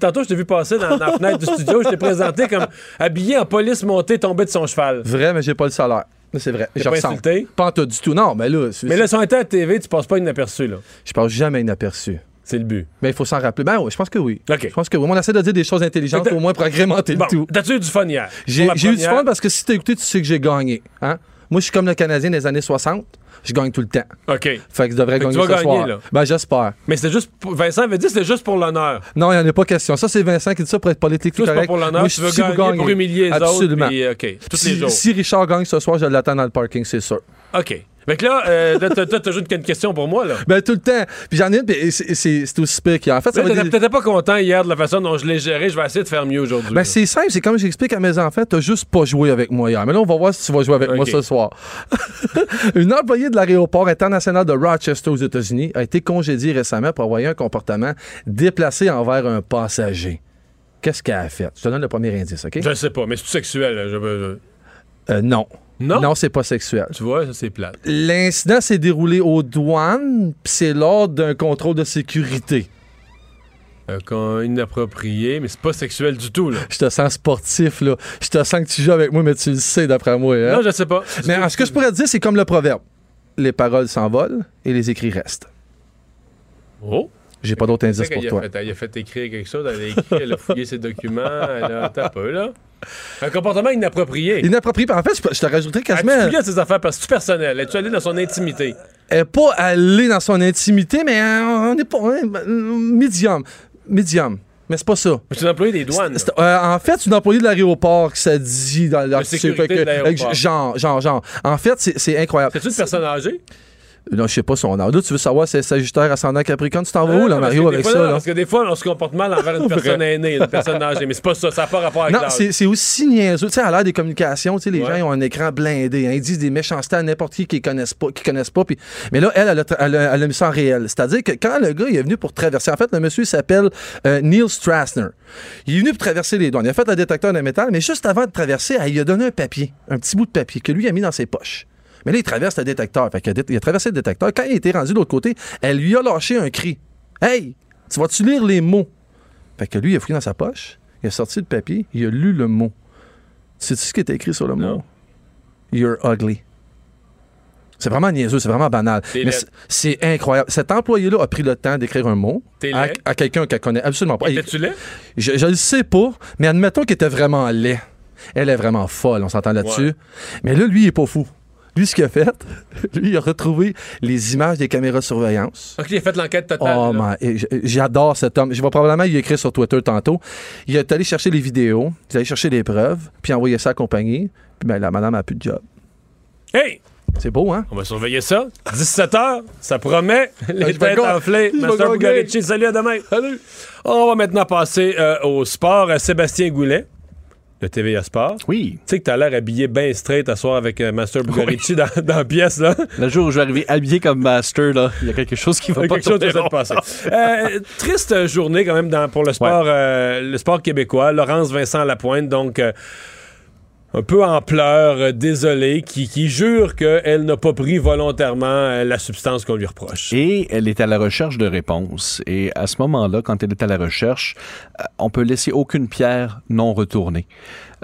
tantôt, je t'ai vu passer dans, dans la fenêtre du studio. Je t'ai présenté comme habillé en police montée, tombé de son cheval. Vrai, mais j'ai pas le salaire. C'est vrai. T'es pas ressemble. insulté? Pas en tout du tout. Non, mais là. c'est- Mais là, si on était à la TV, tu passes pas inaperçu, là. Je passe jamais inaperçu. C'est le but. Mais il faut s'en rappeler. Ben oui, je pense que oui. OK. Je pense que oui. On essaie de dire des choses intelligentes au moins pour agrémenter Bon, le tout. t'as-tu eu du fun hier? J'ai eu du fun parce que si t'as écouté, tu sais que j'ai gagné. Hein? Moi, je suis comme le Canadien des années 60. Je gagne tout le temps. OK. Fait que je devrais Fait gagner tu vas ce gagner, soir. là. Ben, j'espère. Mais c'était juste. pour- Vincent avait dit que c'était juste pour l'honneur. Non, il n'y en a pas question. Ça, c'est Vincent qui dit ça pour être politique Juste pas correct. pour l'honneur. Tu je veux suis ici gagner pour humilier les Absolument. autres. puis, OK. Tous si, les jours. si Richard gagne ce soir, je l'attends dans le parking, c'est sûr. OK. Fait que là, euh, t'as- juste une question pour moi, là. Ben, tout le temps. Puis j'en ai une, puis c'est- aussi pire qu'hier. En fait, ça va t'étais pas content hier de la façon dont je l'ai géré. Je vais essayer de faire mieux aujourd'hui. Ben, c'est simple, c'est comme j'explique à mes enfants, t'as juste pas joué avec moi hier. Mais là, on va voir si tu vas jouer avec moi ce soir. Une employée de l'aéroport international de Rochester aux États-Unis a été congédiée récemment pour avoir eu un comportement déplacé envers un passager. Qu'est-ce qu'elle a fait? Je te donne le premier indice, OK? Je sais pas, mais c'est sexuel. Je veux- Euh, non. Non? Non, c'est pas sexuel. Tu vois, ça, c'est plate. L'incident s'est déroulé aux douanes, puis c'est lors d'un contrôle de sécurité. Un con inapproprié, mais c'est pas sexuel du tout, là. Je te sens sportif, là. Je te sens que tu joues avec moi, mais tu le sais d'après moi. hein? Non, je sais pas. Mais ce que je pourrais te dire, c'est comme le proverbe. Les paroles s'envolent et les écrits restent. Oh! J'ai pas d'autres indices pour toi. fait, elle a fait écrire quelque chose, elle a écrit, elle a fouillé ses documents, elle a. Peu, là. Un comportement inapproprié. Inapproprié. En fait, je te rajouterais quasiment. fouillé à ses affaires parce que c'est personnel? Es-tu allé dans son intimité? Elle est pas allée dans son intimité, mais euh, on est pas. hein, ben, médium. Médium. Mais c'est pas ça. C'est un employé des douanes. C'est- euh, en fait, c'est une employée de l'aéroport qui s'est dit dans l'article. que- Genre, genre, genre. En fait, c'est c'est incroyable. C'est-tu une personne âgée? Non, je sais pas son âge. Là, tu veux savoir si c'est Sagittaire ascendant Capricorne, tu t'en vas où, là, parce Mario, avec fois, ça, là? Parce que des fois, on se comporte mal envers une personne aînée, une personne âgée. Mais c'est pas ça, ça n'a pas rapport avec Non, c'est c'est aussi niaiseux. Tu sais, à l'ère des communications, tu sais, les Ouais. gens ils ont un écran blindé. hein. ils disent des méchancetés à n'importe qui qui connaissent pas. Qui connaissent pas Mais là, elle, elle a, elle a- elle a mis ça en réel. C'est-à-dire que quand le gars il est venu pour traverser, en fait, le monsieur s'appelle euh, Neil Strassner. Il est venu pour traverser les douanes. Il a fait un détecteur de métal, mais juste avant de traverser, elle, il a donné un papier, un petit bout de papier que lui a mis dans ses poches. Mais là, il traverse le détecteur. Fait il a traversé le détecteur. Quand il était rendu de l'autre côté, elle lui a lâché un cri. Hey, tu vas-tu lire les mots? Fait que lui, il a fouillé dans sa poche, il a sorti le papier, il a lu le mot. Sais-tu ce qui était écrit sur le mot? You're ugly. C'est vraiment niaiseux, c'est vraiment banal. Mais c'est- incroyable. Cet employé-là a pris le temps d'écrire un mot à, quelqu'un qu'elle connaît absolument pas. Étais-tu laid? je, je le sais pas, mais admettons qu'il était vraiment laid. Elle est vraiment folle, on s'entend là-dessus. Ouais. Mais là, lui, il est pas fou. Lui, ce qu'il a fait, lui, il a retrouvé les images des caméras de surveillance. Ok, il a fait l'enquête totale. Oh, j- J'adore cet homme. Je vais probablement y écrire sur Twitter tantôt. Il est allé chercher les vidéos, il est allé chercher les preuves, puis envoyer ça à la compagnie. Puis ben, la madame a plus de job. Hey! C'est beau, hein? On va surveiller ça. 17h, ça promet. Les je têtes enflées. Master. Bugarici, salut, à demain. Salut. On va maintenant passer euh, au sport. Euh, Sébastien Goulet, de TVA Sport. Oui. Tu sais que t'as l'air habillé bien straight à soir avec euh, Master Bugarici dans, dans la pièce, là. Le jour où je vais arriver habillé comme master, là, il y a quelque chose qui va pas quelque chose qui va passer. Euh, triste journée quand même dans- pour le sport, euh, le sport québécois. Laurence Vincent Lapointe, donc un peu en pleurs, euh, désolée, qui, qui jure qu'elle n'a pas pris volontairement euh, la substance qu'on lui reproche. Et elle est à la recherche de réponses. Et à ce moment-là, quand elle est à la recherche, euh, on peut laisser aucune pierre non retournée.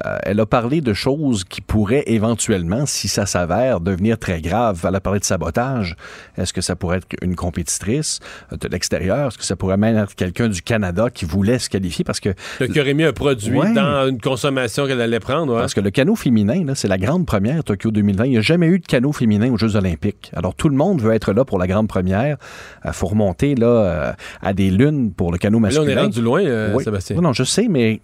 Euh, elle a parlé de choses qui pourraient éventuellement, si ça s'avère, devenir très grave. Elle a parlé de sabotage. Est-ce que ça pourrait être une compétitrice euh, de l'extérieur? Est-ce que ça pourrait même être quelqu'un du Canada qui voulait se qualifier? Parce que qui aurait mis un produit Ouais. dans une consommation qu'elle allait prendre. ouais. Parce que le canot féminin, là, c'est la grande première Tokyo 2020. Il n'y a jamais eu de canot féminin aux Jeux olympiques. Alors, tout le monde veut être là pour la grande première. Il faut remonter là, euh, à des lunes pour le canot Là, masculin. on est rendu loin, euh, Oui. Sébastien. Non, non, je sais, mais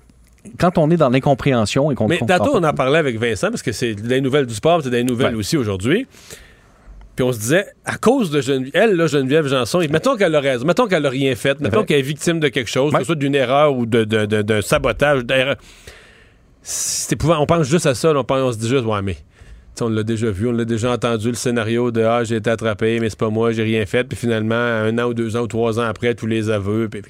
quand on est dans l'incompréhension et qu'on Mais tantôt, on en parlait avec Vincent, parce que c'est des nouvelles du sport, c'est des nouvelles Ouais. aussi aujourd'hui. Puis on se disait, à cause de Geneviève, elle, là, Geneviève Janson, et mettons qu'elle a raison, mettons qu'elle a rien fait, mettons qu'elle est victime de quelque chose, que ce soit d'une erreur ou de, de, de- d'un sabotage, d'erreur. C'est. On pense juste à ça, là, on, pense- on se dit juste, ouais, mais. On l'a déjà vu, on l'a déjà entendu, le scénario de Ah, j'ai été attrapé, mais c'est pas moi, j'ai rien fait. Puis finalement, un an ou deux ans ou trois ans après, tous les aveux. Puis...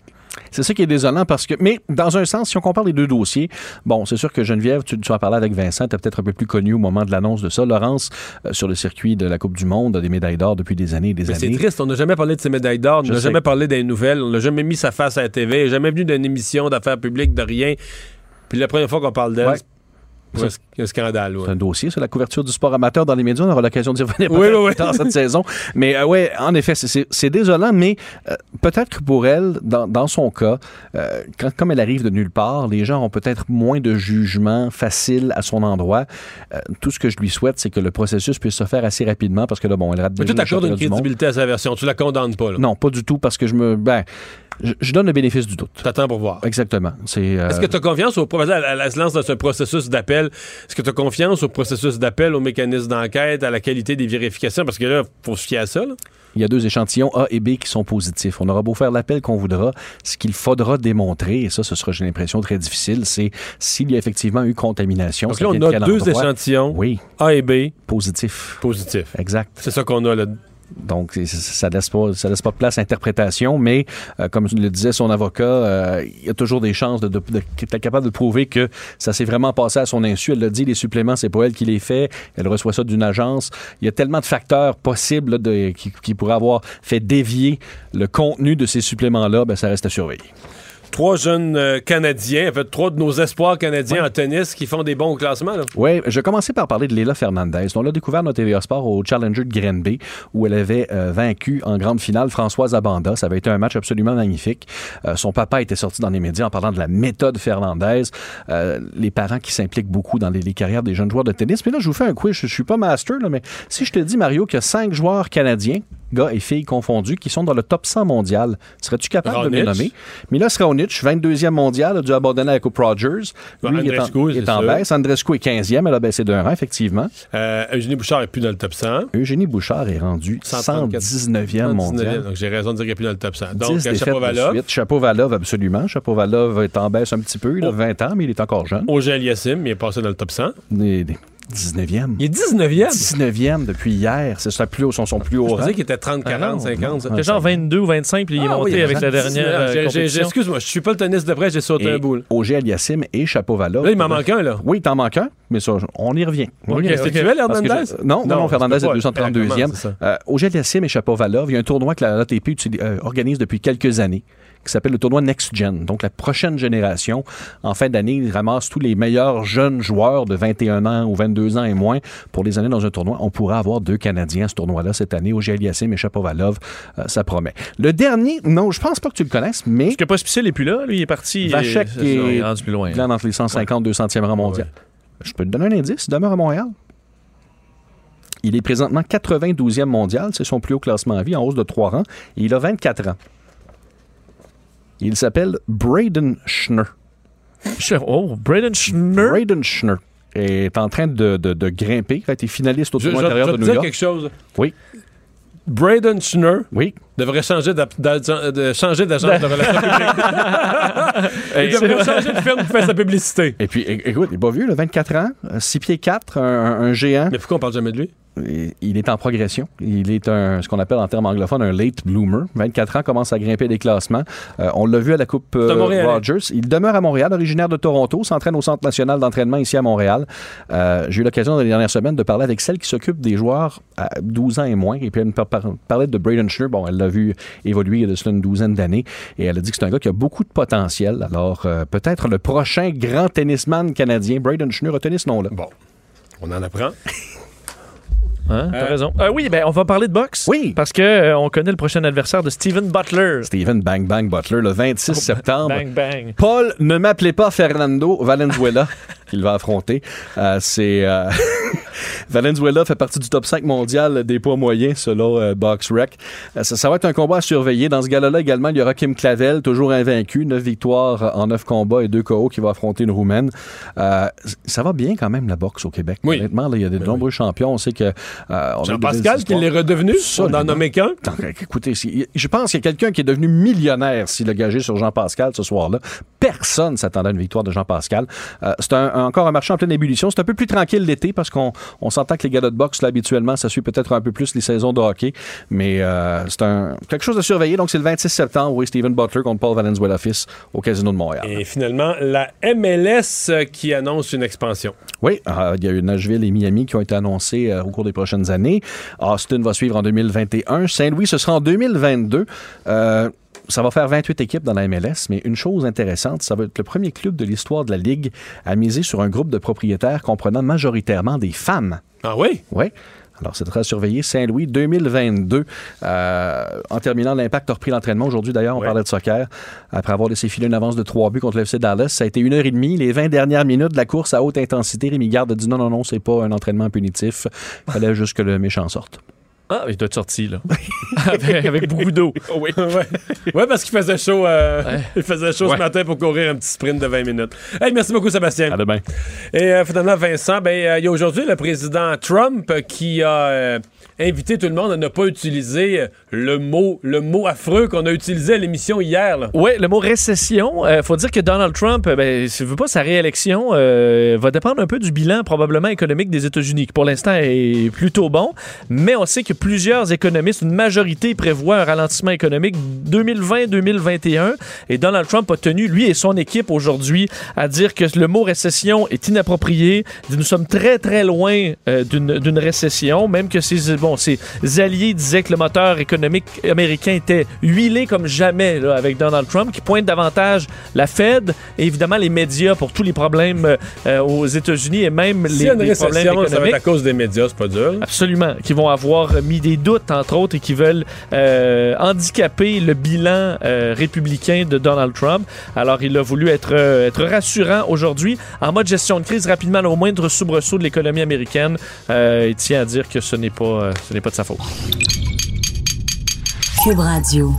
C'est ça qui est désolant parce que, mais dans un sens, si on compare les deux dossiers, bon, c'est sûr que Geneviève, tu, tu en parlais avec Vincent, tu peut-être un peu plus connu au moment de l'annonce de ça. Laurence, euh, sur le circuit de la Coupe du Monde, a des médailles d'or depuis des années et des Mais c'est années. triste, on n'a jamais parlé de ses médailles d'or, on n'a jamais parlé des nouvelles, on n'a jamais mis sa face à la TV, jamais venu d'une émission d'affaires publiques, de rien. Puis la première fois qu'on parle d'elle, Ouais. Ouais, c'est un scandale. ouais. C'est un dossier sur la couverture du sport amateur dans les médias. On aura l'occasion d'y revenir Oui, oui, oui. tard cette saison. Mais euh, ouais, en effet, c'est- c'est c'est désolant, mais euh, peut-être que pour elle, dans, dans son cas, euh, quand, comme elle arrive de nulle part, les gens ont peut-être moins de jugement facile à son endroit. Euh, tout ce que je lui souhaite, c'est que le processus puisse se faire assez rapidement parce que là, bon, elle rate Mais tu t'accordes une crédibilité à sa version. Tu la condamnes pas, là. Non, pas du tout, parce que je me. Ben, je, je donne le bénéfice du doute. T'attends pour voir. Exactement. C'est. euh, Est-ce que tu as confiance au elle, elle- elle se lance dans ce processus d'appel? Est-ce que tu as confiance au processus d'appel, au mécanisme d'enquête, à la qualité des vérifications? Parce que là, faut se fier à ça. là. Il y a deux échantillons A et B qui sont positifs. On aura beau faire l'appel qu'on voudra, ce qu'il faudra démontrer, et ça, ce sera, j'ai l'impression, très difficile, c'est s'il y a effectivement eu contamination. Donc ça là, on a deux endroit? échantillons, Oui, A et B, positifs. positifs. Exact. C'est ça qu'on a là. Donc, ça laisse pas, ça laisse pas place à interprétation, mais euh, comme le disait son avocat, euh, il y a toujours des chances de, de, de- d'être capable de prouver que ça s'est vraiment passé à son insu. Elle l'a dit, les suppléments, c'est pas elle qui les fait. Elle reçoit ça d'une agence. Il y a tellement de facteurs possibles de, qui, pourraient avoir fait dévier le contenu de ces suppléments-là. Ben, ça reste à surveiller. Trois jeunes euh, Canadiens, en fait, trois de nos espoirs canadiens en tennis qui font des bons classements. Oui, je vais commencer par parler de Leila Fernandez. On l'a découvert dans TVA Sport au Challenger de Grenby, où elle avait euh, vaincu en grande finale Françoise Abanda. Ça avait été un match absolument magnifique. Euh, son papa était sorti dans les médias en parlant de la méthode Fernandez. Les parents qui s'impliquent beaucoup dans les, les carrières des jeunes joueurs de tennis. Mais là, je vous fais un quiz. Je, je suis pas master, là, mais si je te dis, Mario, qu'il y a cinq joueurs canadiens gars et filles confondus, qui sont dans le top 100 mondial. Serais-tu capable de les nommer? Milos Raonic, 22e mondial, a dû abandonner avec Coupe Rogers. Bon, Lui, il est en, il est en baisse. Andrescu est 15e, elle a baissé d'un rang, effectivement. Euh, Eugénie Bouchard n'est plus dans le top 100. Eugénie Bouchard est rendue 134. 119e mondial. Donc j'ai raison de dire qu'il n'est plus dans le top 100. 10 Donc, Chapovalov. Chapovalov, absolument. Chapovalov est en baisse un petit peu. Il a 20 ans, mais il est encore jeune. Auger Aliassime, il est passé dans le top 100. Il est 19e. Il est 19e. 19e depuis hier. C'est son plus haut, son, son plus haut Je pensais qu'il était 30, 40, Ah non, 50. ça. C'était genre 22 ou 25, puis il est Ah monté oui, avec la dernière euh. Excuse-moi, je suis pas le tennis de près, j'ai sauté Et un boule. Auger Aliassime et Chapovalov. Là, il m'en manque un, là. Oui, il t'en manque un, mais ça, on y revient. On y Ok, revient. c'est Tuel, Parce que Hernandez? je- Non, non, Non, Fernandez est 232e. c'est ça. Euh, Auger Aliassime et Chapovalov, il y a un tournoi que la ATP utilise- euh, organise depuis quelques années qui s'appelle le tournoi Next Gen. Donc, la prochaine génération, en fin d'année, ils ramassent tous les meilleurs jeunes joueurs de 21 ans ou 22 ans et moins pour les années dans un tournoi. On pourra avoir deux Canadiens à ce tournoi-là cette année, Auger Aliassime et Chapovalov. Euh, ça promet. Le dernier, non, je pense pas que tu le connaisses, mais Parce que Pospisil n'est plus là, lui, il est parti. Vachek euh, ça, il est est rendu plus loin. là, entre les 150 200e rang mondial. Je peux te donner un indice, il demeure à Montréal. Il est présentement 92e mondial, c'est son plus haut classement à vie, en hausse de 3 rangs, et il a 24 ans. Il s'appelle Braden Schner. Oh, Braden Schner. Braden Schner est en train de, de- de grimper. Il a été finaliste au tournoi intérieur de New dire York. quelque chose. Oui. Braden Schner Oui. devrait changer d'agent- de, changer d'agence de relations publiques. Il devrait changer de firme qui fait sa publicité. Et puis, écoute, il n'est pas vieux, là, 24 ans, 6 pieds 4, un, un géant. Mais pourquoi on parle jamais de lui? Il- est en progression. Il est un, ce qu'on appelle en termes anglophones un late bloomer. 24 ans, commence à grimper des classements. Euh, on l'a vu à la Coupe euh. Rogers. Il demeure à Montréal, originaire de Toronto, s'entraîne au Centre national d'entraînement ici à Montréal. Euh, J'ai eu l'occasion dans les dernières semaines de parler avec celle qui s'occupe des joueurs à 12 ans et moins. Et puis elle me par- par- parlait de Braden Schnur. Bon, elle l'a vu évoluer il y a de cela une douzaine d'années. Et elle a dit que c'est un gars qui a beaucoup de potentiel. Alors, euh, peut-être le prochain grand tennisman canadien. Braden Schnur a tenu ce nom-là. Bon, on en apprend. Hein, T'as Euh, raison. Euh, oui, ben, on va parler de boxe. Oui. Parce que euh, on connaît le prochain adversaire de Steven Butler. Steven Bang Bang Butler, le 26 septembre. Bang, bang. Paul, ne m'appelez pas Fernando Valenzuela, qu'il va affronter. C'est Valenzuela fait partie du top 5 mondial des poids moyens selon euh, BoxRec. Euh, ça, ça va être un combat à surveiller. Dans ce gala-là également, il y aura Kim Clavel, toujours invaincu, 9 victoires en 9 combats et 2 KO qui va affronter une Roumaine. Euh, ça va bien quand même la boxe au Québec. Oui. Honnêtement, là, il y a de nombreux champions. On sait que euh, Jean-Pascal, qui l'est redevenu, on en a Absolument. nommé qu'un. Écoutez, je pense qu'il y a quelqu'un qui est devenu millionnaire s'il a gagé sur Jean-Pascal ce soir-là. Personne s'attendait à une victoire de Jean-Pascal. Euh, c'est encore un marché en pleine ébullition. C'est un peu plus tranquille l'été parce qu'on on s'entend que les galas de boxe, là, habituellement, ça suit peut-être un peu plus les saisons de hockey. Mais euh, c'est un, quelque chose à surveiller. Donc, c'est le 26 septembre. Oui, Steven Butler contre Paul Valenzuela fils au Casino de Montréal. Et finalement, la MLS euh, qui annonce une expansion. Oui, euh, il y a eu Nashville et Miami qui ont été annoncés euh, au cours des prochaines années. Austin va suivre en 2021. Saint-Louis, ce sera en 2022. Euh, ça va faire 28 équipes dans la MLS, mais une chose intéressante, ça va être le premier club de l'histoire de la Ligue à miser sur un groupe de propriétaires comprenant majoritairement des femmes. Ah oui? Oui. Alors, c'est très surveillé. Saint-Louis 2022. Euh, en terminant, l'Impact a repris l'entraînement. Aujourd'hui, d'ailleurs, on parlait de soccer. Après avoir laissé filer une avance de 3 buts contre l'FC Dallas, ça a été une heure et demie. Les 20 dernières minutes de la course à haute intensité, Rémi Garde a dit non, non, non, c'est pas un entraînement punitif. Il fallait juste que le méchant sorte. Ah, il doit être sorti, là. avec, avec, beaucoup d'eau. oui. ouais. parce qu'il faisait chaud, euh, ouais. il faisait chaud ouais. ce matin pour courir un petit sprint de 20 minutes. Hey, merci beaucoup, Sébastien. À demain. Et euh, finalement, Vincent, ben, euh, il y a aujourd'hui le président Trump qui a euh, invité tout le monde à ne pas utiliser le mot, le mot affreux qu'on a utilisé à l'émission hier. Oui, le mot récession. Il faut dire que Donald Trump, ben, s'il veut pas sa réélection, va dépendre un peu du bilan probablement économique des États-Unis, qui pour l'instant est plutôt bon. Mais on sait que plusieurs économistes, une majorité prévoit un ralentissement économique 2020-2021 et Donald Trump a tenu, lui et son équipe aujourd'hui, à dire que le mot récession est inapproprié. Nous sommes très très loin euh, d'une récession, même que ses, bon, ses alliés disaient que le moteur économique américain était huilé comme jamais là, avec Donald Trump, qui pointe davantage la Fed et évidemment les médias pour tous les problèmes euh, aux États-Unis et même si les, les problèmes économiques. Ça va être à cause des médias, c'est pas dur. Absolument, qui vont avoir mis des doutes, entre autres, et qui veulent euh, handicaper le bilan euh, républicain de Donald Trump. Alors, il a voulu être, euh, être rassurant aujourd'hui. En mode gestion de crise, rapidement, au moindre soubresaut de l'économie américaine, il tient à dire que ce n'est pas, ce n'est pas de sa faute. Cube Radio.